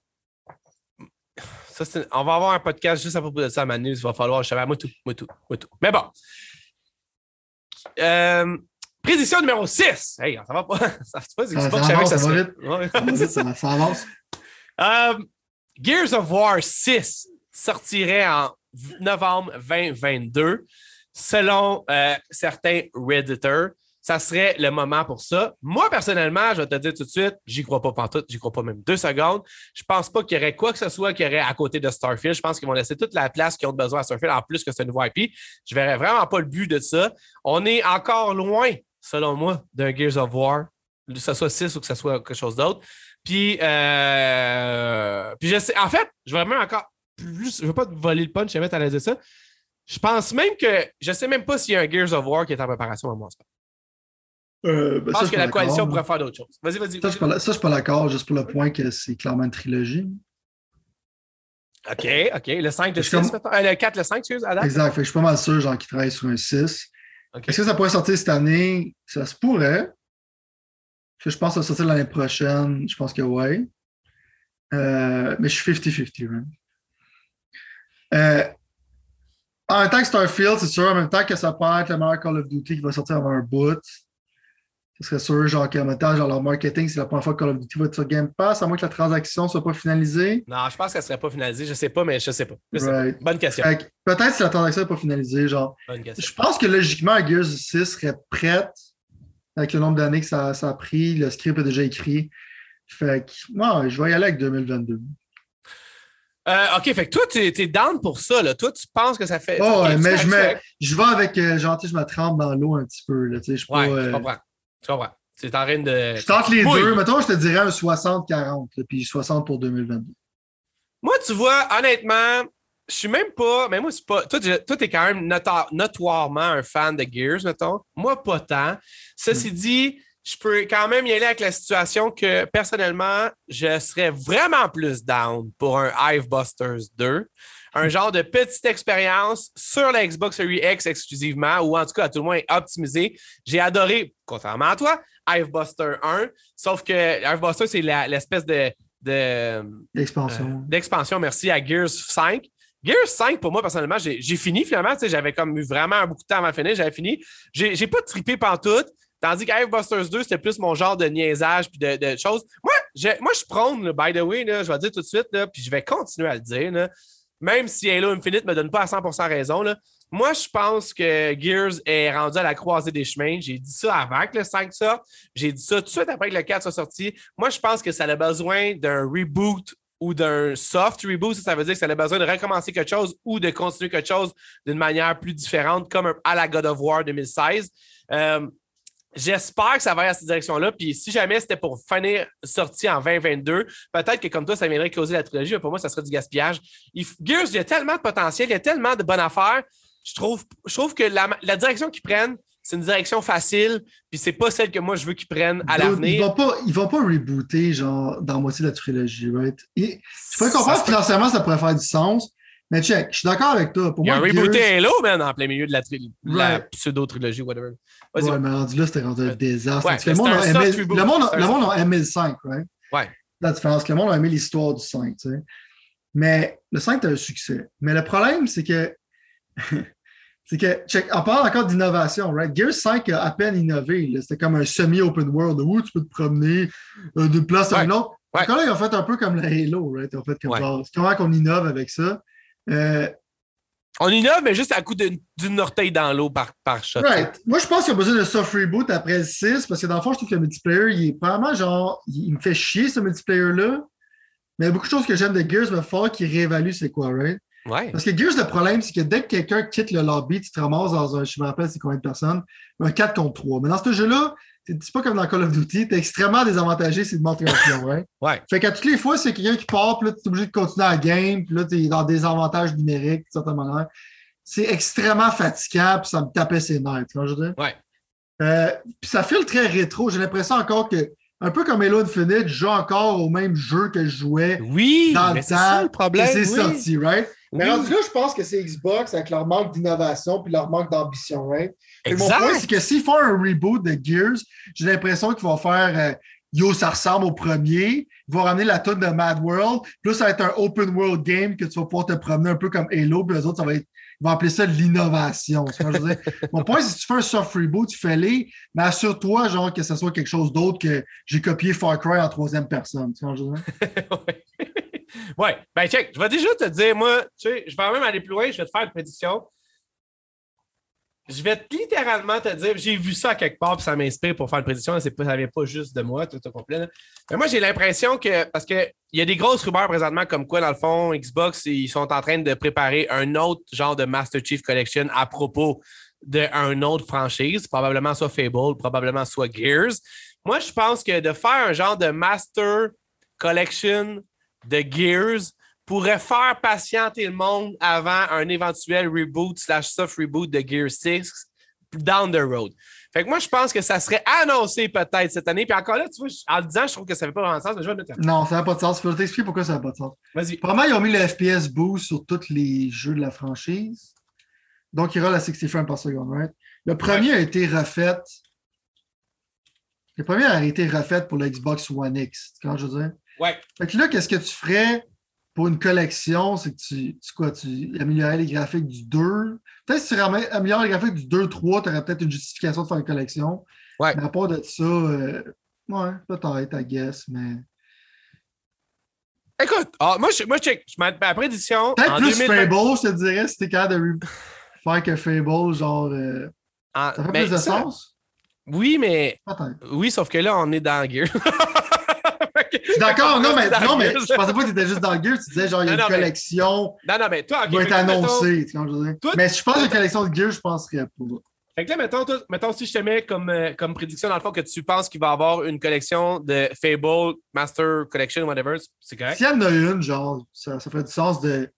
ça, on va avoir un podcast juste à propos de ça à Manu. Il va falloir, je pas, moi tout, moi tout, moi tout. Mais bon. Euh, Prédiction numéro 6. Hey, ça va pas. <laughs> Ça, pas, ça, ça, avance, ça, ça, vite. ça, avance. Um, <laughs> Gears of War 6 sortirait en novembre 2022. Selon euh, certains Redditors, ça serait le moment pour ça. Moi, personnellement, je vais te dire tout de suite, j'y crois pas pantoute, j'y crois pas même deux secondes. Je pense pas qu'il y aurait quoi que ce soit qui aurait à côté de Starfield. Je pense qu'ils vont laisser toute la place qu'ils ont besoin à Starfield, en plus que c'est un nouveau IP. Je verrais vraiment pas le but de ça. On est encore loin selon moi, d'un Gears of War, que ce soit 6 ou que ce soit quelque chose d'autre. Puis, euh, puis je sais, en fait, je vais même encore plus, je ne veux pas te voler le punch, je vais à dire ça. Je pense même que, je ne sais même pas s'il y a un Gears of War qui est en préparation à moi. Euh, ben je pense que la coalition pourrait faire d'autres choses. Vas-y, vas-y. Ça, je ne suis pas d'accord, juste pour le point que c'est clairement une trilogie. OK, OK. Le 5, le 6, comme... euh, le 4, le 5, excuse, Exact. je suis pas mal sûr, genre, qu'ils travaillent sur un 6. Est-ce que ça pourrait sortir cette année? Ça se pourrait. je pense que ça va sortir l'année prochaine. Je pense que oui. Euh, mais je suis 50-50. Euh, en même temps que Starfield, c'est sûr, en même temps que ça peut être le meilleur Call of Duty qui va sortir avant un boot. Ce serait sûr, genre, même temps, genre, leur marketing, c'est la première fois que Call of Duty va être sur Game Pass, à moins que la transaction ne soit pas finalisée. Non, je pense qu'elle ne serait pas finalisée. Je ne sais pas, mais je ne sais pas. Je sais Right. pas. Bonne question. Que Peut-être si la transaction n'est pas finalisée, genre. Bonne question. Je pense que logiquement, Gears 6 serait prête avec le nombre d'années que ça, ça a pris. Le script est déjà écrit. Fait que, ouais, je vais y aller avec 2022. Euh, OK, fait que toi, tu es, down pour ça. Là. Toi, tu penses que ça fait. Oh, mais je, je vais avec, euh, genre, je me trempe dans l'eau un petit peu. Là, tu sais, je pas, Ouais, je euh, comprends. Je comprends. C'est en train de. je tente les Oui. deux. Mettons, je te dirais un 60-40, là, puis 60 pour 2022. Moi, tu vois, honnêtement, je suis même pas. Mais moi, c'est pas. Toi, tu t'es quand même notoirement un fan de Gears, mettons. Moi, pas tant. Ceci dit, je peux quand même y aller avec la situation que personnellement, je serais vraiment plus down pour un Hivebusters 2. Un genre de petite expérience sur la Xbox Series X exclusivement, ou en tout cas, à tout le moins optimisé. J'ai adoré, contrairement à toi, Hivebuster 1, sauf que Hivebuster, c'est l'espèce de, de, L'expansion. euh, d'expansion, merci à Gears 5. Gears 5, pour moi, personnellement, j'ai fini finalement. J'avais comme eu vraiment beaucoup de temps avant de finir. J'avais fini. J'ai pas trippé pantoute. Tandis qu'Hivebusters 2, c'était plus mon genre de niaisage puis de, de choses. Moi, je, moi, je prône, là, by the way, là, je vais le dire tout de suite, là, puis je vais continuer à le dire. Même si Halo Infinite ne me donne pas à 100% raison, là, moi, je pense que Gears est rendu à la croisée des chemins. J'ai dit ça avant que le 5 sorte. J'ai dit ça tout de suite après que le 4 soit sorti. Moi, je pense que ça a besoin d'un reboot ou d'un soft reboot. Ça, ça veut dire que ça a besoin de recommencer quelque chose ou de continuer quelque chose d'une manière plus différente, comme à la God of War 2016. Euh, J'espère que ça va aller à cette direction-là. Puis si jamais c'était pour finir sorti en 2022, peut-être que comme toi, ça viendrait causer la trilogie, mais pour moi, ça serait du gaspillage. Il, Gears, il y a tellement de potentiel, il y a tellement de bonnes affaires. Je trouve, je trouve que la, la direction qu'ils prennent, c'est une direction facile, puis c'est pas celle que moi je veux qu'ils prennent à l'avenir. vont pas, ils vont pas rebooter, genre, dans la moitié de la trilogie, right? Et, je peux comprendre financièrement, ça pourrait faire du sens, mais check, je suis d'accord avec toi. Pour Il y a un rebooté Gears- Halo, man, en plein milieu de la, tri- pseudo-trilogie, whatever. Ouais, mais rendu là, c'était rendu un désastre. Ouais, le, monde un aimé, le, monde a, le monde aimé le 5, right? Ouais. La différence, le monde a aimé l'histoire du 5, tu sais. Mais le 5 a un succès. Mais le problème, c'est que. <laughs> c'est que, check, on parle encore d'innovation, right? Gears 5 a à peine innové. C'était comme un semi-open world où tu peux te promener euh, d'une place à une autre. Ouais. Encore là, ils ont fait un peu comme la Halo, right? Ils ont fait comme comment qu'on innove avec ça? Euh, On innove, mais juste à coup d'une d'une orteil dans l'eau par, par shot. Right. Moi, je pense qu'il y a besoin de soft reboot après le 6 parce que dans le fond, je trouve que le multiplayer, il est vraiment genre. Il me fait chier ce multiplayer-là. Mais il y a beaucoup de choses que j'aime de Gears, mais faut qu'il réévalue c'est quoi, right? Ouais. Parce que Gears, le problème, c'est que dès que quelqu'un quitte le lobby, tu te ramasses dans un, je me rappelle, c'est combien de personnes, un 4 contre 3. Mais dans ce jeu-là, c'est pas comme dans Call of Duty, t'es extrêmement désavantagé, montrer un pion, right? Ouais. Fait qu'à toutes les fois, c'est quelqu'un qui part, puis là, tu es obligé de continuer la game, puis là, tu es dans des avantages numériques, d'une certaine manière. C'est extrêmement fatigant, puis ça me tapait ses nerfs, tu vois, je veux dire? Ouais. Euh, puis ça file très rétro. J'ai l'impression encore que, un peu comme Halo Infinite, je joue encore au même jeu que je jouais Oui, dans le c'est ça le problème. c'est oui. sorti, right? Mais Oui. rendu là, je pense que c'est Xbox avec leur manque d'innovation puis leur manque d'ambition, que Mon point, c'est que s'ils font un reboot de Gears, j'ai l'impression qu'ils vont faire euh, Yo, ça ressemble au premier. Ils vont ramener la toune de Mad World. Plus ça va être un open world game que tu vas pouvoir te promener un peu comme Halo. Puis les autres, ça va être, ils vont appeler ça l'innovation. Mon point, c'est que si tu fais un soft reboot, tu fais-les, mais assure-toi genre que ce soit quelque chose d'autre que j'ai copié Far Cry en troisième personne. Tu vois ce que je veux dire? <laughs> ouais. Ben, check. Je vais déjà te dire, moi, tu sais, je vais même aller plus loin. Je vais te faire une prédiction. Je vais littéralement te dire, j'ai vu ça quelque part, puis ça m'inspire pour faire une prédiction. C'est pas, ça vient pas juste de moi, tout au complet. Mais moi, j'ai l'impression que, parce qu'il y a des grosses rumeurs présentement, comme quoi, dans le fond, Xbox, ils sont en train de préparer un autre genre de Master Chief Collection à propos d'une autre franchise, probablement soit Fable, probablement soit Gears. Moi, je pense que de faire un genre de Master Collection de Gears pourrait faire patienter le monde avant un éventuel reboot slash soft reboot de Gears 6 down the road. Fait que moi, je pense que ça serait annoncé peut-être cette année. Puis encore là, tu vois, je- en le disant, je trouve que ça fait pas vraiment de sens, mais je vais là. Non, ça n'a pas de sens. Il faut t'expliquer pourquoi ça n'a pas de sens. Vas-y. Probablement, ils ont mis le FPS boost sur tous les jeux de la franchise. Donc, il y aura la 60 frames par seconde, right? Le premier a été refait. Le premier a été refait pour le Xbox One X. Tu comprends ce que je veux dire? Ouais. Fait que là, qu'est-ce que tu ferais pour une collection, c'est que tu, tu, quoi, tu améliorais les graphiques du 2. Peut-être si tu améliores les graphiques du 2-3, tu aurais peut-être une justification de faire une collection. Ouais. Mais à part de ça, euh, ouais, peut-être, I guess, mais. Écoute, ah, moi, je, moi, je, ma prédiction. Peut-être plus 2020 Fable, je te dirais, si t'es capable de faire que Fable, genre. euh, en- ça fait ben, plus de ça- sens? Oui, mais. Oui, sauf que là, on est dans Gear. <laughs> Suis <laughs> D'accord, non, mais, non, mais je pensais pas que tu étais juste dans Gears. Tu disais, genre, il y a Non, une non, mais- collection Non, non, mais toi, ok, qui va fait être mettons- annoncée. tu sais, comme je veux dire. Toi- mais si je pense à une collection de Gears, je penserais pas. Fait que là, mettons, toi- mettons, si je te mets comme, euh, comme prédiction, dans le fond, que tu penses qu'il va y avoir une collection de Fable, Master Collection, whatever, c'est correct? S'il y en a une, genre, ça, ça ferait du sens de,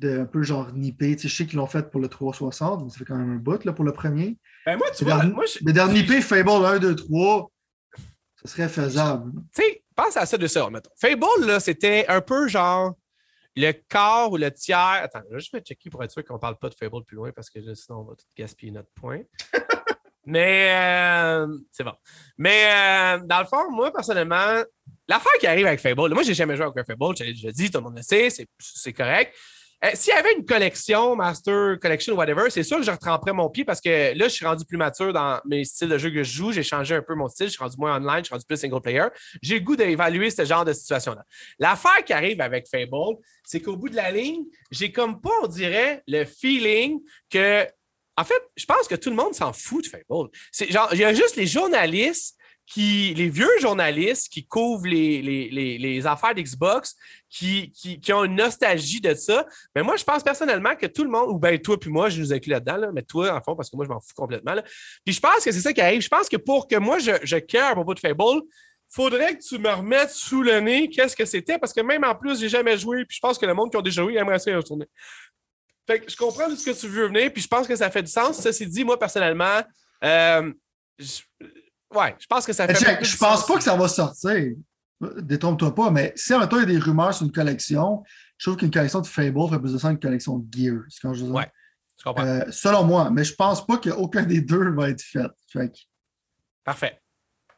de un peu genre nipper. Tu sais, je sais qu'ils l'ont fait pour le 360, mais ça fait quand même un bout là, pour le premier. Ben, moi, tu vois, dernier- moi, je- Mais dans nipper Fable 1, 2, 3, ça serait faisable. tu sais, pense à ça de ça, mettons. Fable, là, c'était un peu genre le quart ou le tiers. Attends, je vais juste checker pour être sûr qu'on ne parle pas de Fable plus loin parce que là, sinon, on va tout gaspiller notre point. <laughs> Mais euh, c'est bon. Mais euh, dans le fond, moi, personnellement, l'affaire qui arrive avec Fable, moi, j'ai jamais joué avec un Fable, je l'ai déjà dit, tout le monde le sait, c'est correct. Euh, S'il y avait une collection, Master Collection, whatever, c'est sûr que je retremperais mon pied parce que là, je suis rendu plus mature dans mes styles de jeu que je joue. J'ai changé un peu mon style. Je suis rendu moins online, je suis rendu plus single player. J'ai le goût d'évaluer ce genre de situation-là. L'affaire qui arrive avec Fable, c'est qu'au bout de la ligne, j'ai comme pas, on dirait, le feeling que. En fait, je pense que tout le monde s'en fout de Fable. C'est genre, il y a juste les journalistes qui, les vieux journalistes qui couvrent les, les, les, affaires d'Xbox, qui, qui, qui ont une nostalgie de ça. Mais moi, je pense personnellement que tout le monde, ou bien toi puis moi, je nous inclus là-dedans, là, mais toi, en fond, parce que moi, je m'en fous complètement. là. Puis je pense que c'est ça qui arrive. Je pense que pour que moi, je, je care à propos de Fable, faudrait que tu me remettes sous le nez qu'est-ce que c'était, parce que même en plus, j'ai jamais joué, puis je pense que le monde qui a déjà joué aimerait ça y retourner. Fait que je comprends ce que tu veux venir, puis je pense que ça fait du sens. Ceci dit, moi, personnellement, euh, je- ouais, je pense que ça fait. Check, je pense sens. pas que ça va sortir. Détrompe-toi pas, mais si en même temps il y a des rumeurs sur une collection, je trouve qu'une collection de Fable ferait plus de sens qu'une collection de Gear. C'est quand je. Ouais. Je comprends. Euh, selon moi, mais je pense pas qu'aucun des deux va être fait. Fait que- Parfait.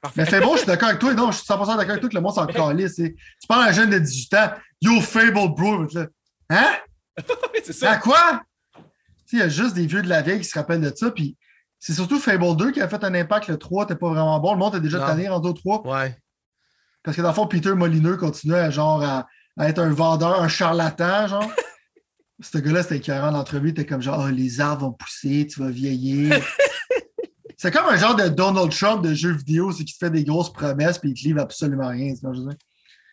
Parfait. Mais Fable, je suis d'accord avec toi. Non, je suis 100% d'accord avec toi que le monde s'en calisse. Tu parles à un jeune de 18 ans, Yo, Fable, bro. Hein? <laughs> c'est ça. À quoi? Il y a juste des vieux de la vieille qui se rappellent de ça. Puis c'est surtout Fable 2 qui a fait un impact. Le 3 n'était pas vraiment bon. Le monde est déjà tanné rendu au 3. Ouais. Parce que dans le fond, Peter Molineux continuait à, genre, à, à être un vendeur, un charlatan, genre. <laughs> Ce gars-là, c'était écœurant. L'entrevue était comme genre, Ah, les arbres vont pousser, tu vas vieillir. <laughs> c'est comme un genre de Donald Trump de jeu vidéo, c'est qu'il te fait des grosses promesses puis il te livre absolument rien. tu vois je veux dire?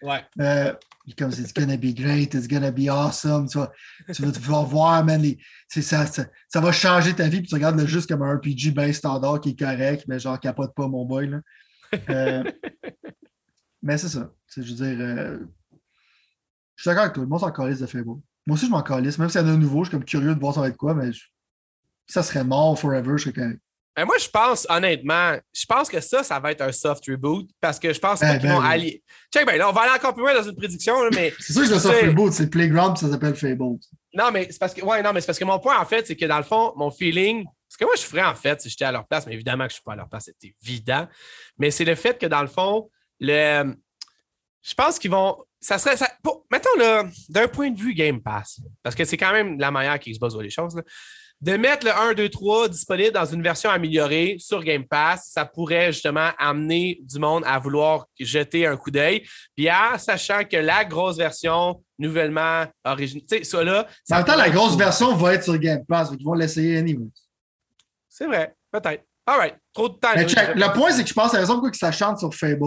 Ouais. Euh, comme c'est gonna be great, it's gonna be awesome. Tu vas, tu vas, tu vas voir, man, les- c'est ça, ça, ça va changer ta vie. Puis tu regardes le juste comme un RPG bien standard qui est correct, mais genre capote pas mon boy. Là. Euh, <laughs> mais c'est ça. C'est, je veux dire, euh, je suis d'accord avec toi. Monde s'en calisse de Fable. Moi aussi, je m'en calisse. Même s'il y en a un nouveau, je suis comme curieux de voir ça va être quoi, mais je- si ça serait mort forever, je serais correct. Ben, moi, je pense, honnêtement, je pense que ça, ça va être un soft reboot parce que je pense pas Ben, qu'ils ben vont oui. allier. Check, ben là, on va aller encore plus loin dans une prédiction, là, mais <laughs> C'est sûr que C'est- sors Fable, c'est Playground, ça s'appelle Fable. non, mais c'est parce que, ouais, non, mais c'est parce que mon point, en fait, c'est que dans le fond, mon feeling, ce que moi, je ferais, en fait, si j'étais à leur place, mais évidemment que je ne suis pas à leur place, c'est évident, mais c'est le fait que, dans le fond, le, je pense qu'ils vont, ça serait, ça, pour- mettons, là, d'un point de vue Game Pass, parce que c'est quand même la manière qu'Xbox voit les choses, là, de mettre le 1, 2, 3 disponible dans une version améliorée sur Game Pass, ça pourrait justement amener du monde à vouloir jeter un coup d'œil. Puis en sachant que la grosse version nouvellement originale, tu sais, ça là. En ça même temps, la grosse version va être sur Game Pass, donc ils vont l'essayer anyway. C'est vrai, peut-être. All right, trop de temps. Mais check, le point, c'est que je pense que la raison pourquoi ça chante sur Fable,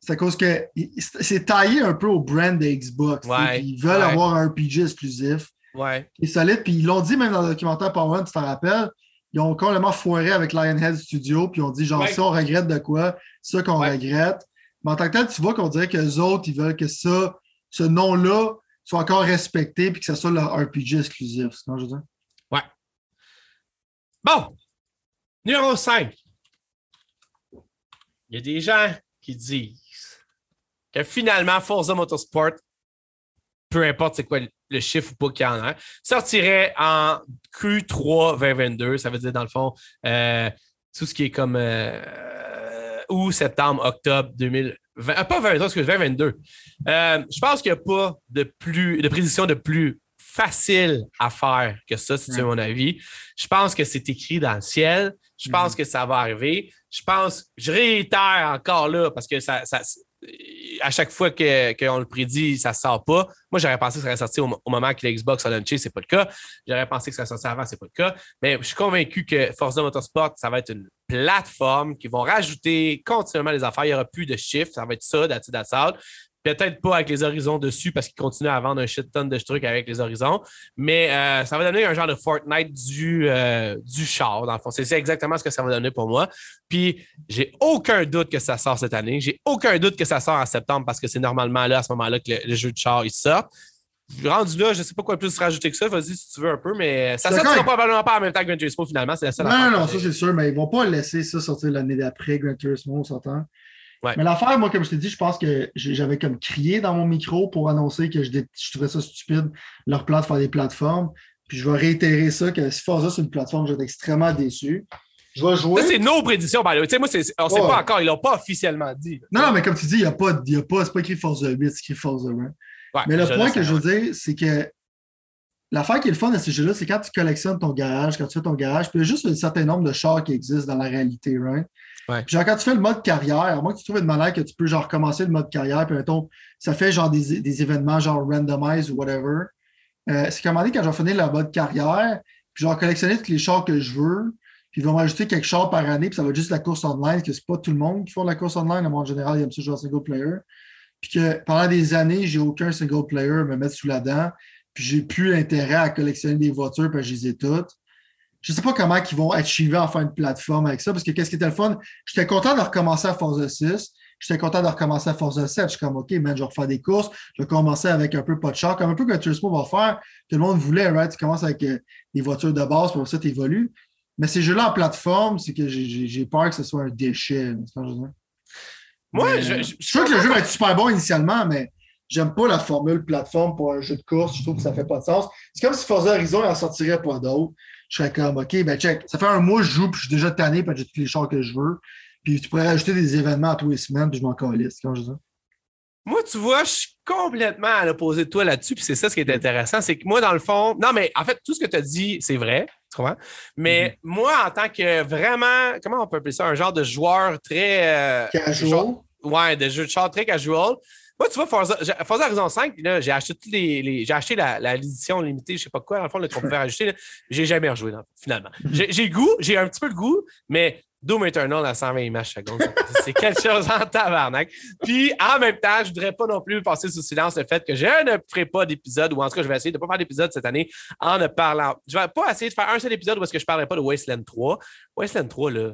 c'est à cause que c'est taillé un peu au brand de Xbox. Ouais, Ils veulent ouais. avoir un RPG exclusif Ouais. qui est solide. Puis ils l'ont dit même dans le documentaire Power One, tu t'en rappelles. Ils ont complètement foiré avec Lionhead Studio, puis ils ont dit genre, Ouais. ça, on regrette de quoi, ça qu'on Ouais. regrette. Mais en tant que tel, tu vois qu'on dirait que les autres, ils veulent que ça, ce nom-là soit encore respecté, puis que ça soit leur RPG exclusif. C'est ce que je veux dire? Bon, numéro 5. Il y a des gens qui disent que finalement, Forza Motorsport, peu importe c'est quoi le chiffre ou pas qu'il y en a, sortirait en Q3 2022. Ça veut dire, dans le fond, euh, tout ce qui est comme euh, août, septembre, octobre 2022. 20, pas 23, excuse, 2022. Euh, je pense qu'il n'y a pas de plus de prédiction de plus facile à faire que ça, si veux mon avis. Je pense que c'est écrit dans le ciel. Je pense que ça va arriver. Je pense, je réitère encore là, parce que ça, ça à chaque fois qu'on le prédit, ça ne sort pas. Moi, j'aurais pensé que ça serait sorti au, moment que l'Xbox a lancé, ce n'est pas le cas. J'aurais pensé que ça serait sorti avant, ce n'est pas le cas. Mais je suis convaincu que Forza Motorsport, ça va être une plateforme qui vont rajouter continuellement les affaires. Il n'y aura plus de chiffres. Ça va être ça, that's Peut-être pas avec les horizons dessus parce qu'ils continuent à vendre un shit ton de trucs avec les horizons, mais euh, ça va donner un genre de Fortnite du, euh, du char, dans le fond. C'est exactement ce que ça va donner pour moi. Puis, j'ai aucun doute que ça sort cette année. J'ai aucun doute que ça sort en septembre parce que c'est normalement là, à ce moment-là, que le, jeu de char il sort. Rendu là, je ne sais pas quoi plus rajouter que ça. Vas-y si tu veux un peu, mais ça sortira probablement pas en même temps que Gran Turismo finalement. C'est la seule Non, non, ça c'est sûr, mais ils ne vont pas laisser ça sortir l'année d'après Gran Turismo, on s'entend. Mais l'affaire, moi, comme je t'ai dit, je pense que j'avais comme crié dans mon micro pour annoncer que je, trouvais ça stupide, leur plan de faire des plateformes. Puis je vais réitérer ça, que si Forza, c'est une plateforme, je vais être extrêmement déçu. Je vais jouer. Ça, c'est nos prédictions, by sais, moi, on ne sait pas encore, ils ne l'ont pas officiellement dit. Non, non, mais comme tu dis, il n'y a pas, y a pas, c'est pas écrit Forza 8, c'est écrit Forza 1. mais le point que je veux dire, c'est que l'affaire qui est le fun de ces jeux-là, c'est quand tu collectionnes ton garage, quand tu fais ton garage, puis il y a juste un certain nombre de chars qui existent dans la réalité, right? Genre, quand tu fais le mode carrière, que tu trouves une manière que tu peux genre commencer le mode carrière, puis mettons, ça fait genre des, événements genre randomize ou whatever. Euh, c'est donné, quand je vais le mode carrière, puis vais collectionner tous les chars que je veux, puis ils vont m'ajouter quelques chars par année, puis ça va être juste la course online, que c'est pas tout le monde qui fait la course online. En général, il y a ça jouer single player. Puis que pendant des années, j'ai aucun single player à me mettre sous la dent, puis j'ai plus intérêt à collectionner des voitures, puis je les ai toutes je ne sais pas comment ils vont achiever en faire une plateforme avec ça, parce que qu'est-ce qui était le fun? J'étais content de recommencer à Forza 6. J'étais content de recommencer à Forza 7. Je suis comme, OK, man, je vais refaire des courses. Je vais commencer avec un peu pas de char, comme un peu que Turismo va faire. Tout le monde voulait, right? Tu commences avec euh, des voitures de base, pour ça, tu évolues. Mais ces jeux-là en plateforme, c'est que j'ai peur que ce soit un déchet. Moi, je, je, je, que le jeu va être super bon initialement, mais j'aime pas la formule plateforme pour un jeu de course. Je trouve que ça fait pas de sens. C'est comme si Forza Horizon en sortirait pas d'autres je serais comme, OK, ben check, ça fait un mois que je joue, puis je suis déjà tanné, puis j'ai tous les chars que je veux. Puis tu pourrais rajouter des événements à tous les semaines, puis je m'en calisse, quand je dis ça. Moi, tu vois, je suis complètement à l'opposé de toi là-dessus, puis c'est ça ce qui est intéressant, c'est que moi, dans le fond, non, mais en fait, tout ce que tu as dit, c'est vrai, tu comprends? Mais mm-hmm. moi, en tant que vraiment, comment on peut appeler ça, un genre de joueur très. Euh, casual? ouais, de jeu de char très casual. Moi, tu vois, Forza, Forza Horizon 5, j'ai acheté toutes les, j'ai acheté l'édition limitée, je sais pas quoi, dans le fond, qu'on pouvait <laughs> rajouter. J'ai jamais rejoué, finalement. Mhm. J'ai le goût, j'ai un petit peu le goût, mais Doom Eternal à 120 images secondes, c'est quelque <laughs> chose en tabarnak. Puis, en même temps, je voudrais pas non plus passer sous silence le fait que je ne ferai pas d'épisode, ou en tout cas, je vais essayer de ne pas faire d'épisode cette année en ne parlant. Je vais pas essayer de faire un seul épisode où est-ce que je ne parlerai pas de Wasteland 3. Wasteland 3, là,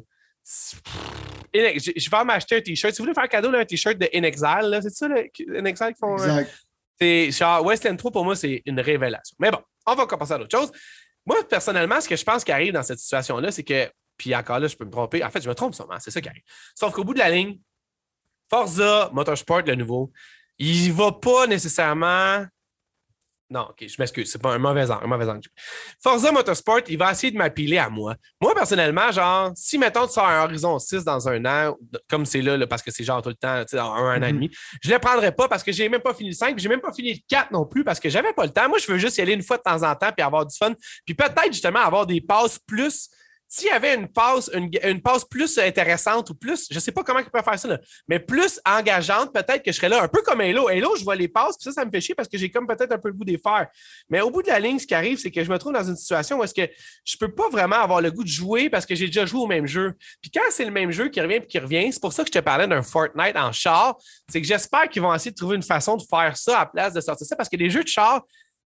je vais m'acheter un t-shirt. Si vous voulez faire cadeau, là, un t-shirt de In Exile, c'est ça, In Exile qui font. Euh, c'est genre West End 3 pour moi, c'est une révélation. Mais bon, on va passer à d'autres choses. Moi, personnellement, ce que je pense qui arrive dans cette situation-là, c'est que, puis encore là, je peux me tromper. En fait, je me trompe sûrement, c'est ça qui arrive. Sauf qu'au bout de la ligne, Forza Motorsport, le nouveau, il va pas nécessairement non, ok, je m'excuse, c'est pas un mauvais angle, un mauvais angle. Forza Motorsport, il va essayer de m'appeler à moi. Moi, personnellement, genre, si mettons tu sors un Horizon 6 dans un an, comme c'est là, parce que c'est genre tout le temps, tu sais, un, an et mm-hmm. demi, je ne le prendrais pas parce que j'ai même pas fini le 5, j'ai même pas fini le 4 non plus parce que j'avais pas le temps. Moi, je veux juste y aller une fois de temps en temps puis avoir du fun. Puis peut-être justement avoir des passes plus s'il y avait une passe, une, une plus intéressante ou plus, je ne sais pas comment il peut faire ça, mais plus engageante, peut-être que je serais là un peu comme Halo. Halo, je vois les passes, puis ça, ça me fait chier parce que j'ai comme peut-être un peu le goût des faire. Mais au bout de la ligne, ce qui arrive, c'est que je me trouve dans une situation où est-ce que je ne peux pas vraiment avoir le goût de jouer parce que j'ai déjà joué au même jeu. Puis quand c'est le même jeu qui revient puis qui revient, c'est pour ça que je te parlais d'un Fortnite en char. C'est que j'espère qu'ils vont essayer de trouver une façon de faire ça à la place de sortir ça parce que les jeux de char,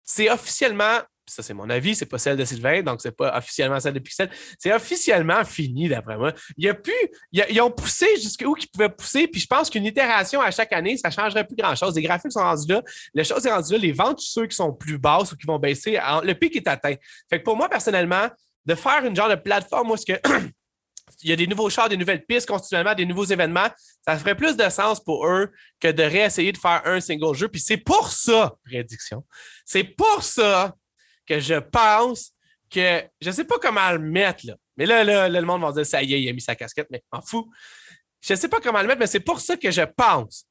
c'est officiellement ça c'est mon avis, c'est pas celle de Sylvain, donc c'est pas officiellement celle de Pixel. C'est officiellement fini, d'après moi. Il y a plus, ils ont poussé jusqu'où qu'ils pouvaient pousser, puis je pense qu'une itération à chaque année, ça changerait plus grand-chose. Les graphiques sont rendus là, les choses sont rendues là, les ventes, ceux qui sont plus basses ou qui vont baisser, le pic est atteint. Fait que pour moi, personnellement, de faire une genre de plateforme où <clears throat> il y a des nouveaux chars, des nouvelles pistes continuellement, des nouveaux événements. Ça ferait plus de sens pour eux que de réessayer de faire un single jeu. Puis c'est pour ça, prédiction, c'est pour ça que je pense que je ne sais pas comment le mettre, là. Mais là, là, le monde va dire ça y est, il a mis sa casquette, mais m'en fous. Je ne sais pas comment le mettre, mais c'est pour ça que je pense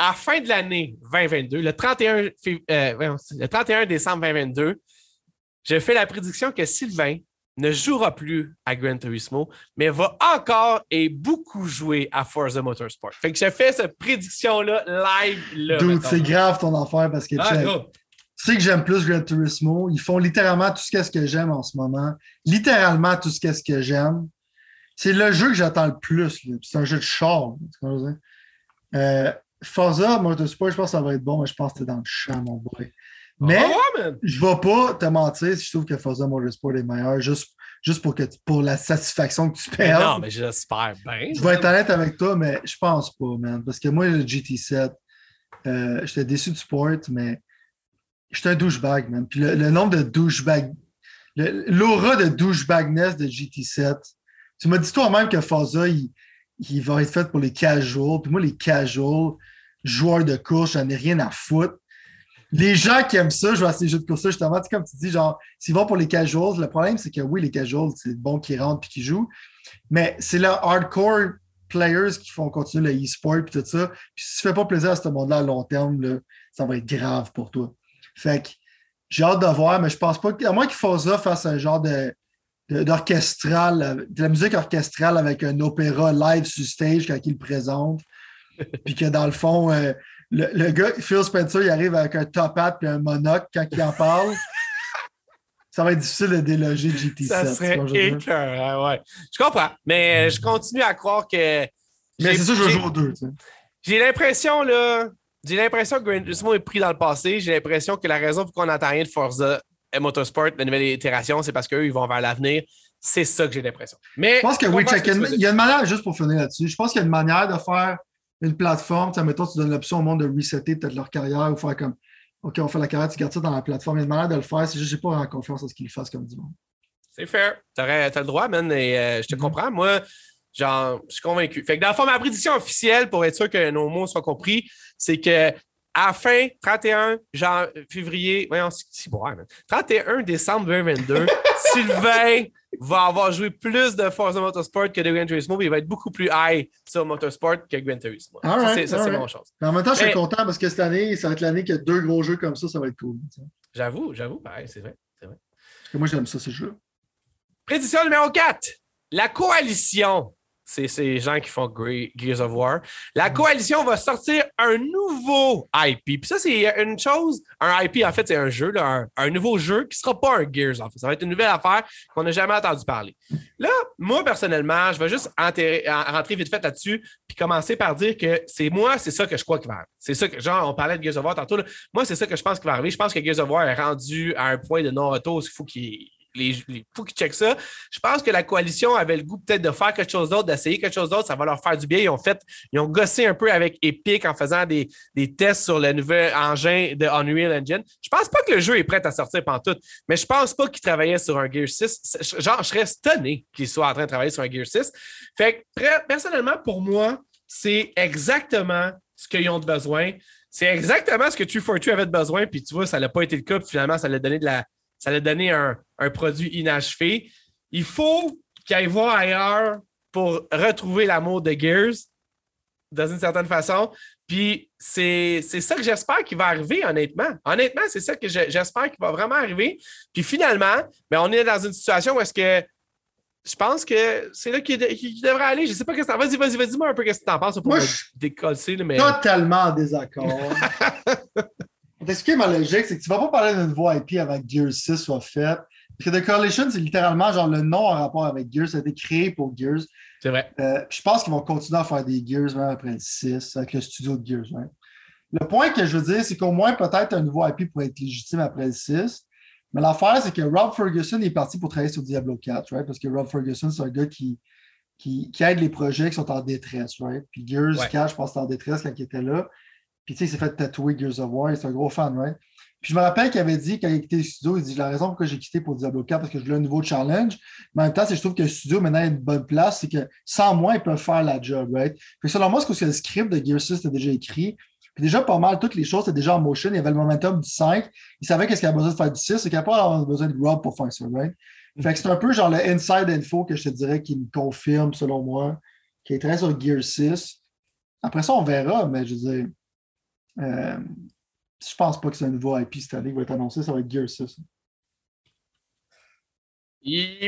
à la fin de l'année 2022, le 31, euh, le 31 décembre 2022, je fais la prédiction que Sylvain ne jouera plus à Gran Turismo, mais va encore et beaucoup jouer à Forza Motorsport. Fait que j'ai fait cette prédiction-là live. Là, Dude, c'est grave ton affaire parce que ah, sais que j'aime plus Gran Turismo. Ils font littéralement tout ce que j'aime en ce moment. Littéralement tout ce que j'aime. C'est le jeu que j'attends le plus. C'est un jeu de char. Euh, Forza Motorsport, je pense que ça va être bon, mais je pense que t'es dans le champ, mon boy. Mais je ne vais pas te mentir si je trouve que Forza Motorsport est meilleur juste, juste pour, que, pour la satisfaction que tu perds. Non, mais j'espère bien. Je vais être honnête avec toi, mais je pense pas, man. Parce que moi, le GT7, euh, j'étais déçu du sport, mais j'étais un douchebag, man. Puis le, nombre de douchebags, l'aura de douchebagness de GT7, tu m'as dit toi-même que Forza, il, va être fait pour les casuals. Puis moi, les casuals, joueurs de course, j'en ai rien à foutre les gens qui aiment ça, je vois ces jeux de course justement, comme tu dis, genre, s'ils vont pour les casuals, le problème, c'est que oui, les casuals, c'est bon qu'ils rentrent et qu'ils jouent, mais c'est les hardcore players qui font continuer le e-sport et tout ça. Puis si tu ne fais pas plaisir à ce monde-là à long terme, ça va être grave pour toi. Fait que j'ai hâte de voir, mais je pense pas à moins qu'il ça fasse un genre de d'orchestral, de, la musique orchestrale avec un opéra live sur stage quand il le présente. <laughs> Puis que dans le fond, euh, le, gars, Phil Spencer, il arrive avec un top hat et un monocle quand il en parle. <laughs> ça va être difficile de déloger GT7. Ça serait écœurant, ouais. Je comprends, mais je continue à croire que. Mais c'est ça, je jouer aux deux. J'ai l'impression, là. J'ai l'impression que Grand Turismo est pris dans le passé. J'ai l'impression que la raison pour qu'on n'entend rien de Forza et Motorsport, la nouvelle itération, c'est parce qu'eux, ils vont vers l'avenir. C'est ça que j'ai l'impression. Mais. Je pense que oui, il y a une manière, juste pour finir là-dessus, je pense qu'il y a une manière de faire une plateforme, tu mettons, tu donnes l'option au monde de resetter peut-être leur carrière ou faire comme OK, on fait la carrière, tu gardes ça dans la plateforme. Il y a une manière de le faire, c'est juste que je n'ai pas confiance à ce qu'ils fassent comme du monde. C'est fair. Tu as, le droit, man, et euh, je te mm-hmm. comprends. Moi, genre, je suis convaincu. Fait que dans le fond, ma prédiction officielle, pour être sûr que nos mots soient compris, c'est que à fin 31 genre, février, voyons, c'est bon, 31 décembre 2022, <laughs> Sylvain va avoir joué plus de Forza Motorsport que de Gran Turismo, mais il va être beaucoup plus high sur Motorsport que Gran Turismo. ça, c'est mon chose. en même temps, je suis content parce que cette année, ça va être l'année qu'il y a deux gros jeux comme ça, ça va être cool. J'avoue, j'avoue, c'est vrai, vrai. Parce que moi, j'aime ça, ces jeux. Prédiction numéro 4. La coalition c'est ces gens qui font Gears of War. La coalition va sortir un nouveau IP. Puis ça, c'est une chose. Un IP, en fait, c'est un jeu, un, nouveau jeu qui ne sera pas un Gears, en fait. Ça va être une nouvelle affaire qu'on n'a jamais entendu parler. Là, moi, personnellement, je vais juste rentrer vite fait là-dessus, puis commencer par dire que c'est moi, c'est ça que je crois qu'il va arriver. C'est ça que, genre, on parlait de Gears of War tantôt. Moi, c'est ça que je pense qu'il va arriver. Je pense que Gears of War est rendu à un point de non-retour. Il faut qu'il il faut qu'ils checkent ça. Je pense que la coalition avait le goût peut-être de faire quelque chose d'autre, d'essayer quelque chose d'autre. Ça va leur faire du bien. Ils ont fait, ils ont gossé un peu avec Epic en faisant des, tests sur le nouvel engin de Unreal Engine. Je pense pas que le jeu est prêt à sortir pendant tout, mais je pense pas qu'ils travaillaient sur un Gear 6. Genre, je serais stonné qu'ils soient en train de travailler sur un Gear 6. Fait que, personnellement, pour moi, c'est exactement ce qu'ils ont besoin. C'est exactement ce que 242 avait besoin, puis tu vois, ça n'a pas été le cas, puis finalement, ça l'a donné de la, ça a donné un, produit inachevé. Il faut qu'il aille voir ailleurs pour retrouver l'amour de Gears, dans une certaine façon. Puis c'est ça que j'espère qu'il va arriver, honnêtement. Honnêtement, c'est ça que j'espère qu'il va vraiment arriver. Puis finalement, ben, on est dans une situation où est-ce que je pense que c'est là qu'il devrait aller. Je ne sais pas ce que ça Vas-y, vas-y, vas-y, moi un peu qu'est-ce que tu en penses pour Moi, je mais... totalement en désaccord. <laughs> Pour t'expliquer ma logique, c'est que tu ne vas pas parler d'un nouveau IP avec Gears 6 soit fait. Parce que The Coalition, c'est littéralement genre le nom en rapport avec Gears. Ça a été créé pour Gears. C'est vrai. Euh, je pense qu'ils vont continuer à faire des Gears même après le 6 avec le studio de Gears. Le point que je veux dire, c'est qu'au moins peut-être un nouveau IP pourrait être légitime après le 6. Mais l'affaire, c'est que Rob Ferguson est parti pour travailler sur Diablo 4, right? parce que Rob Ferguson, c'est un gars qui, qui, aide les projets qui sont en détresse. Right? Puis Gears 4, je pense, était en détresse quand il était là. Puis, tu sais, il s'est fait tatouer Gears of War. C'est un gros fan, right? Puis, je me rappelle qu'il avait dit, quand il a quitté le studio, il dit La raison pourquoi j'ai quitté pour Diablo 4, parce que je voulais un nouveau challenge. Mais en même temps, je trouve que le studio, maintenant, a une bonne place. C'est que sans moi, ils peuvent faire la job, right? Puis, selon moi, ce que le script de Gears 6 était déjà écrit. Puis, déjà, pas mal, toutes les choses étaient déjà en motion. Il y avait le momentum du 5. Il savait qu'est-ce qu'il avait besoin de faire du 6. C'est qu'il n'y pas besoin de Rob pour faire ça, right? Fait que c'est un peu genre le inside info que je te dirais qui me confirme, selon moi, qu'il est très sur Gear 6. Après ça, on verra, mais je veux dire je pense pas que c'est un nouveau IP cette année qui va être annoncé, ça va être Gear 6.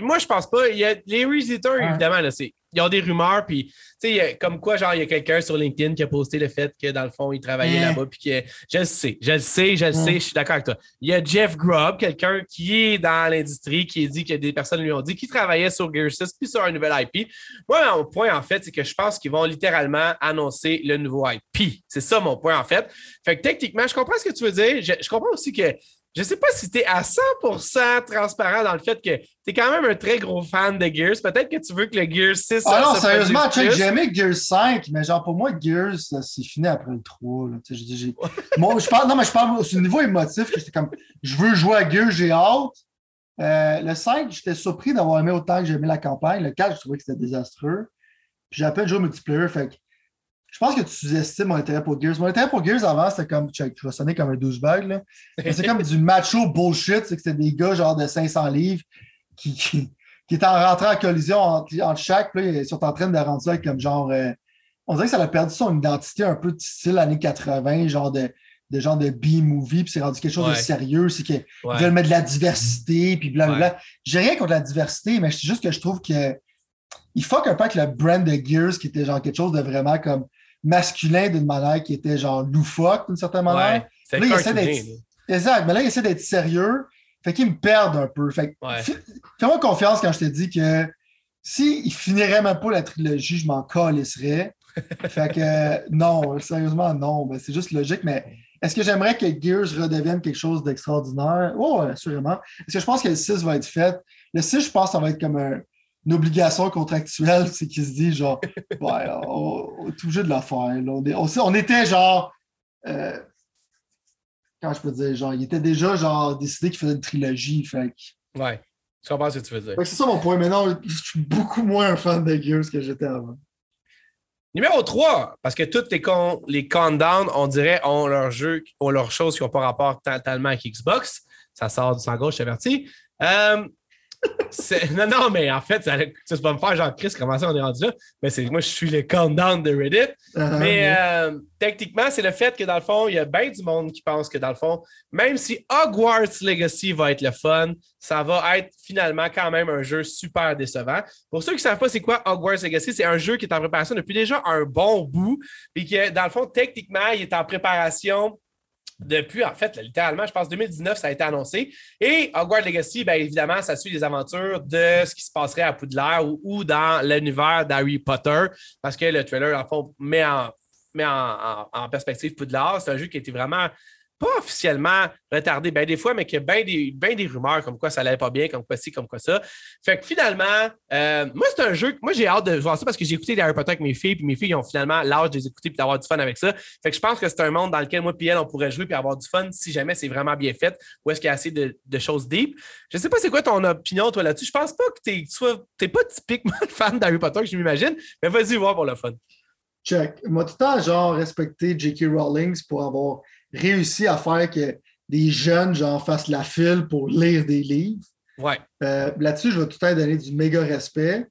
Moi, je pense pas. Il y a les Reseters, évidemment, là, c'est il y a des rumeurs, puis, tu sais, comme quoi, genre, il y a quelqu'un sur LinkedIn qui a posté le fait que, dans le fond, il travaillait là-bas, puis que, je le sais, je le sais, je le sais, je suis d'accord avec toi. Il y a Jeff Grubb, quelqu'un qui est dans l'industrie, qui a dit que des personnes lui ont dit qu'il travaillait sur Gear 6 puis sur un nouvel IP. Moi, mon point, en fait, c'est que je pense qu'ils vont littéralement annoncer le nouveau IP. C'est ça mon point, en fait. Fait que techniquement, je comprends ce que tu veux dire. je comprends aussi que je ne sais pas si tu es à 100% transparent dans le fait que tu es quand même un très gros fan de Gears. Peut-être que tu veux que le Gears 6. Ah non, sérieusement, j'ai aimé Gears 5, mais genre pour moi, Gears, c'est fini après le 3. moi, je parle, non, mais je parle au niveau émotif, que j'étais comme je veux jouer à Gears, j'ai hâte. Euh, le 5, j'étais surpris d'avoir aimé autant que j'ai aimé la campagne. Le 4, je trouvais que c'était désastreux. Puis j'ai à peine joué au multiplayer. Fait que je pense que tu sous-estimes mon intérêt pour Gears. Mon intérêt pour Gears avant, c'était comme. Tu vas sonner comme un douchebag, là. C'est comme du macho bullshit. C'est que c'était des gars genre de 500 livres qui, qui, étaient en rentrant en collision entre, chaque. Puis ils sont en train de rendre ça comme genre. Euh, on dirait que ça a perdu son identité un peu de style années 80, genre de, de genre de B-movie, puis c'est rendu quelque chose de sérieux. C'est qu'ils veulent mettre de la diversité, puis blablabla. J'ai rien contre la diversité, mais c'est juste que je trouve que. Il fuck un peu avec le brand de Gears qui était genre quelque chose de vraiment comme masculin d'une manière qui était genre loufoque d'une certaine manière. là, il essaie d'être... Exact, mais là, il essaie d'être sérieux. Fait qu'il me perd un peu. Fait fais-moi confiance quand je te dis que s'il si finirait même pas la trilogie, je m'en calisserais. <laughs> fait que non, sérieusement, non. Ben, c'est juste logique, mais est-ce que j'aimerais que Gears redevienne quelque chose d'extraordinaire? Oui, ouais, assurément. Est-ce que je pense que le 6 va être fait? Le 6, je pense que ça va être comme un, une obligation contractuelle, c'est qu'il se dit genre, <laughs> ouais, on, est obligé de la faire. On, était genre, euh, quand je peux dire, genre, il était déjà genre décidé qu'il faisait une trilogie. Fait Ouais, je comprends ce que tu veux dire. C'est ça mon point. Maintenant, je suis beaucoup moins un fan de Gears que j'étais avant. Numéro 3, parce que toutes les, con, les countdowns, on dirait, ont leur jeu, ont leurs choses qui n'ont pas rapport totalement avec Xbox. Ça sort du sang gauche, je t'avertis. Euh, non, non, mais en fait, ça, ça pas me faire genre Chris, comment ça on est rendu là? Mais c'est moi, je suis le countdown de Reddit. Uh-huh, mais euh, techniquement, c'est le fait que dans le fond, il y a bien du monde qui pense que dans le fond, même si Hogwarts Legacy va être le fun, ça va être finalement quand même un jeu super décevant. Pour ceux qui ne savent pas c'est quoi Hogwarts Legacy, c'est un jeu qui est en préparation depuis déjà un bon bout. Puis que dans le fond, techniquement, il est en préparation depuis, en fait, littéralement, je pense 2019, ça a été annoncé. Et Hogwarts Legacy, bien évidemment, ça suit les aventures de ce qui se passerait à Poudlard ou, dans l'univers d'Harry Potter, parce que le trailer, en fond, met en, en, en perspective Poudlard. C'est un jeu qui été vraiment pas officiellement retardé bien des fois, mais qu'il y a bien des, ben des rumeurs comme quoi ça n'allait pas bien, comme quoi ci, comme quoi ça. Fait que finalement, euh, moi, c'est un jeu, moi j'ai hâte de voir ça parce que j'ai écouté Harry Potter avec mes filles, puis mes filles ont finalement l'âge de les écouter et d'avoir du fun avec ça. Fait que je pense que c'est un monde dans lequel moi et elle, on pourrait jouer et avoir du fun si jamais c'est vraiment bien fait ou est-ce qu'il y a assez de, choses deep. Je sais pas c'est quoi ton opinion, toi, là-dessus. Je pense pas que tu n'es pas typiquement <laughs> fan d'Harry Potter, je m'imagine, mais vas-y voir pour le fun. Check. Moi, tout le temps, genre, respecté J.K. Rowling pour avoir réussi à faire que des jeunes, genre, fassent la file pour lire des livres. Ouais. Euh, là-dessus, je vais tout le temps donner du méga respect.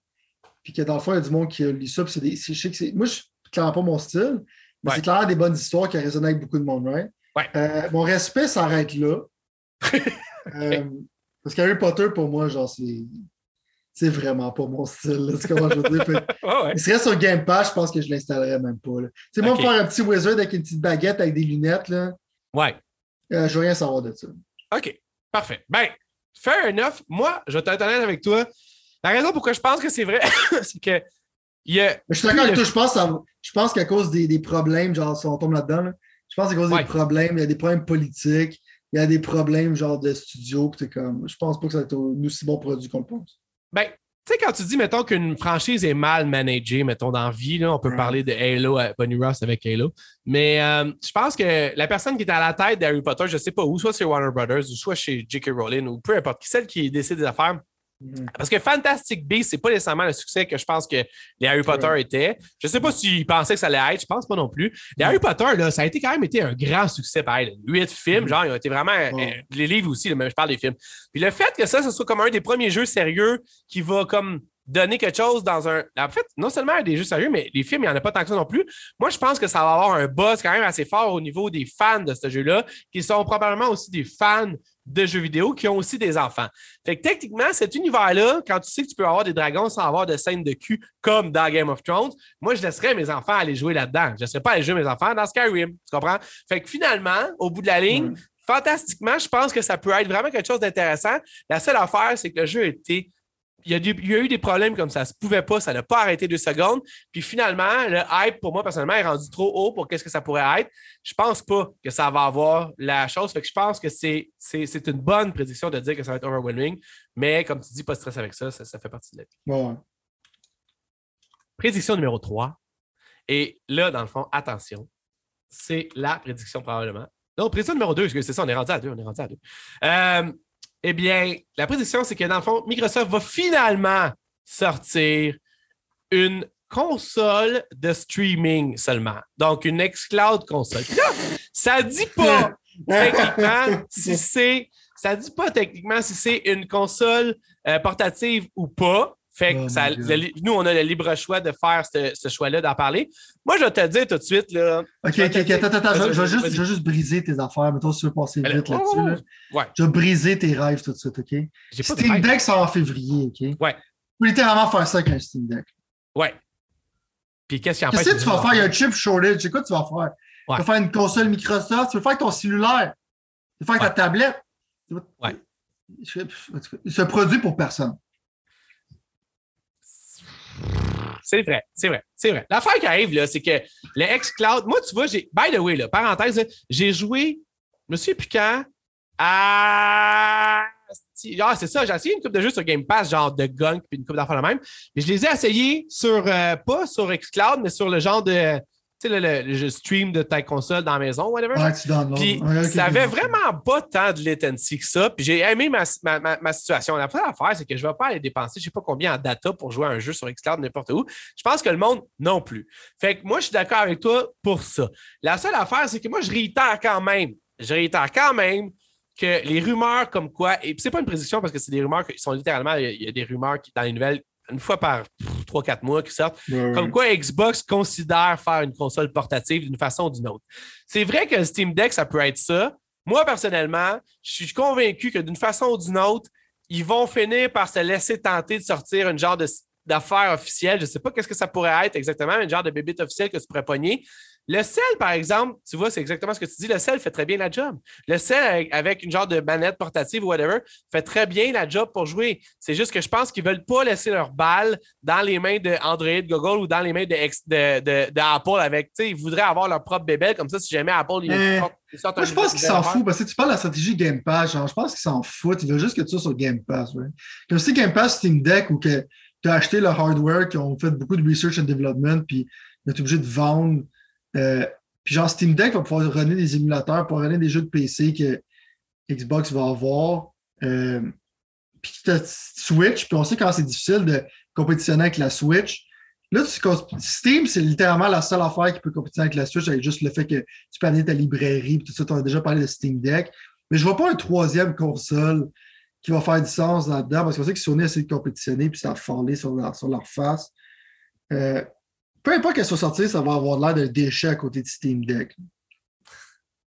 Puis que dans le fond, il y a du monde qui lit ça. Puis c'est des, je sais que moi, je ne clairement pas mon style, mais c'est clairement des bonnes histoires qui résonnent avec beaucoup de monde, right? Ouais. Euh, mon respect s'arrête là. <laughs> Euh, parce qu'Harry Potter, pour moi, genre, c'est c'est vraiment pas mon style. C'est comment je veux dire? <laughs> Il serait sur Game Pass, je pense que je l'installerais même pas. C'est moi, faire un petit wizard avec une petite baguette avec des lunettes. Là, ouais. Euh, je veux rien savoir de ça. OK. Parfait. Ben, fair enough. Moi, je vais être honnête avec toi. La raison pourquoi je pense que c'est vrai, <laughs> c'est que. Il y a je suis d'accord avec toi. Je pense, je pense qu'à cause des, des, problèmes, genre, si on tombe là-dedans, je pense qu'à cause des problèmes, il y a des problèmes politiques, il y a des problèmes, genre, de studio. Comme, je pense pas que ça va être un aussi bon produit qu'on le pense. Ben, tu sais, quand tu dis, mettons, qu'une franchise est mal managée, mettons, dans vie, là, on peut parler de Halo, euh, Bonnie Ross avec Halo. Mais euh, je pense que la personne qui est à la tête d'Harry Potter, je ne sais pas où, soit chez Warner Brothers, ou soit chez J.K. Rowling, ou peu importe, celle qui décide des affaires. Parce que Fantastic Beasts, c'est pas nécessairement le succès que je pense que les Harry Potter étaient. Je sais pas s'ils pensaient que ça allait être, je pense pas non plus. Les Harry Potter, là, ça a été quand même été un grand succès, pareil. Huit films, mm. genre, ils ont été vraiment. Euh, les livres aussi, mais je parle des films. Puis le fait que ça, ce soit comme un des premiers jeux sérieux qui va comme donner quelque chose dans un. En fait, non seulement des jeux sérieux, mais les films, il n'y en a pas tant que ça non plus. Moi, je pense que ça va avoir un buzz quand même assez fort au niveau des fans de ce jeu-là, qui sont probablement aussi des fans de jeux vidéo qui ont aussi des enfants. Fait que techniquement, cet univers-là, quand tu sais que tu peux avoir des dragons sans avoir de scène de cul comme dans Game of Thrones, moi, je laisserais mes enfants aller jouer là-dedans. Je ne laisserais pas aller jouer mes enfants dans Skyrim. Tu comprends? Fait que finalement, au bout de la ligne, fantastiquement, je pense que ça peut être vraiment quelque chose d'intéressant. La seule affaire, c'est que le jeu était il y, a eu des problèmes comme ça. Ça ne pouvait pas, ça n'a pas arrêté deux secondes. Puis finalement, le hype, pour moi, personnellement, est rendu trop haut pour qu'est-ce que ça pourrait être. Je ne pense pas que ça va avoir la chose. Fait que je pense que c'est une bonne prédiction de dire que ça va être overwhelming. Mais comme tu dis, pas de stress avec ça, ça, fait partie de la vie. Prédiction numéro 3. Et là, dans le fond, attention, c'est la prédiction probablement. Non, prédiction numéro 2, c'est ça, on est rendu à deux. On est rendu à deux. Euh, eh bien, la prédiction, c'est que dans le fond, Microsoft va finalement sortir une console de streaming seulement. Donc, une xCloud console. Ça dit pas <laughs> techniquement si c'est. Ça dit pas techniquement si c'est une console euh, portative ou pas. Fait que oh nous, on a le libre choix de faire ce, choix-là, d'en parler. Moi, je vais te dire tout de. Là, OK, OK, OK. Attends, attends. Je, je, vais juste, juste briser tes affaires. Mettons, si tu veux passer vite là-dessus. Ouais. Je vais briser tes rêves tout de suite, OK? Steam Deck sort en février, OK? Ouais. Tu peux littéralement faire ça avec un Steam Deck. Ouais. Puis qu'est-ce qu'il y a Qu'est-ce que tu vas faire? Il y a un chip shortage. C'est quoi tu vas faire? Tu vas faire une console Microsoft? Tu vas faire avec ton cellulaire? Tu vas faire avec ta tablette? Ouais. Ce produit pour personne. C'est vrai, c'est vrai, c'est vrai. L'affaire qui arrive, là, c'est que le xCloud, moi, tu vois, j'ai, by the way, là, parenthèse, j'ai joué, je me à. Ah, c'est ça, j'ai essayé une coupe de jeux sur Game Pass, genre de Gunk, puis une coupe d'affaires la même. Mais je les ai essayés sur, euh, pas sur xCloud, mais sur le genre de tu sais, le, le, stream de ta console dans la maison, whatever. Ouais, tu Puis ça avait vraiment pas tant de latency que ça. Puis j'ai aimé ma, ma, ma, situation. La première affaire, c'est que je ne vais pas aller dépenser, je ne sais pas combien en data pour jouer à un jeu sur Xcloud n'importe où. Je pense que le monde non plus. Fait que moi, je suis d'accord avec toi pour ça. La seule affaire, c'est que moi, je réitère quand même. Je réitère quand même que les rumeurs comme quoi, et c'est pas une prédiction parce que c'est des rumeurs qui sont littéralement, il y, a des rumeurs qui, dans les nouvelles une fois par 3-4 mois qui sortent, comme quoi Xbox considère faire une console portative d'une façon ou d'une autre. C'est vrai que Steam Deck, ça peut être ça. Moi, personnellement, je suis convaincu que d'une façon ou d'une autre, ils vont finir par se laisser tenter de sortir une genre d'affaire officielle. Je ne sais pas qu'est-ce que ça pourrait être exactement, mais une genre de bébé officiel que tu pourrais pogner. Le sel, par exemple, tu vois, c'est exactement ce que tu dis. Le sel fait très bien la job. Le sel, avec, une genre de manette portative ou whatever, fait très bien la job pour jouer. C'est juste que je pense qu'ils ne veulent pas laisser leur balle dans les mains d'Android, Google ou dans les mains d'Apple avec, ils voudraient avoir leur propre bébé comme ça si jamais Apple il moi, je pense qu'ils s'en foutent parce que tu parles de la stratégie Game Pass. Genre, je pense qu'ils s'en foutent. Ils veulent juste que tu sois sur Game Pass. Comme si Game Pass Steam Deck ou que tu as acheté le hardware, qui ont fait beaucoup de research and development, puis tu es obligé de vendre euh, puis genre, Steam Deck va pouvoir runner des émulateurs pour runner des jeux de PC que Xbox va avoir. Euh, puis Switch, puis on sait quand c'est difficile de compétitionner avec la Switch. Là, Steam, c'est littéralement la seule affaire qui peut compétitionner avec la Switch, avec juste le fait que tu peux aller ta librairie, puis tout ça. Tu as déjà parlé de Steam Deck. Mais je ne vois pas une troisième console qui va faire du sens là-dedans, parce qu'on sait que Sony essaie de compétitionner, puis ça a fondé sur leur, sur leur face. Euh, peu importe qu'elle soit sortie, ça va avoir l'air d'un déchet à côté de Steam Deck.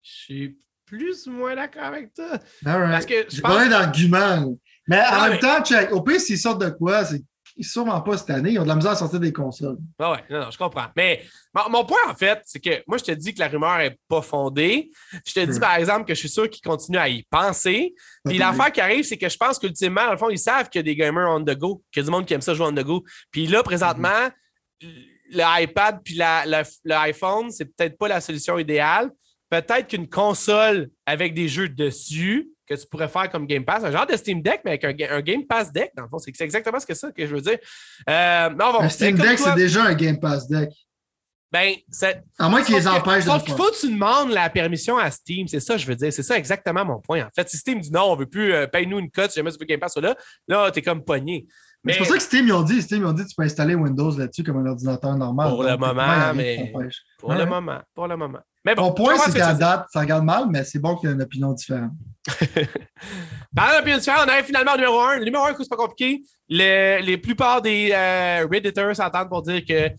Je suis plus ou moins d'accord avec toi. Parce que je pense... d'arguments. Mais en même temps, check. Au pire, s'ils sortent de quoi, c'est sûrement pas cette année. Ils ont de la misère à sortir des consoles. Ah ouais, non, non, je comprends. Mais mon, point, en fait, c'est que moi, je te dis que la rumeur n'est pas fondée. Je te dis, hmm. par exemple, que je suis sûr qu'ils continuent à y penser. Puis l'affaire qui arrive, c'est que je pense qu'ultimement, dans le fond, ils savent qu'il y a des gamers on the go, qu'il y a du monde qui aime ça jouer on the go. Puis là, présentement, l'iPad puis l'iPhone, c'est peut-être pas la solution idéale. Peut-être qu'une console avec des jeux dessus que tu pourrais faire comme Game Pass, un genre de Steam Deck, mais avec un, Game Pass Deck, dans le fond, c'est exactement ce que ça que je veux dire. Euh, un Steam Deck, c'est déjà un Game Pass Deck. Ben, à moins qu'ils les empêchent de. Sauf qu'il faut que tu demandes la permission à Steam. C'est ça, que je veux dire. C'est ça exactement mon point. En fait, si Steam dit non, on ne veut plus, euh, paye-nous une cote si jamais tu veux Game Pass là, là, tu es comme pogné. Mais, c'est pour ça que Steam, ils ont dit, Steam, ils ont dit, tu peux installer Windows là-dessus comme un ordinateur normal. Pour le moment, mais. Pour le moment. Pour le moment. Mais bon, Mon point, c'est qu'à date, ça regarde mal, mais c'est bon qu'il y ait une opinion différente. <laughs> Parlant d'opinion différente, on arrive finalement au numéro 1. Le numéro 1, c'est pas compliqué. Le- les plupart des euh, Redditors s'entendent pour dire que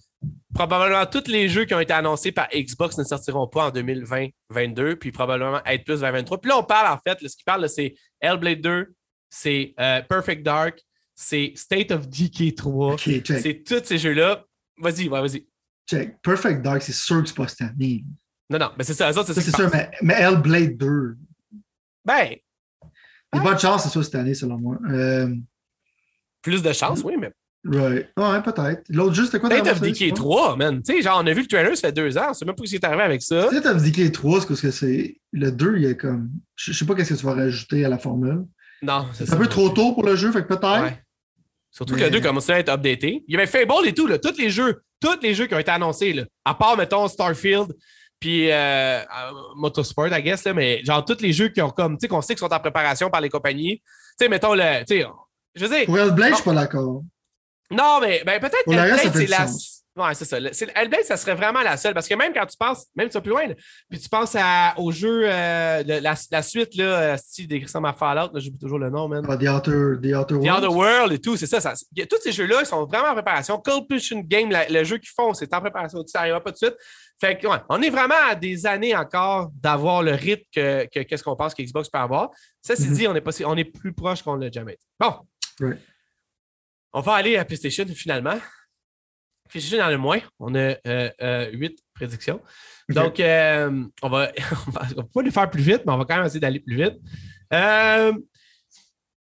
probablement tous les jeux qui ont été annoncés par Xbox ne sortiront pas en 2020-22, puis probablement être plus vers 23. Puis là, on parle en fait, là, ce qui parle, c'est Hellblade 2, c'est euh, Perfect Dark, c'est State of Decay 3, Ok, check. c'est tous ces jeux-là. Vas-y, ouais, vas-y. check. Perfect Dark, c'est sûr que c'est pas cette année. Non, non, mais c'est ça, c'est Ça, c'est sûr, mais, mais Hellblade 2. Ben, Il y a pas de chance, c'est ça cette année, selon moi. Euh, plus de chance, oui, mais right. Ouais, peut-être. L'autre jeu, c'était quoi State of Decay c'est 3, man. Tu sais, genre, on a vu le trailer, ça fait deux ans. On sait même pas ce qui est arrivé avec ça. State of Decay 3, c'est parce que c'est. Le 2, il est comme. Je sais pas qu'est-ce que tu vas rajouter à la formule. Non, c'est C'est ça. un peu trop tôt pour le jeu, fait que peut-être. Ouais. Surtout Mais- que le 2 commençait à être updaté. Il y avait Fable et tout, là, tous les jeux, tous les jeux qui ont été annoncés, là, à part, mettons, Starfield, puis euh, euh, Motorsport, I guess, là, mais genre tous les jeux qui ont comme, tu sais, qu'on sait qu'ils sont en préparation par les compagnies. Tu sais, mettons, le, tu sais, je veux dire, Pour Hellblade, je suis pas d'accord. non, mais ben, peut-être Hellblade, c'est la. Ouais, c'est ça. Hellblade, ça serait vraiment la seule. Parce que même quand tu penses, même tu vas plus loin, là, puis tu penses à, au jeu, euh, le- la, la suite, là, euh, style des à Fallout, là, j'oublie toujours le nom, man. Ah, The Outer, The Outer The Worlds. Other World et tout, c'est ça, ça- a- Tous ces jeux-là, ils sont vraiment en préparation. Cold Pushing Game, la- le jeu qu'ils font, c'est en préparation. Ça n'arrivera pas tout de suite. Fait que, ouais, on est vraiment à des années encore d'avoir le rythme que, que- qu'est-ce qu'on pense que Xbox peut avoir. Ça, c'est Mhm. dit, on est, pas, si- on est plus proche qu'on l'a jamais été. Bon. On va aller à PlayStation finalement. PlayStation dans le moins. On a euh, euh, huit prédictions. Donc, euh, on, va, <laughs> on va on va pas les faire plus vite, mais on va quand même essayer d'aller plus vite.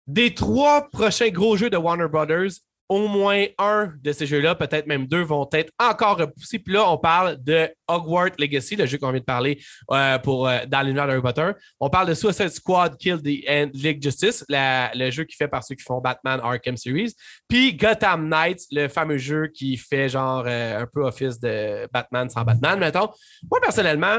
Des trois prochains gros jeux de Warner Brothers, au moins un de ces jeux-là, peut-être même deux, vont être encore repoussés. Puis là, on parle de Hogwarts Legacy, le jeu qu'on vient de parler euh, pour, euh, dans l'univers d'Harry Potter. On parle de Suicide Squad Kill the End League Justice, le jeu qui fait par ceux qui font Batman Arkham Series. Puis Gotham Knights, le fameux jeu qui fait genre euh, un peu office de Batman sans Batman, mettons. Moi, personnellement,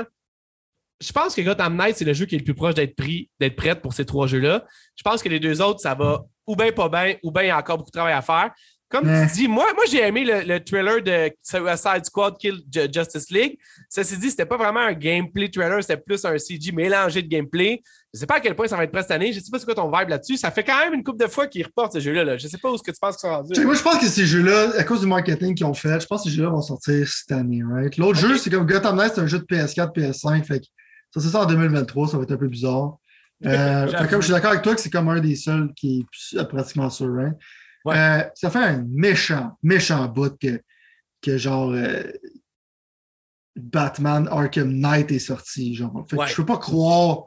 je pense que Gotham Knights, c'est le jeu qui est le plus proche d'être pris, d'être prêt pour ces trois jeux-là. Je pense que les deux autres, ça va ou bien pas bien, ou bien il y a encore beaucoup de travail à faire. Comme Ouais. tu dis, moi, moi j'ai aimé le, le trailer de Suicide Squad Kill Ju- Justice League. Ça s'est dit, c'était pas vraiment un gameplay trailer, c'était plus un CG mélangé de gameplay. Je sais pas à quel point ça va être prêt cette année. Je sais pas c'est quoi ton vibe là-dessus. Ça fait quand même une couple de fois qu'ils reportent ce jeu-là. Là. Je sais pas où est-ce que tu penses qu'ils sont rendus. Moi, je pense que ces jeux-là, à cause du marketing qu'ils ont fait, je pense que ces jeux-là vont sortir cette année, right? L'autre jeu, c'est comme Gotham Knights, c'est un jeu de PS4, PS5, fait que ça, c'est ça en 2023, ça va être un peu bizarre. Euh, <laughs> fait que comme je suis d'accord avec toi que c'est comme un des seuls qui est euh, pratiquement? Ouais. Euh, ça fait un méchant, méchant bout que, que genre euh, Batman Arkham Knight est sorti, genre. Fait que Ouais. je peux pas croire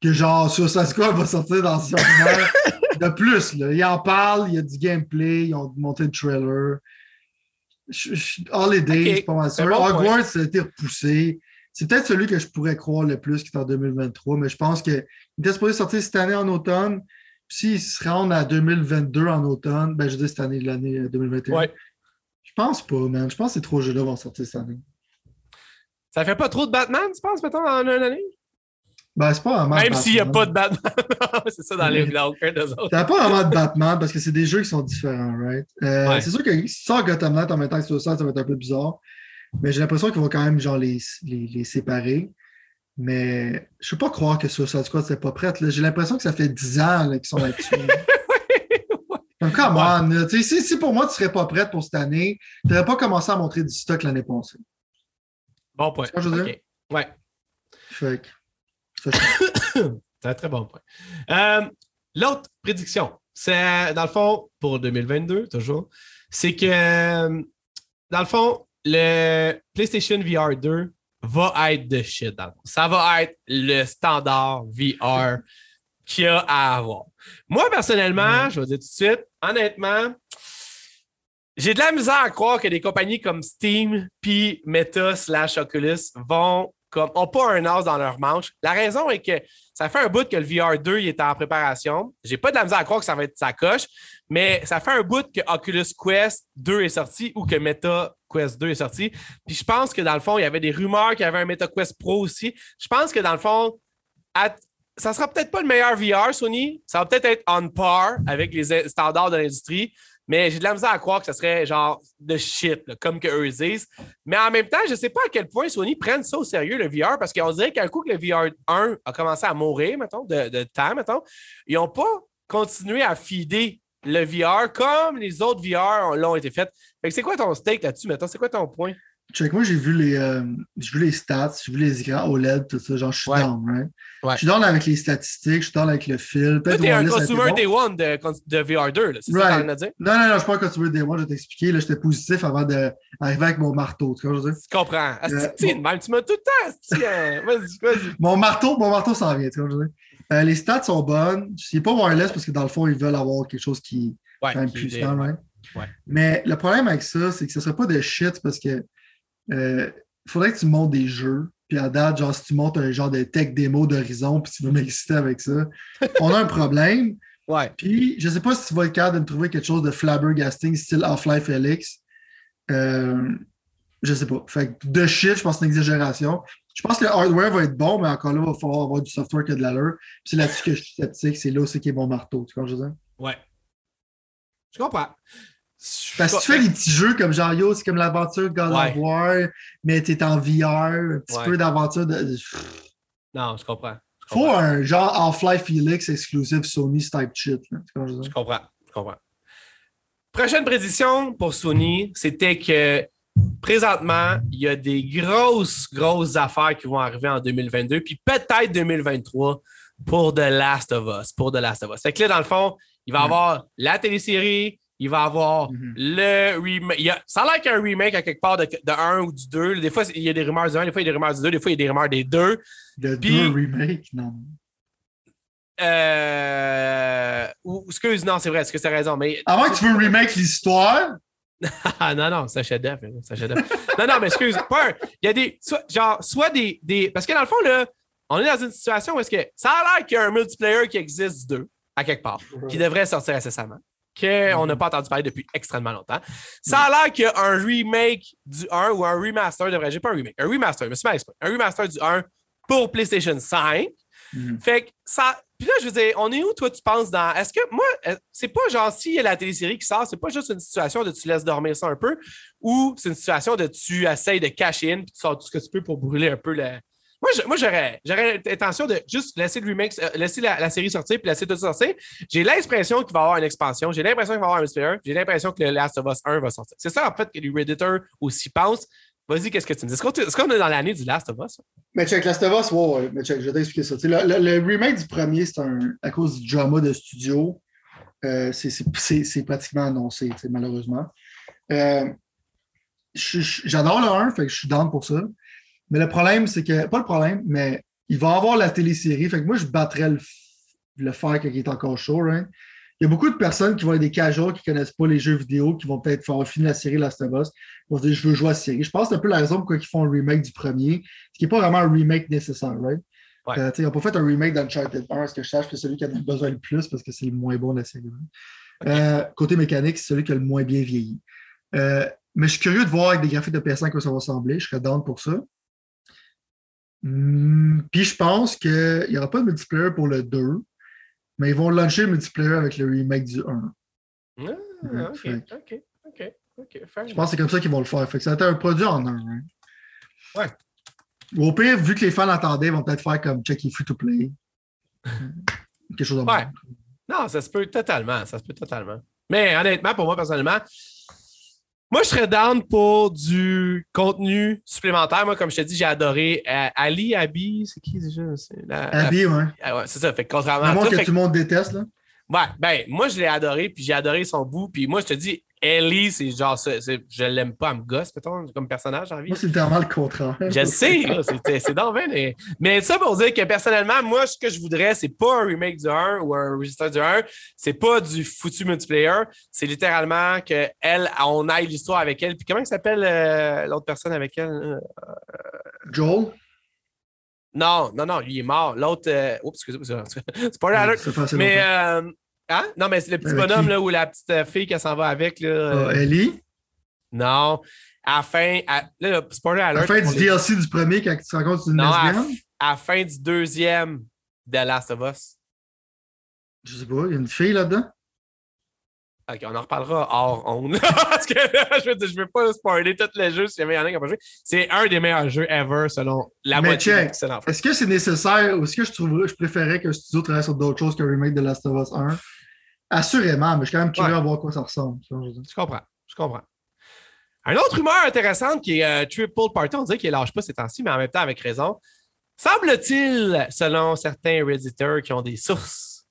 que genre Suicide Squad va sortir dans ce genre <laughs> de plus. Là. Ils en parlent, il y a du gameplay, ils ont monté le trailer. Je- je- Holiday, Ok, c'est pas mal sûr. bon Hogwarts, ça a été repoussé. C'est peut-être celui que je pourrais croire le plus qui est en 2023, mais je pense qu'il était supposé sortir cette année en automne. Puis s'il se rend à 2022 en automne, ben je dis cette année, l'année euh, 2021. Ouais. Je pense pas, man. Je pense que ces trois jeux-là vont sortir cette année. Ça fait pas trop de Batman, tu penses, mettons, en une année? Ben, c'est pas vraiment. Même s'il n'y a pas de Batman. <laughs> c'est ça dans les autres. T'as pas vraiment de Batman parce que c'est des jeux qui sont différents, right? Euh, Ouais. C'est sûr que si tu sors Gotham Knight en même temps que Suicide, ça va être un peu bizarre. Mais j'ai l'impression qu'ils vont quand même genre les, les, les séparer. Mais je peux pas croire que Suicide Squad c'est pas prête. J'ai l'impression que ça fait 10 ans qu'ils sont là-dessus. <laughs> Comme come on, là. Si, si pour moi tu serais pas prête pour cette année, tu n'aurais pas commencé à montrer du stock l'année passée. Bon point. C'est ce que je veux dire? Ouais. Fait que, <coughs> C'est un très bon point. Euh, L'autre prédiction, c'est dans le fond, pour 2022, toujours, c'est que euh, dans le fond, le PlayStation VR 2 va être de shit. dans le. Ça va être le standard VR qu'il y a à avoir. Moi, personnellement, je vais dire tout de suite, honnêtement, j'ai de la misère à croire que des compagnies comme Steam puis Meta slash Oculus vont comme ont pas un as dans leur manche. La raison est que ça fait un bout que le VR 2 il est en préparation. J'ai pas de la misère à croire que ça va être sa coche, mais ça fait un bout que Oculus Quest 2 est sorti ou que Meta Quest 2 est sorti. Puis je pense que dans le fond, il y avait des rumeurs qu'il y avait un Meta Quest Pro aussi. Je pense que dans le fond, à- ça sera peut-être pas le meilleur VR, Sony. Ça va peut-être être on par avec les standards de l'industrie. Mais j'ai de la misère à croire que ce serait genre de shit, comme que eux disent. Mais en même temps, je sais pas à quel point Sony prenne ça au sérieux, le VR, parce qu'on dirait qu'un coup que le VR 1 a commencé à mourir, mettons, de, de temps, mettons, ils n'ont pas continué à feeder le VR comme les autres VR l'ont été faits. Fait que c'est quoi ton stake là-dessus, mettons? C'est quoi ton point? Check, moi, j'ai vu les euh, vu les stats, j'ai vu les écrans OLED, tout ça. Genre, je suis Ouais. down, right? Ouais. Je suis down avec les statistiques, je suis down avec le fil. Toi, t'es un ça consumer bon. day one de, de VR2, là. C'est ça que Right. t'as envie de dire? Non, non, non, je ne suis pas un consumer day one, je vais t'expliquer. Là, j'étais positif avant d'arriver avec mon marteau. Tu que dire? Tu comprends. Asti, Euh, tu sais, bon. de même, tu m'as tout le temps. hein? Vas-y, vas-y. <laughs> Mon marteau, mon marteau s'en vient, tu vois, Euh, les stats sont bonnes. C'est pas wireless parce que dans le fond, ils veulent avoir quelque chose qui Ouais, est quand même qui- puissant? Ouais. Mais le problème avec ça, c'est que ce ne serait pas de shit parce que euh, il faudrait que tu montes des jeux. Puis à date, genre, si tu montes un genre de tech démo d'Horizon, puis tu veux <laughs> m'exciter avec ça, on a un problème. <laughs> Ouais. Puis, je ne sais pas si tu vas être capable de me trouver quelque chose de flabbergasting, style Half-Life Helix. Euh, je sais pas. Fait que de shit, je pense que c'est une exagération. Je pense que le hardware va être bon, mais encore là, il va falloir avoir du software qui a de l'allure. Puis c'est là-dessus que je suis sceptique. C'est là aussi qui est mon marteau. Tu veux dire? Ouais. Je comprends. Parce que tu fais des petits jeux comme genre, yo, c'est comme l'aventure de God of War, mais t'es en VR, un petit Ouais. peu d'aventure de. Non, je comprends. Je Faut comprends. un genre Half-Life Helix exclusive Sony type shit. Là. Tu que je comprends. Je comprends. Prochaine prédiction pour Sony, c'était que présentement, il y a des grosses, grosses affaires qui vont arriver en 2022, puis peut-être 2023 pour The Last of Us. Pour The Last of Us. Fait que là, dans le fond, il va y avoir la télésérie, il va y avoir Mhm. le remake. il y a- Ça a l'air qu'il y a un remake à quelque part de, de un ou du deux. Des fois, il y a des rumeurs du un, des fois, il y a des rumeurs du deux, des fois, il y a des rumeurs des deux. De Puis- deux remakes, non. Euh... ou- excuse, non, c'est vrai, est-ce que c'est raison? Mais moins que tu veux remake l'histoire, non, non, c'est un chef-d'œuvre. non, non, mais excuse, pas un- Il y a des. Soit, genre, soit des, des. Parce que dans le fond, là, on est dans une situation où est-ce que ça a l'air qu'il y a un multiplayer qui existe d'eux, à quelque part, qui devrait sortir incessamment, qu'on n'a pas entendu parler depuis extrêmement longtemps. Ça a l'air qu'il y a un remake du 1 ou un remaster, devrais j'ai pas un remake, un remaster, je me suis mal un remaster du 1 pour PlayStation 5. Mhm. Fait que ça. Puis là, je veux dire, on est où, toi, tu penses dans. Est-ce que moi, euh, c'est pas genre a la télésérie qui sort, c'est pas juste une situation de tu laisses dormir ça un peu, ou c'est une situation de tu essayes de cacher in puis tu sors tout ce que tu peux pour brûler un peu le. Moi, moi, j'aurais, j'aurais l'intention de juste laisser le remake, euh, laisser la, série sortir puis laisser tout sortir. J'ai l'impression qu'il va y avoir une expansion. J'ai l'impression qu'il va y avoir un multiplayer. J'ai l'impression que le Last of Us 1 va sortir. C'est ça, en fait, que les Redditors aussi pensent. Vas-y, qu'est-ce que tu me dis? Est-ce qu'on, est dans l'année du Last of Us? Mais check, Last of Us, ouais, mais check, je vais t'expliquer ça. Le, le- le remake du premier, c'est à cause du drama de studio. euh, c'est- pratiquement annoncé, malheureusement. Euh, J'adore le 1, fait que je suis down pour ça. Mais le problème, c'est que, pas le problème, mais il va avoir la télésérie. Fait que moi, je battrais le, le fer quand est encore chaud. hein. Il y a beaucoup de personnes qui vont être des casuals qui ne connaissent pas les jeux vidéo, qui vont peut-être faire finir la série Last of Us. Ils vont se dire, je veux jouer à la série. Je pense que c'est un peu la raison pourquoi ils font un remake du premier, ce qui n'est pas vraiment un remake nécessaire, right? Ouais. Euh, ils n'ont pas fait un remake d'Uncharted 1, ce que je sache, c'est celui qui en a besoin le plus parce que c'est le moins bon de la série. Euh, côté mécanique, c'est celui qui a le moins bien vieilli. Euh, mais je suis curieux de voir avec des graphiques de PS5 que ça va ressembler. Je serais down pour ça. Hmm, Puis je pense qu'il n'y aura pas de multiplayer pour le 2, mais ils vont lancer le multiplayer avec le remake du 1. Ah, ok, fait ok, ok, Je pense que c'est comme ça qu'ils vont le faire. Fait que ça va être un produit en un. hein. Ouais. Ou au pire, vu que les fans l'entendaient, ils vont peut-être faire comme Checky Free to Play. <laughs> Quelque chose de Ouais. Non, ça se peut totalement. Ça se peut totalement. Mais honnêtement, pour moi, personnellement, moi, je serais down pour du contenu supplémentaire. Moi, comme je te dis, j'ai adoré euh, Ali, Abby, c'est qui déjà? La- la- Abby, ouais. Ah ouais, c'est ça. Fait que contrairement à toi, que fait tout le monde déteste, là. Ouais, ben, moi, je l'ai adoré, puis j'ai adoré son bout. Puis moi, je te dis, Ellie, c'est genre, ça, je l'aime pas, elle me gosse, mettons, comme personnage, j'ai envie. Moi, c'est littéralement le contraire. Je le sais, c'est dans mais... mais ça pour dire que personnellement, moi, ce que je voudrais, c'est pas un remake du 1 ou un register du 1, c'est pas du foutu multiplayer, c'est littéralement que elle, on aille l'histoire avec elle. Puis comment il s'appelle euh, l'autre personne avec elle? là? Joel? Non, non, non, lui il est mort. L'autre, euh... oups, excusez-moi, c'est pas alert. Mais, euh... hein? Non, mais c'est le petit Avec bonhomme qui? là, ou la petite euh, fille qui s'en va avec. Là, euh, Ah, Ellie? Non. À la fin, à... là, spoiler À la alert. fin on du DLC du premier, quand tu te que c'est une Non, à, lesbienne? à la fin du deuxième de Last of Us. Je sais pas, il y a une fille là-dedans? Ok, on en reparlera hors onde. <laughs> Parce que là, je veux dire, je veux pas spoiler tous les jeux si jamais il y en a qui n'ont pas joué. C'est un des meilleurs jeux ever selon la Mais moitié check. Est-ce que c'est nécessaire ou est-ce que je trouverais, je préférais qu'un studio travaille sur d'autres choses qu'un remake de Last of Us 1? Assurément, mais je suis quand même curieux Ouais. à voir quoi ça ressemble. je comprends. Je comprends. Un autre rumeur intéressante qui est euh, Triple Party, on dirait qu'il lâche pas ces temps-ci, mais en même temps avec raison. Semble-t-il, selon certains Redditors qui ont des sources,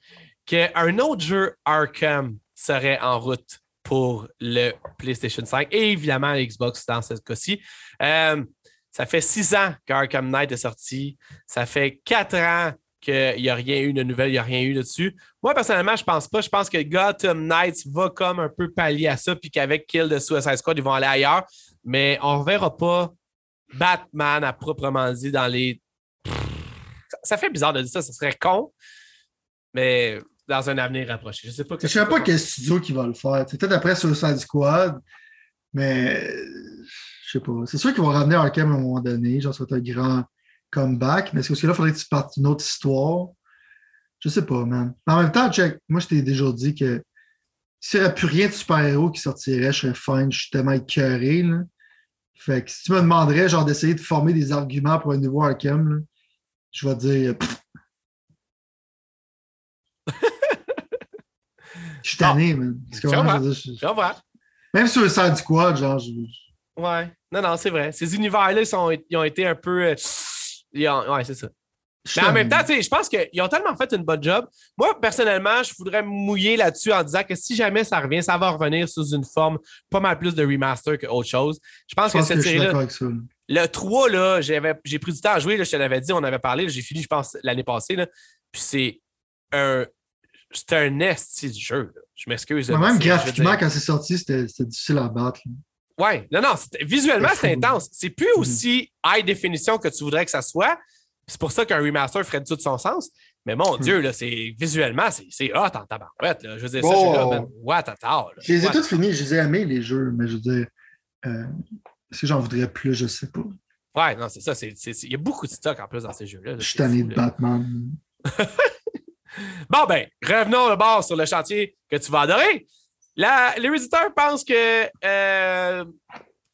qu'un autre jeu Arkham serait en route pour le PlayStation 5 et évidemment Xbox dans ce cas-ci. Euh, ça fait six ans qu'Arkham Knight est sorti. Ça fait quatre ans qu'il n'y a rien eu de nouvelles, il n'y a rien eu là-dessus. Moi, personnellement, je pense pas. Je pense que Gotham Knights va comme un peu pallier à ça, puis qu'avec Kill de Suicide Squad, ils vont aller ailleurs. Mais on ne verra pas Batman à proprement dit dans les. Ça- fait bizarre de dire ça, ça serait con, mais dans un avenir rapproché. Je sais pas. Je ne sais pas quel studio qui va le faire. C'est peut-être après Suicide Squad, mais je sais pas. C'est sûr qu'ils vont ramener Arkham à un moment donné. Genre, ça va être un grand comeback. Mais est-ce que là, il faudrait que tu partes une autre histoire? Je sais pas, man. Mais en même temps, check, moi, je t'ai déjà dit que s'il n'y aurait plus rien de super-héros qui sortirait, je serais fine. Je suis tellement écœuré, là. Fait que si tu me demanderais, genre, d'essayer de former des arguments pour un nouveau Arkham, là, je vais dire. pff. <laughs> Je suis tanné, man. Je comprends. Même sur le Suicide Squad, genre, je- Ouais. Non, non, c'est vrai. Ces univers-là, ils, ont été un peu. euh, Ouais, c'est ça. Mais en même temps, je pense qu'ils ont tellement fait une bonne job. Moi, personnellement, je voudrais me mouiller là-dessus en disant que si jamais ça revient, ça va revenir sous une forme pas mal plus de remaster qu'autre chose. Je pense, que cette série-là, le 3, là, j'ai pris du temps à jouer, là, je te l'avais dit, on avait parlé, j'ai fini, je pense, l'année passée. Là, puis c'est un. C'est un esti de jeu. là. Je m'excuse. même graphiquement, quand c'est sorti, c'était c'était difficile à battre. Ouais, non, non, visuellement, C'est intense. C'est plus Mhm. aussi high définition que tu voudrais que ça soit. C'est pour ça qu'un remaster ferait tout son sens. Mais mon Mhm. Dieu, là, c'est visuellement, c'est hot en tabarouette. Là. Je veux dire, ça, Oh. je suis là, man. What a tard, là. Je les ai tous finis, je les ai aimés, les jeux, mais je veux dire, euh, que j'en voudrais plus, je sais pas. Ouais, non, c'est ça. Il y a beaucoup de stock en plus dans ces jeux-là. là. Je suis tanné de. Batman. <laughs> Bon, ben, revenons au bord sur le chantier que tu vas adorer. La, les réditeurs pensent que, euh,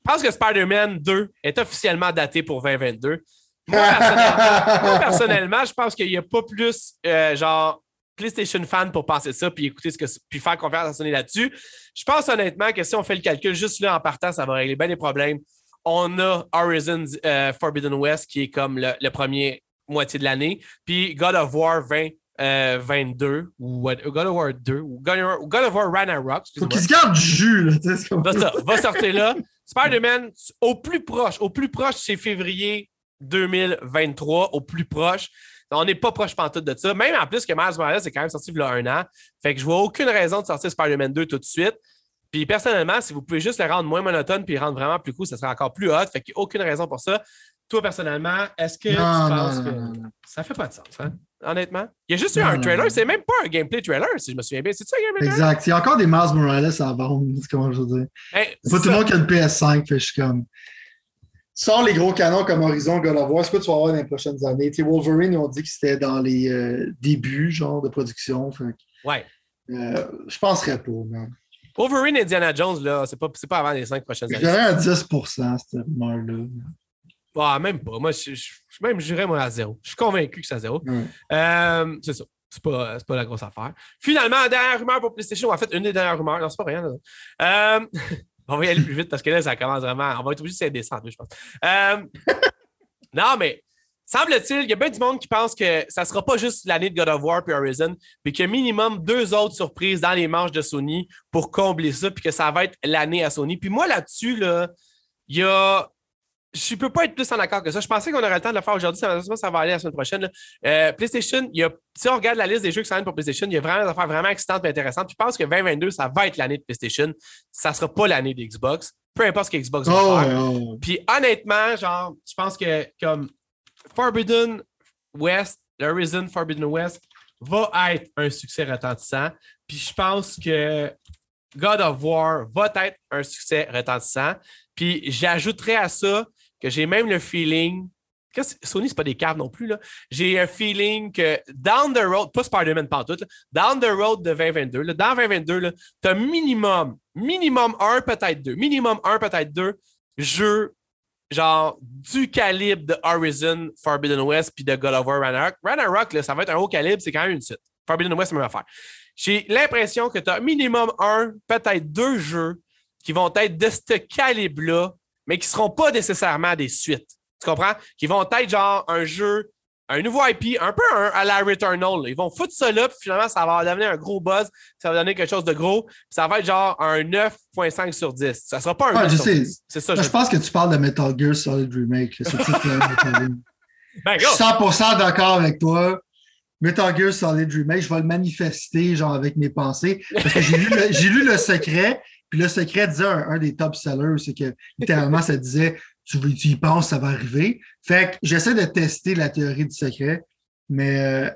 pensent que Spider-Man 2 est officiellement daté pour 2022. Moi, personnellement, moi, personnellement, je pense qu'il n'y a pas plus, euh, genre, PlayStation fan pour penser ça puis écouter ce que puis faire confiance à Sony là-dessus. Je pense honnêtement que si on fait le calcul juste là en partant, ça va régler bien les problèmes. On a Horizon euh, Forbidden West qui est comme le, le premier moitié de l'année, puis God of War 20, euh, 22 ou what- God of War 2 ou God of War, God of War Ragnarok. Faut qu'ils se gardent du jus, là. Va, ça, <laughs> va sortir là. Spider-Man, au plus proche, au plus proche, c'est février 2023, au plus proche. On n'est pas proche pantoute de ça. Même en plus que Miles Morales est quand même sorti il y a un an. Fait que je vois aucune raison de sortir Spider-Man 2 tout de suite. Puis personnellement, si vous pouvez juste le rendre moins monotone puis le rendre vraiment plus cool, ça serait encore plus hot. Fait qu'il n'y a aucune raison pour ça. Toi, personnellement, est-ce que Non, tu non, penses non, que ça fait pas de sens, hein? Honnêtement? Il y a juste eu un trailer. C'est même pas un gameplay trailer, si je me souviens bien. C'est ça un gameplay trailer? Exact. Il y a encore des Miles Morales à vendre, c'est comment je veux dire. Hey, C'est pas tout le monde qui a une PS5, fait que je suis comme. Sors les gros canons comme Horizon, God of War, c'est quoi tu vas avoir dans les prochaines années? Tu sais, Wolverine, ils ont dit que c'était dans les euh, débuts, genre, de production. Fait que, Ouais. euh, je penserais pas, man. Wolverine et Indiana Jones, là, c'est pas, pas avant les cinq prochaines années. dirais à 10 cette rumeur-là. Ah, même pas. Moi, je, je- je- même, je dirais moi à zéro. Je suis convaincu que c'est à zéro. Ouais. Euh, c'est ça. C'est pas, c'est pas la grosse affaire. Finalement, dernière rumeur pour PlayStation. En fait, une des dernières rumeurs. Non, c'est pas rien. là. Euh, <laughs> on va y aller plus vite parce que là, ça commence vraiment. On va être obligé de s'indescendre, je pense. Euh, non, mais semble-t-il, il y a bien du monde qui pense que ça sera pas juste l'année de God of War puis Horizon, puis qu'il y a minimum deux autres surprises dans les manches de Sony pour combler ça, puis que ça va être l'année à Sony. Puis moi, là-dessus, là, il y a. Je peux pas être plus en accord que ça. Je pensais qu'on aurait le temps de le faire aujourd'hui. Ça, ça va aller la semaine prochaine. Euh, PlayStation, il y a, si on regarde la liste des jeux qui s'en pour PlayStation, il y a vraiment des affaires vraiment excitantes et intéressantes. Puis je pense que 2022, ça va être l'année de PlayStation. Ça sera pas l'année d'Xbox. Peu importe ce que Xbox va Oh, faire. oh. Puis honnêtement, genre, je pense que comme Forbidden West, l'Horizon Forbidden West va être un succès retentissant. Puis je pense que God of War va être un succès retentissant. Puis j'ajouterais à ça que j'ai même le feeling Sony, c'est pas des caves non plus. là. J'ai un feeling que down the road, pas Spider-Man tout, down the road de 2022, là, dans 2022, tu as minimum, minimum un, peut-être deux, minimum un, peut-être deux jeux genre du calibre de Horizon, Forbidden West puis de God of War Ragnarok. Ragnarok, là, ça va être un haut calibre, c'est quand même une suite. Forbidden West, c'est la même affaire. J'ai l'impression que tu as minimum un, peut-être deux jeux qui vont être de ce calibre-là, mais qui ne seront pas nécessairement des suites. Tu comprends? Qui vont être genre un jeu, un nouveau IP, un peu à la Returnal. Ils vont foutre ça là, puis finalement, ça va devenir un gros buzz, ça va donner quelque chose de gros, puis ça va être genre un 9.5 sur 10. Ça sera pas un 9 je sur sais. 10. C'est ça. je, pense que tu parles de Metal Gear Solid Remake. là, ce titre-là, <laughs> Ben, je suis 100% d'accord avec toi. Metal Gear Solid Remake, je vais le manifester genre avec mes pensées. Parce que j'ai lu, le- j'ai lu le secret, puis le secret disait un, des top sellers, c'est que littéralement, ça disait tu, y penses, ça va arriver. Fait que j'essaie de tester la théorie du secret. Mais euh,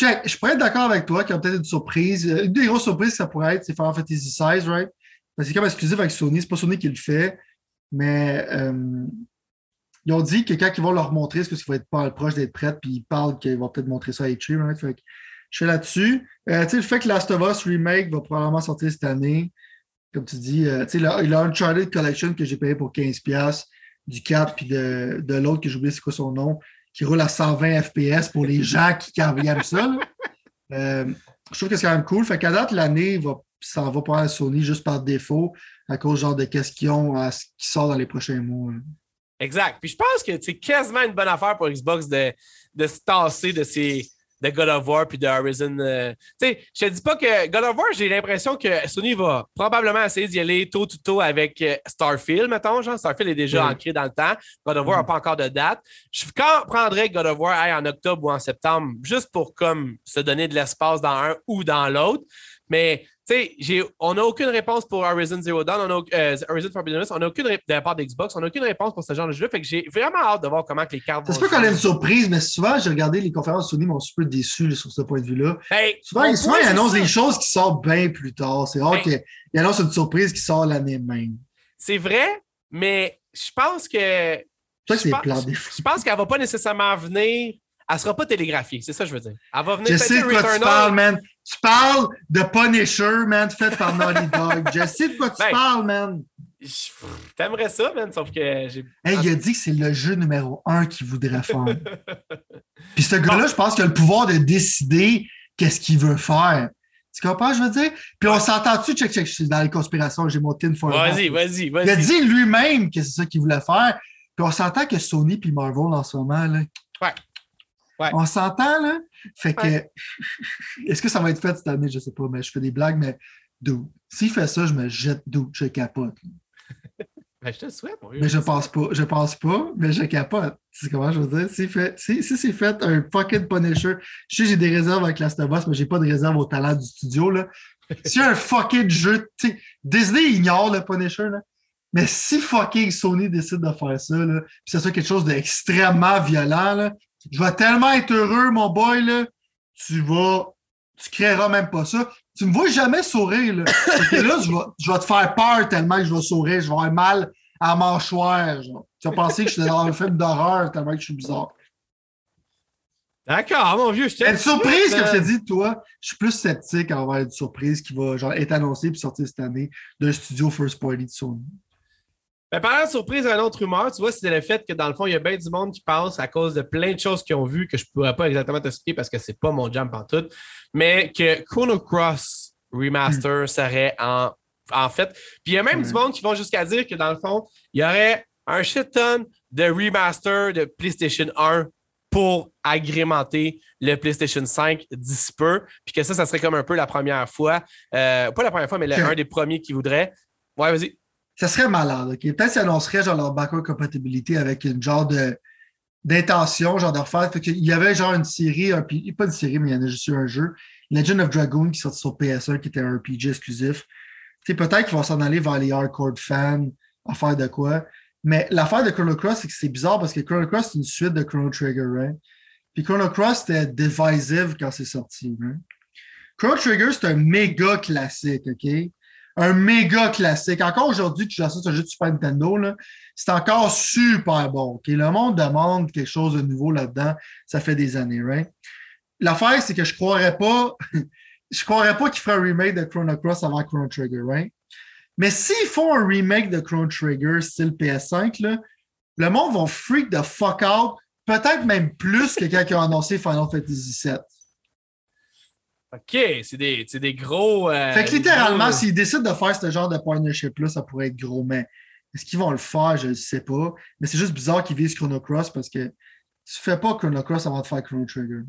check, je pourrais être d'accord avec toi qu'il y a peut-être une surprise. Euh, Une des grosses surprises que ça pourrait être, c'est Final Fantasy XVI, right? Parce que c'est comme exclusif avec Sony, c'est pas Sony qui le fait. Mais euh, ils ont dit que quand ils vont leur montrer, c'est parce qu'il va être pas proche d'être prêt, puis ils parlent qu'ils vont peut-être montrer ça à H3, right? Fait que je suis là-dessus. Tu sais, le fait que Last of Us Remake va probablement sortir cette année, comme tu dis, euh, tu sais, le- il a Uncharted Collection que j'ai payé pour 15$, du 4 puis de, de l'autre que j'ai oublié c'est quoi son nom, qui roule à 120 FPS pour les <laughs> gens qui, qui aiment ça. Euh, je trouve que c'est quand même cool. Fait qu'à date, l'année va, ça va pas à Sony juste par défaut, à cause genre de ont à ce qui sort dans les prochains mois. Exact. Puis je pense que c'est quasiment une bonne affaire pour Xbox de, de se tasser de ces de God of War puis de Horizon. euh. Tu sais, je te dis pas que God of War, j'ai l'impression que Sony va probablement essayer d'y aller tôt tout tôt avec euh, Starfield, mettons. Genre, Starfield est déjà ancré dans le temps. God of War n'a Mhm. pas encore de date. Je quand prendrais God of War aille en octobre ou en septembre, juste pour comme se donner de l'espace dans un ou dans l'autre. Mais tu sais, on n'a aucune réponse pour Horizon Zero Dawn, on a, euh, Horizon Forbidden West, on n'a aucune réponse de la part d'Xbox, on n'a aucune réponse pour ce genre de jeu. Fait que j'ai vraiment hâte de voir comment que les cartes vont peut qu'on ait jouer. une surprise, mais souvent, j'ai regardé les conférences Sony, m'ont super déçu là, sur ce point de vue-là. Ben, Souvent, mon souvent ils c'est annoncent ça. des choses qui sortent bien plus tard. C'est rare Ben- qu'ils annoncent une surprise qui sort l'année même. C'est vrai, mais je pense que. C'est je c'est pense-. Je qu'elle va pas nécessairement venir. Elle ne sera pas télégraphiée, c'est ça que je veux dire. Elle va venir Je sais de quoi tu parles, man. Tu parles de Punisher, man, fait par Naughty Dog. Je sais de quoi tu Ben- parles, man. T'aimerais ça, man, sauf que j'ai. Hey, il a dit que c'est le jeu numéro un qu'il voudrait faire. <laughs> Puis ce gars-là, je pense qu'il a le pouvoir de décider qu'est-ce qu'il veut faire. Tu comprends, je veux dire? Puis on s'entend-tu, check, check, je suis dans les conspirations, j'ai mon tin for Vas-y, vas-y, Il a vas-y. dit lui-même que c'est ça qu'il voulait faire. Puis on s'entend que Sony puis Marvel en ce moment, là. Ouais. Ouais. On s'entend, là? Fait que. Ouais. <laughs> Est-ce que ça va être fait cette année? Je sais pas, mais je fais des blagues, mais dude, s'il fait ça, je me jette dude, je capote. <laughs> Ben, je te le souhaite. Mais je pense pas. Je pense pas, mais je capote. Tu sais comment je veux dire? Si, fait, si, si c'est fait un fucking Punisher, je sais que j'ai des réserves avec Last of Us, mais j'ai pas de réserve au talent du studio, là. <laughs> Si un fucking jeu, Disney ignore le Punisher, là. Mais si fucking Sony décide de faire ça, là, puis c'est ça quelque chose d'extrêmement violent, là, je vais tellement être heureux, mon boy, là, tu vas, tu créeras même pas ça. Tu me vois jamais sourire, là. <coughs> Là, je vais, je vais te faire peur tellement que je vais sourire, je vais avoir mal à mâchoire, genre. Tu vas penser que je suis dans un film d'horreur tellement que je suis bizarre. D'accord, mon vieux, je Une surprise, comme je te dis, toi, je suis plus sceptique envers une surprise qui va genre, être annoncée puis sortir cette année d'un studio first party de Sony. Ben, parlant de surprise, une autre rumeur, tu vois, c'est le fait que dans le fond, il y a bien du monde qui pense à cause de plein de choses qu'ils ont vues que je ne pourrais pas exactement t'expliquer parce que c'est pas mon jam tout, mais que Chrono Cross Remaster serait en, en fait. Puis il y a même du monde qui vont jusqu'à dire que dans le fond, il y aurait un shit ton de remaster de PlayStation 1 pour agrémenter le PlayStation 5 d'ici peu, puis que ça, ça serait comme un peu la première fois, euh, pas la première fois, mais le- un des premiers qui voudrait. Ouais, vas-y. Ça serait malade, OK? Peut-être qu'ils annonceraient genre leur backward compatibilité avec une genre de d'intention, genre de refaire. Fait qu'il y avait genre une série, un, pas une série, mais il y en a juste eu un jeu, Legend of Dragoon qui sortait sur PS1, qui était un RPG exclusif. Peut-être qu'ils vont s'en aller vers les hardcore fans, à faire de quoi. Mais l'affaire de Chrono Cross, c'est que c'est bizarre parce que Chrono Cross, c'est une suite de Chrono Trigger, right? Puis Chrono Cross, c'était divisive quand c'est sorti, right? Chrono Trigger, c'est un méga classique, OK? Un méga classique. Encore aujourd'hui, tu joues ça sur un jeu de Super Nintendo, c'est encore super bon. Le monde demande quelque chose de nouveau là-dedans. Ça fait des années, right? L'affaire, c'est que je ne croirais pas, <laughs> je croirais pas qu'ils feraient un remake de Chrono Cross avant Chrono Trigger, right? Mais s'ils font un remake de Chrono Trigger style PS5, là, le monde va freak the fuck out, peut-être même plus que quand ils ont annoncé Final Fantasy VII. OK, c'est des, des, gros. Euh, fait que littéralement, s'ils décident de faire ce genre de partnership-là, ça pourrait être gros. Mais est-ce qu'ils vont le faire? Je ne sais pas. Mais c'est juste bizarre qu'ils visent Chrono Cross parce que tu ne fais pas Chrono Cross avant de faire Chrono Trigger.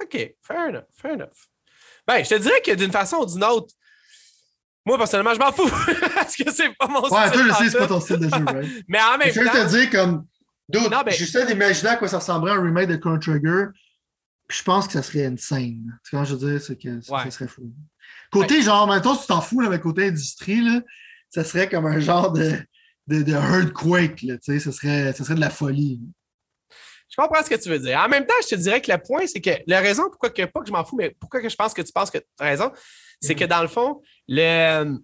OK, fair enough, fair enough. Ben, je te dirais que d'une façon ou d'une autre, moi, personnellement, je m'en fous. <laughs> parce que c'est pas mon style. Ouais, toi, je sais, c'est pas ton style de jeu, right? <laughs> mais en même temps. Je te dire, comme. D'autres, ben... j'essaie d'imaginer à quoi ça ressemblerait un remake de Chrono Trigger. Puis je pense que ça serait une scène. Ce que je veux dire, c'est que ça, serait fou. Côté, genre, maintenant, tu t'en fous, là, mais côté industrie, là, ça serait comme un genre de, de, de earthquake, là, tu sais, ça serait, ça serait de la folie. Je comprends ce que tu veux dire. En même temps, je te dirais que le point, c'est que la raison pourquoi que, pas que je m'en fous, mais pourquoi que je pense que tu penses que tu as raison, c'est que dans le fond, le,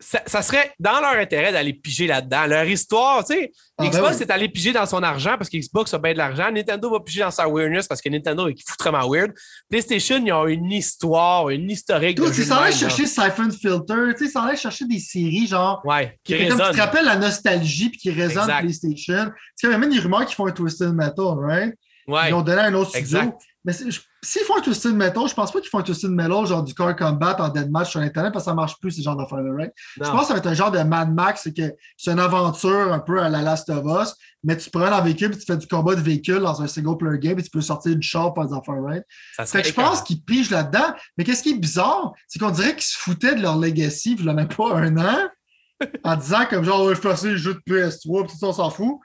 ça, serait dans leur intérêt d'aller piger là-dedans. Leur histoire, tu sais, ah, ben Xbox est allé piger dans son argent parce que Xbox a bien de l'argent. Nintendo va piger dans sa weirdness parce que Nintendo est foutrement weird. PlayStation, ils ont une histoire, une historique. Tout, ils s'en chercher Siphon Filter, tu sais, ils s'en chercher des séries genre. Ouais, qui, qui Comme, te rappellent la nostalgie puis qui résonnent PlayStation. Tu sais, il y a même des rumeurs qui font un Twisted Metal, right? Ouais. Ils ont donné un autre studio. Mais s'ils font un Twisted Metal, je pense pas qu'ils font un Twisted Metal, genre du Core Combat en Deadmatch sur Internet, parce que ça marche plus, ce genre d'affaires-là, right? Je pense que ça va être un genre de Mad Max, c'est que c'est une aventure un peu à la Last of Us, mais tu prends un véhicule et tu fais du combat de véhicule dans un single player game et tu peux sortir une shop par des affaires, right? fait que je pense qu'ils pigent là-dedans. Mais qu'est-ce qui est bizarre, c'est qu'on dirait qu'ils se foutaient de leur legacy, il même pas un an, en disant comme genre, on va faire les jeux de PS3, puis tout ça, on s'en fout.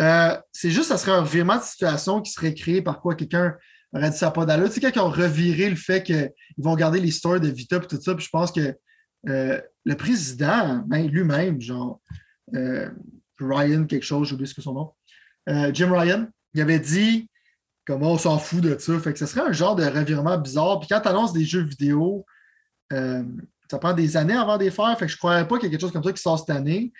Euh, c'est juste, ça serait un virement de situation qui serait créé par quoi quelqu'un aurait dit ça pas d'allure. Tu sais, quand ils ont reviré le fait qu'ils vont garder les stores de Vita et tout ça, puis je pense que euh, le président, ben, lui-même, genre euh, Ryan, quelque chose, j'ai oublié ce que son nom, Jim Ryan, il avait dit comment on s'en fout de ça. Fait que ce serait un genre de revirement bizarre. Puis quand tu annonces des jeux vidéo, ça prend des années avant de les faire. Fait que je ne croirais pas qu'il y ait quelque chose comme ça qui sort cette année.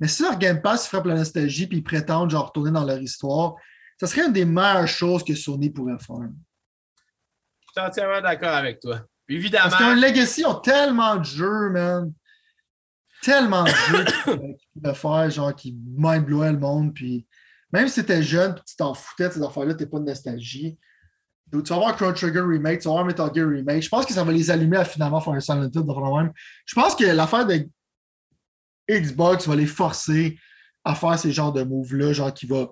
Mais si leur Game Pass frappe la nostalgie et ils prétendent genre retourner dans leur histoire, ça serait une des meilleures choses que Sony pourrait faire. Je suis entièrement d'accord avec toi. Évidemment. Parce qu'un Legacy ont tellement de jeux, man. Tellement de jeux qu'ils pouvaient faire, genre qui mind le monde. Puis même si t'étais jeune tu t'en foutais de ces affaires-là, t'es pas de nostalgie. tu vas voir Chrono Trigger Remake, tu vas voir Metal Gear Remake. Je pense que ça va les allumer à finalement faire un Silent Hill de même. Je pense que l'affaire de Xbox va les forcer à faire ces genres de moves-là, genre qui va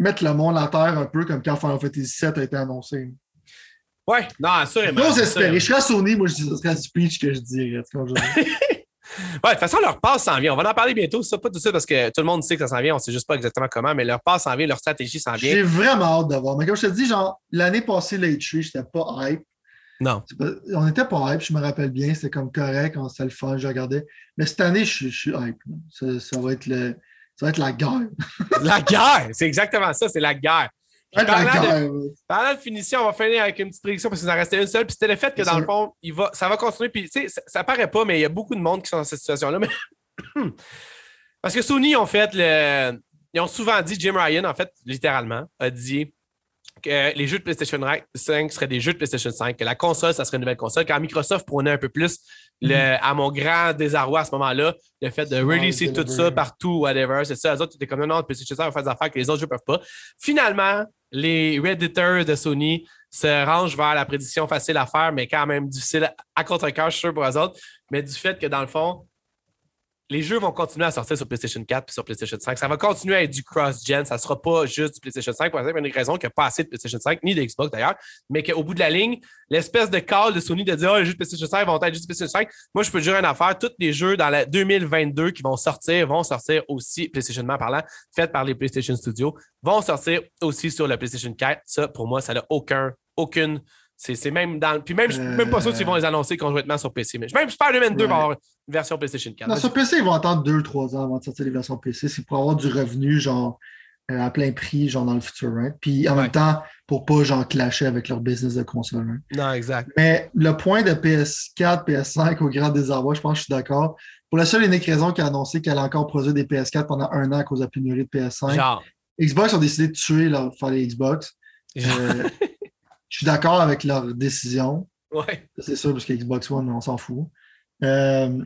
mettre le monde à terre un peu comme quand Final Fantasy VII a été annoncé. Ouais, non, assurément. J'ose espérer. Je serais à Sony, moi, je dis, ce serait speech que je dirais. <laughs> Ouais, de toute façon, leur passe s'en vient. On va en parler bientôt, ça, pas tout ça parce que tout le monde sait que ça s'en vient, on ne sait juste pas exactement comment, mais leur passe s'en vient, leur stratégie s'en vient. J'ai vraiment hâte de voir. Mais comme je te dis, genre, l'année passée, Late je n'étais pas hype. Non. on n'était pas hype, je me rappelle bien, c'était comme correct, on s'est le fun, je regardais. Mais cette année, je, suis hype. Ça, va être le, ça va être la guerre. <laughs> la guerre, c'est exactement ça, c'est la guerre. La guerre, pendant la finition, on va finir avec une petite prédiction parce qu'il en restait une seule. Puis c'était le fait que dans le fond, il va, ça va continuer. Puis tu sais, ça, ça, paraît pas, mais il y a beaucoup de monde qui sont dans cette situation-là. Mais... <clears throat> parce que Sony ont fait le. Ils ont souvent dit, Jim Ryan, en fait, littéralement, a dit que les jeux de PlayStation 5 seraient des jeux de PlayStation 5, que la console, ça serait une nouvelle console. Quand Microsoft prenait un peu plus, le, mm-hmm. à mon grand désarroi à ce moment-là, le fait de releaser tout ça partout, whatever, c'est ça. Les autres étaient comme non, PlayStation 5 va faire des affaires que les autres jeux ne peuvent pas. Finalement, les Redditors de Sony se rangent vers la prédiction facile à faire, mais quand même difficile à contre-cœur, je suis sûr pour eux autres. Mais du fait que dans le fond, les jeux vont continuer à sortir sur PlayStation 4 et sur PlayStation 5. Ça va continuer à être du cross-gen. Ça ne sera pas juste du PlayStation 5 pour une raison qu'il n'y a pas assez de PlayStation 5, ni de Xbox d'ailleurs, mais qu'au bout de la ligne, l'espèce de call de Sony de dire oh, les jeux de PlayStation 5 vont être juste PlayStation 5. Moi, je peux dire une affaire. Tous les jeux dans la 2022 qui vont sortir vont sortir aussi, PlayStation parlant, faits par les PlayStation Studios, vont sortir aussi sur le PlayStation 4. Ça, pour moi, ça n'a aucun, aucune c'est même dans. Puis même, je suis même pas sûr qu'ils vont les annoncer conjointement sur PC. Mais même Spider-Man 2 va avoir une version PlayStation 4. Non, sur PC, ils vont attendre 2-3 ans avant de sortir les versions PC. C'est pour avoir du revenu, genre euh, à plein prix, genre dans le futur, right? Puis en Ouais. même temps, pour pas genre clasher avec leur business de console. right? Non, exact. Mais le point de PS4, PS5 au grand désarroi, je pense que je suis d'accord. Pour la seule et unique raison qu'elle a annoncé qu'elle a encore produit des PS4 pendant un an à cause de la pénurie de PS5. Genre. Xbox ont décidé de tuer leur faire les Xbox. Euh, je suis d'accord avec leur décision. ouais. C'est sûr, parce que Xbox One, on s'en fout. Euh,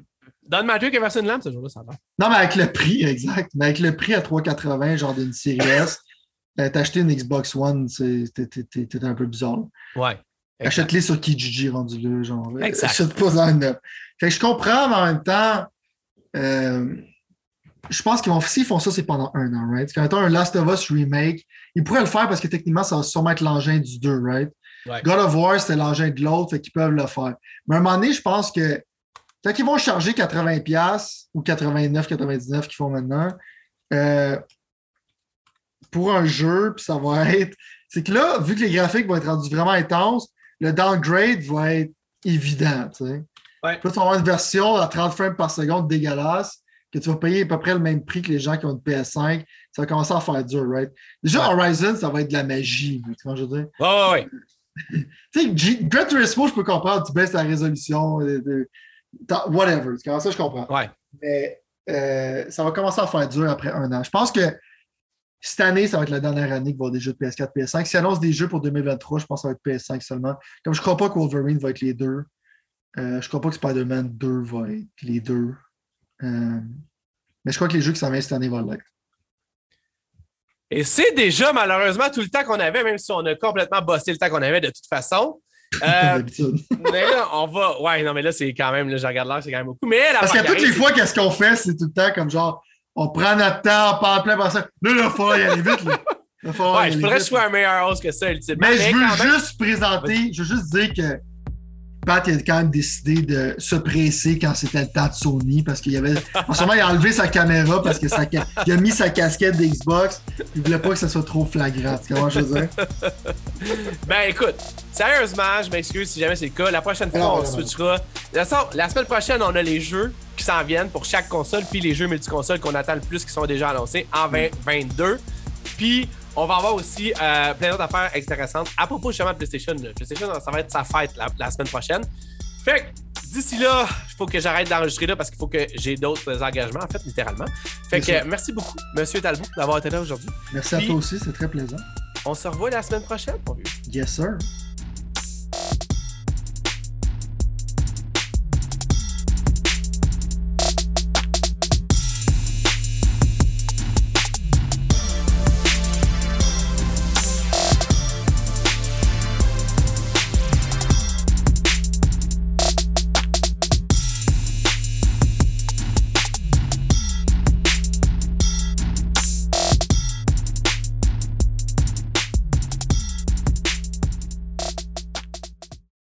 Don Matrix a versé une lampe ce jour-là, ça va. non, mais avec le prix, exact. Mais avec le prix à 3,80, genre d'une série S, <laughs> euh, t'acheter une Xbox One, t'es un peu bizarre. Ouais. Achète-les sur Kijiji rendu là, genre. Exact. Achète pas en neuf. Fait que je comprends, mais en même temps, euh, je pense qu'ils vont, s'ils font ça, c'est pendant un an, right? Quand tu as un Last of Us remake, ils pourraient le faire parce que techniquement, ça va sûrement être l'engin du 2, right? God of War, c'était l'engin de l'autre, fait qu'ils peuvent le faire. Mais à un moment donné, je pense que quand ils vont charger 80$ ou 89, 99 qu'ils font maintenant, euh, pour un jeu, puis ça va <laughs> être. C'est que là, vu que les graphiques vont être rendus vraiment intenses, le downgrade va être évident. Tu sais. Ouais. Là, tu vas avoir une version à 30 frames par seconde dégueulasse que tu vas payer à peu près le même prix que les gens qui ont une PS5. Ça va commencer à faire dur, right? Déjà, Ouais. Horizon, ça va être de la magie. Tu vois ce que je veux dire? Ouais, ouais, ouais. <laughs> Tu sais, Gran Turismo, je peux comprendre, tu baisses la résolution, euh, de- t'as- whatever. Tu ça, je comprends. Ouais. Mais euh, ça va commencer à faire dur après un an. Je pense que cette année, ça va être la dernière année qu'il va y avoir des jeux de PS4, PS5. S'ils annoncent des jeux pour 2023, je pense que ça va être PS5 seulement. Comme je ne crois pas que Wolverine va être les deux. Euh, je ne crois pas que Spider-Man 2 va être les deux. Euh, mais je crois que les jeux qui s'en viennent cette année vont l'être. Et c'est déjà malheureusement tout le temps qu'on avait, même si on a complètement bossé le temps qu'on avait de toute façon. <laughs> Euh, mais là, on va. Ouais, non, mais là, c'est quand même, là, je regarde l'heure, c'est quand même beaucoup. Mais Parce qu'à toutes les fois, qu'est-ce qu'on fait, c'est tout le temps comme genre, on prend notre temps, on parle plein par ça. Là, là, il faut y aller vite. Là. Falloir y Ouais, je faudrait que je sois un meilleur host que ça, ultimement. Mais je veux même- juste présenter, je veux juste dire que Pat il a quand même décidé de se presser quand c'était le temps de Sony parce qu'il y avait. En ce moment, il a enlevé sa caméra parce que sa il a mis sa casquette d'Xbox. Il voulait pas que ça soit trop flagrant. Tu comprends je veux dire? Ben écoute, sérieusement, je m'excuse si jamais c'est le cas. La prochaine fois, Non, on non. switchera. De toute façon, la semaine prochaine, on a les jeux qui s'en viennent pour chaque console, puis les jeux multiconsoles qu'on attend le plus qui sont déjà annoncés en 2022. Puis on va avoir aussi euh, plein d'autres affaires intéressantes à propos justement de PlayStation. PlayStation, ça va être sa fête la, la semaine prochaine. Fait que d'ici là, il faut que j'arrête d'enregistrer là parce qu'il faut que j'ai d'autres engagements, en fait, littéralement. Fait Bien que merci beaucoup, Monsieur Talbot, d'avoir été là aujourd'hui. Merci à toi aussi, c'est très plaisant. On se revoit la semaine prochaine, mon vieux. Yes, sir.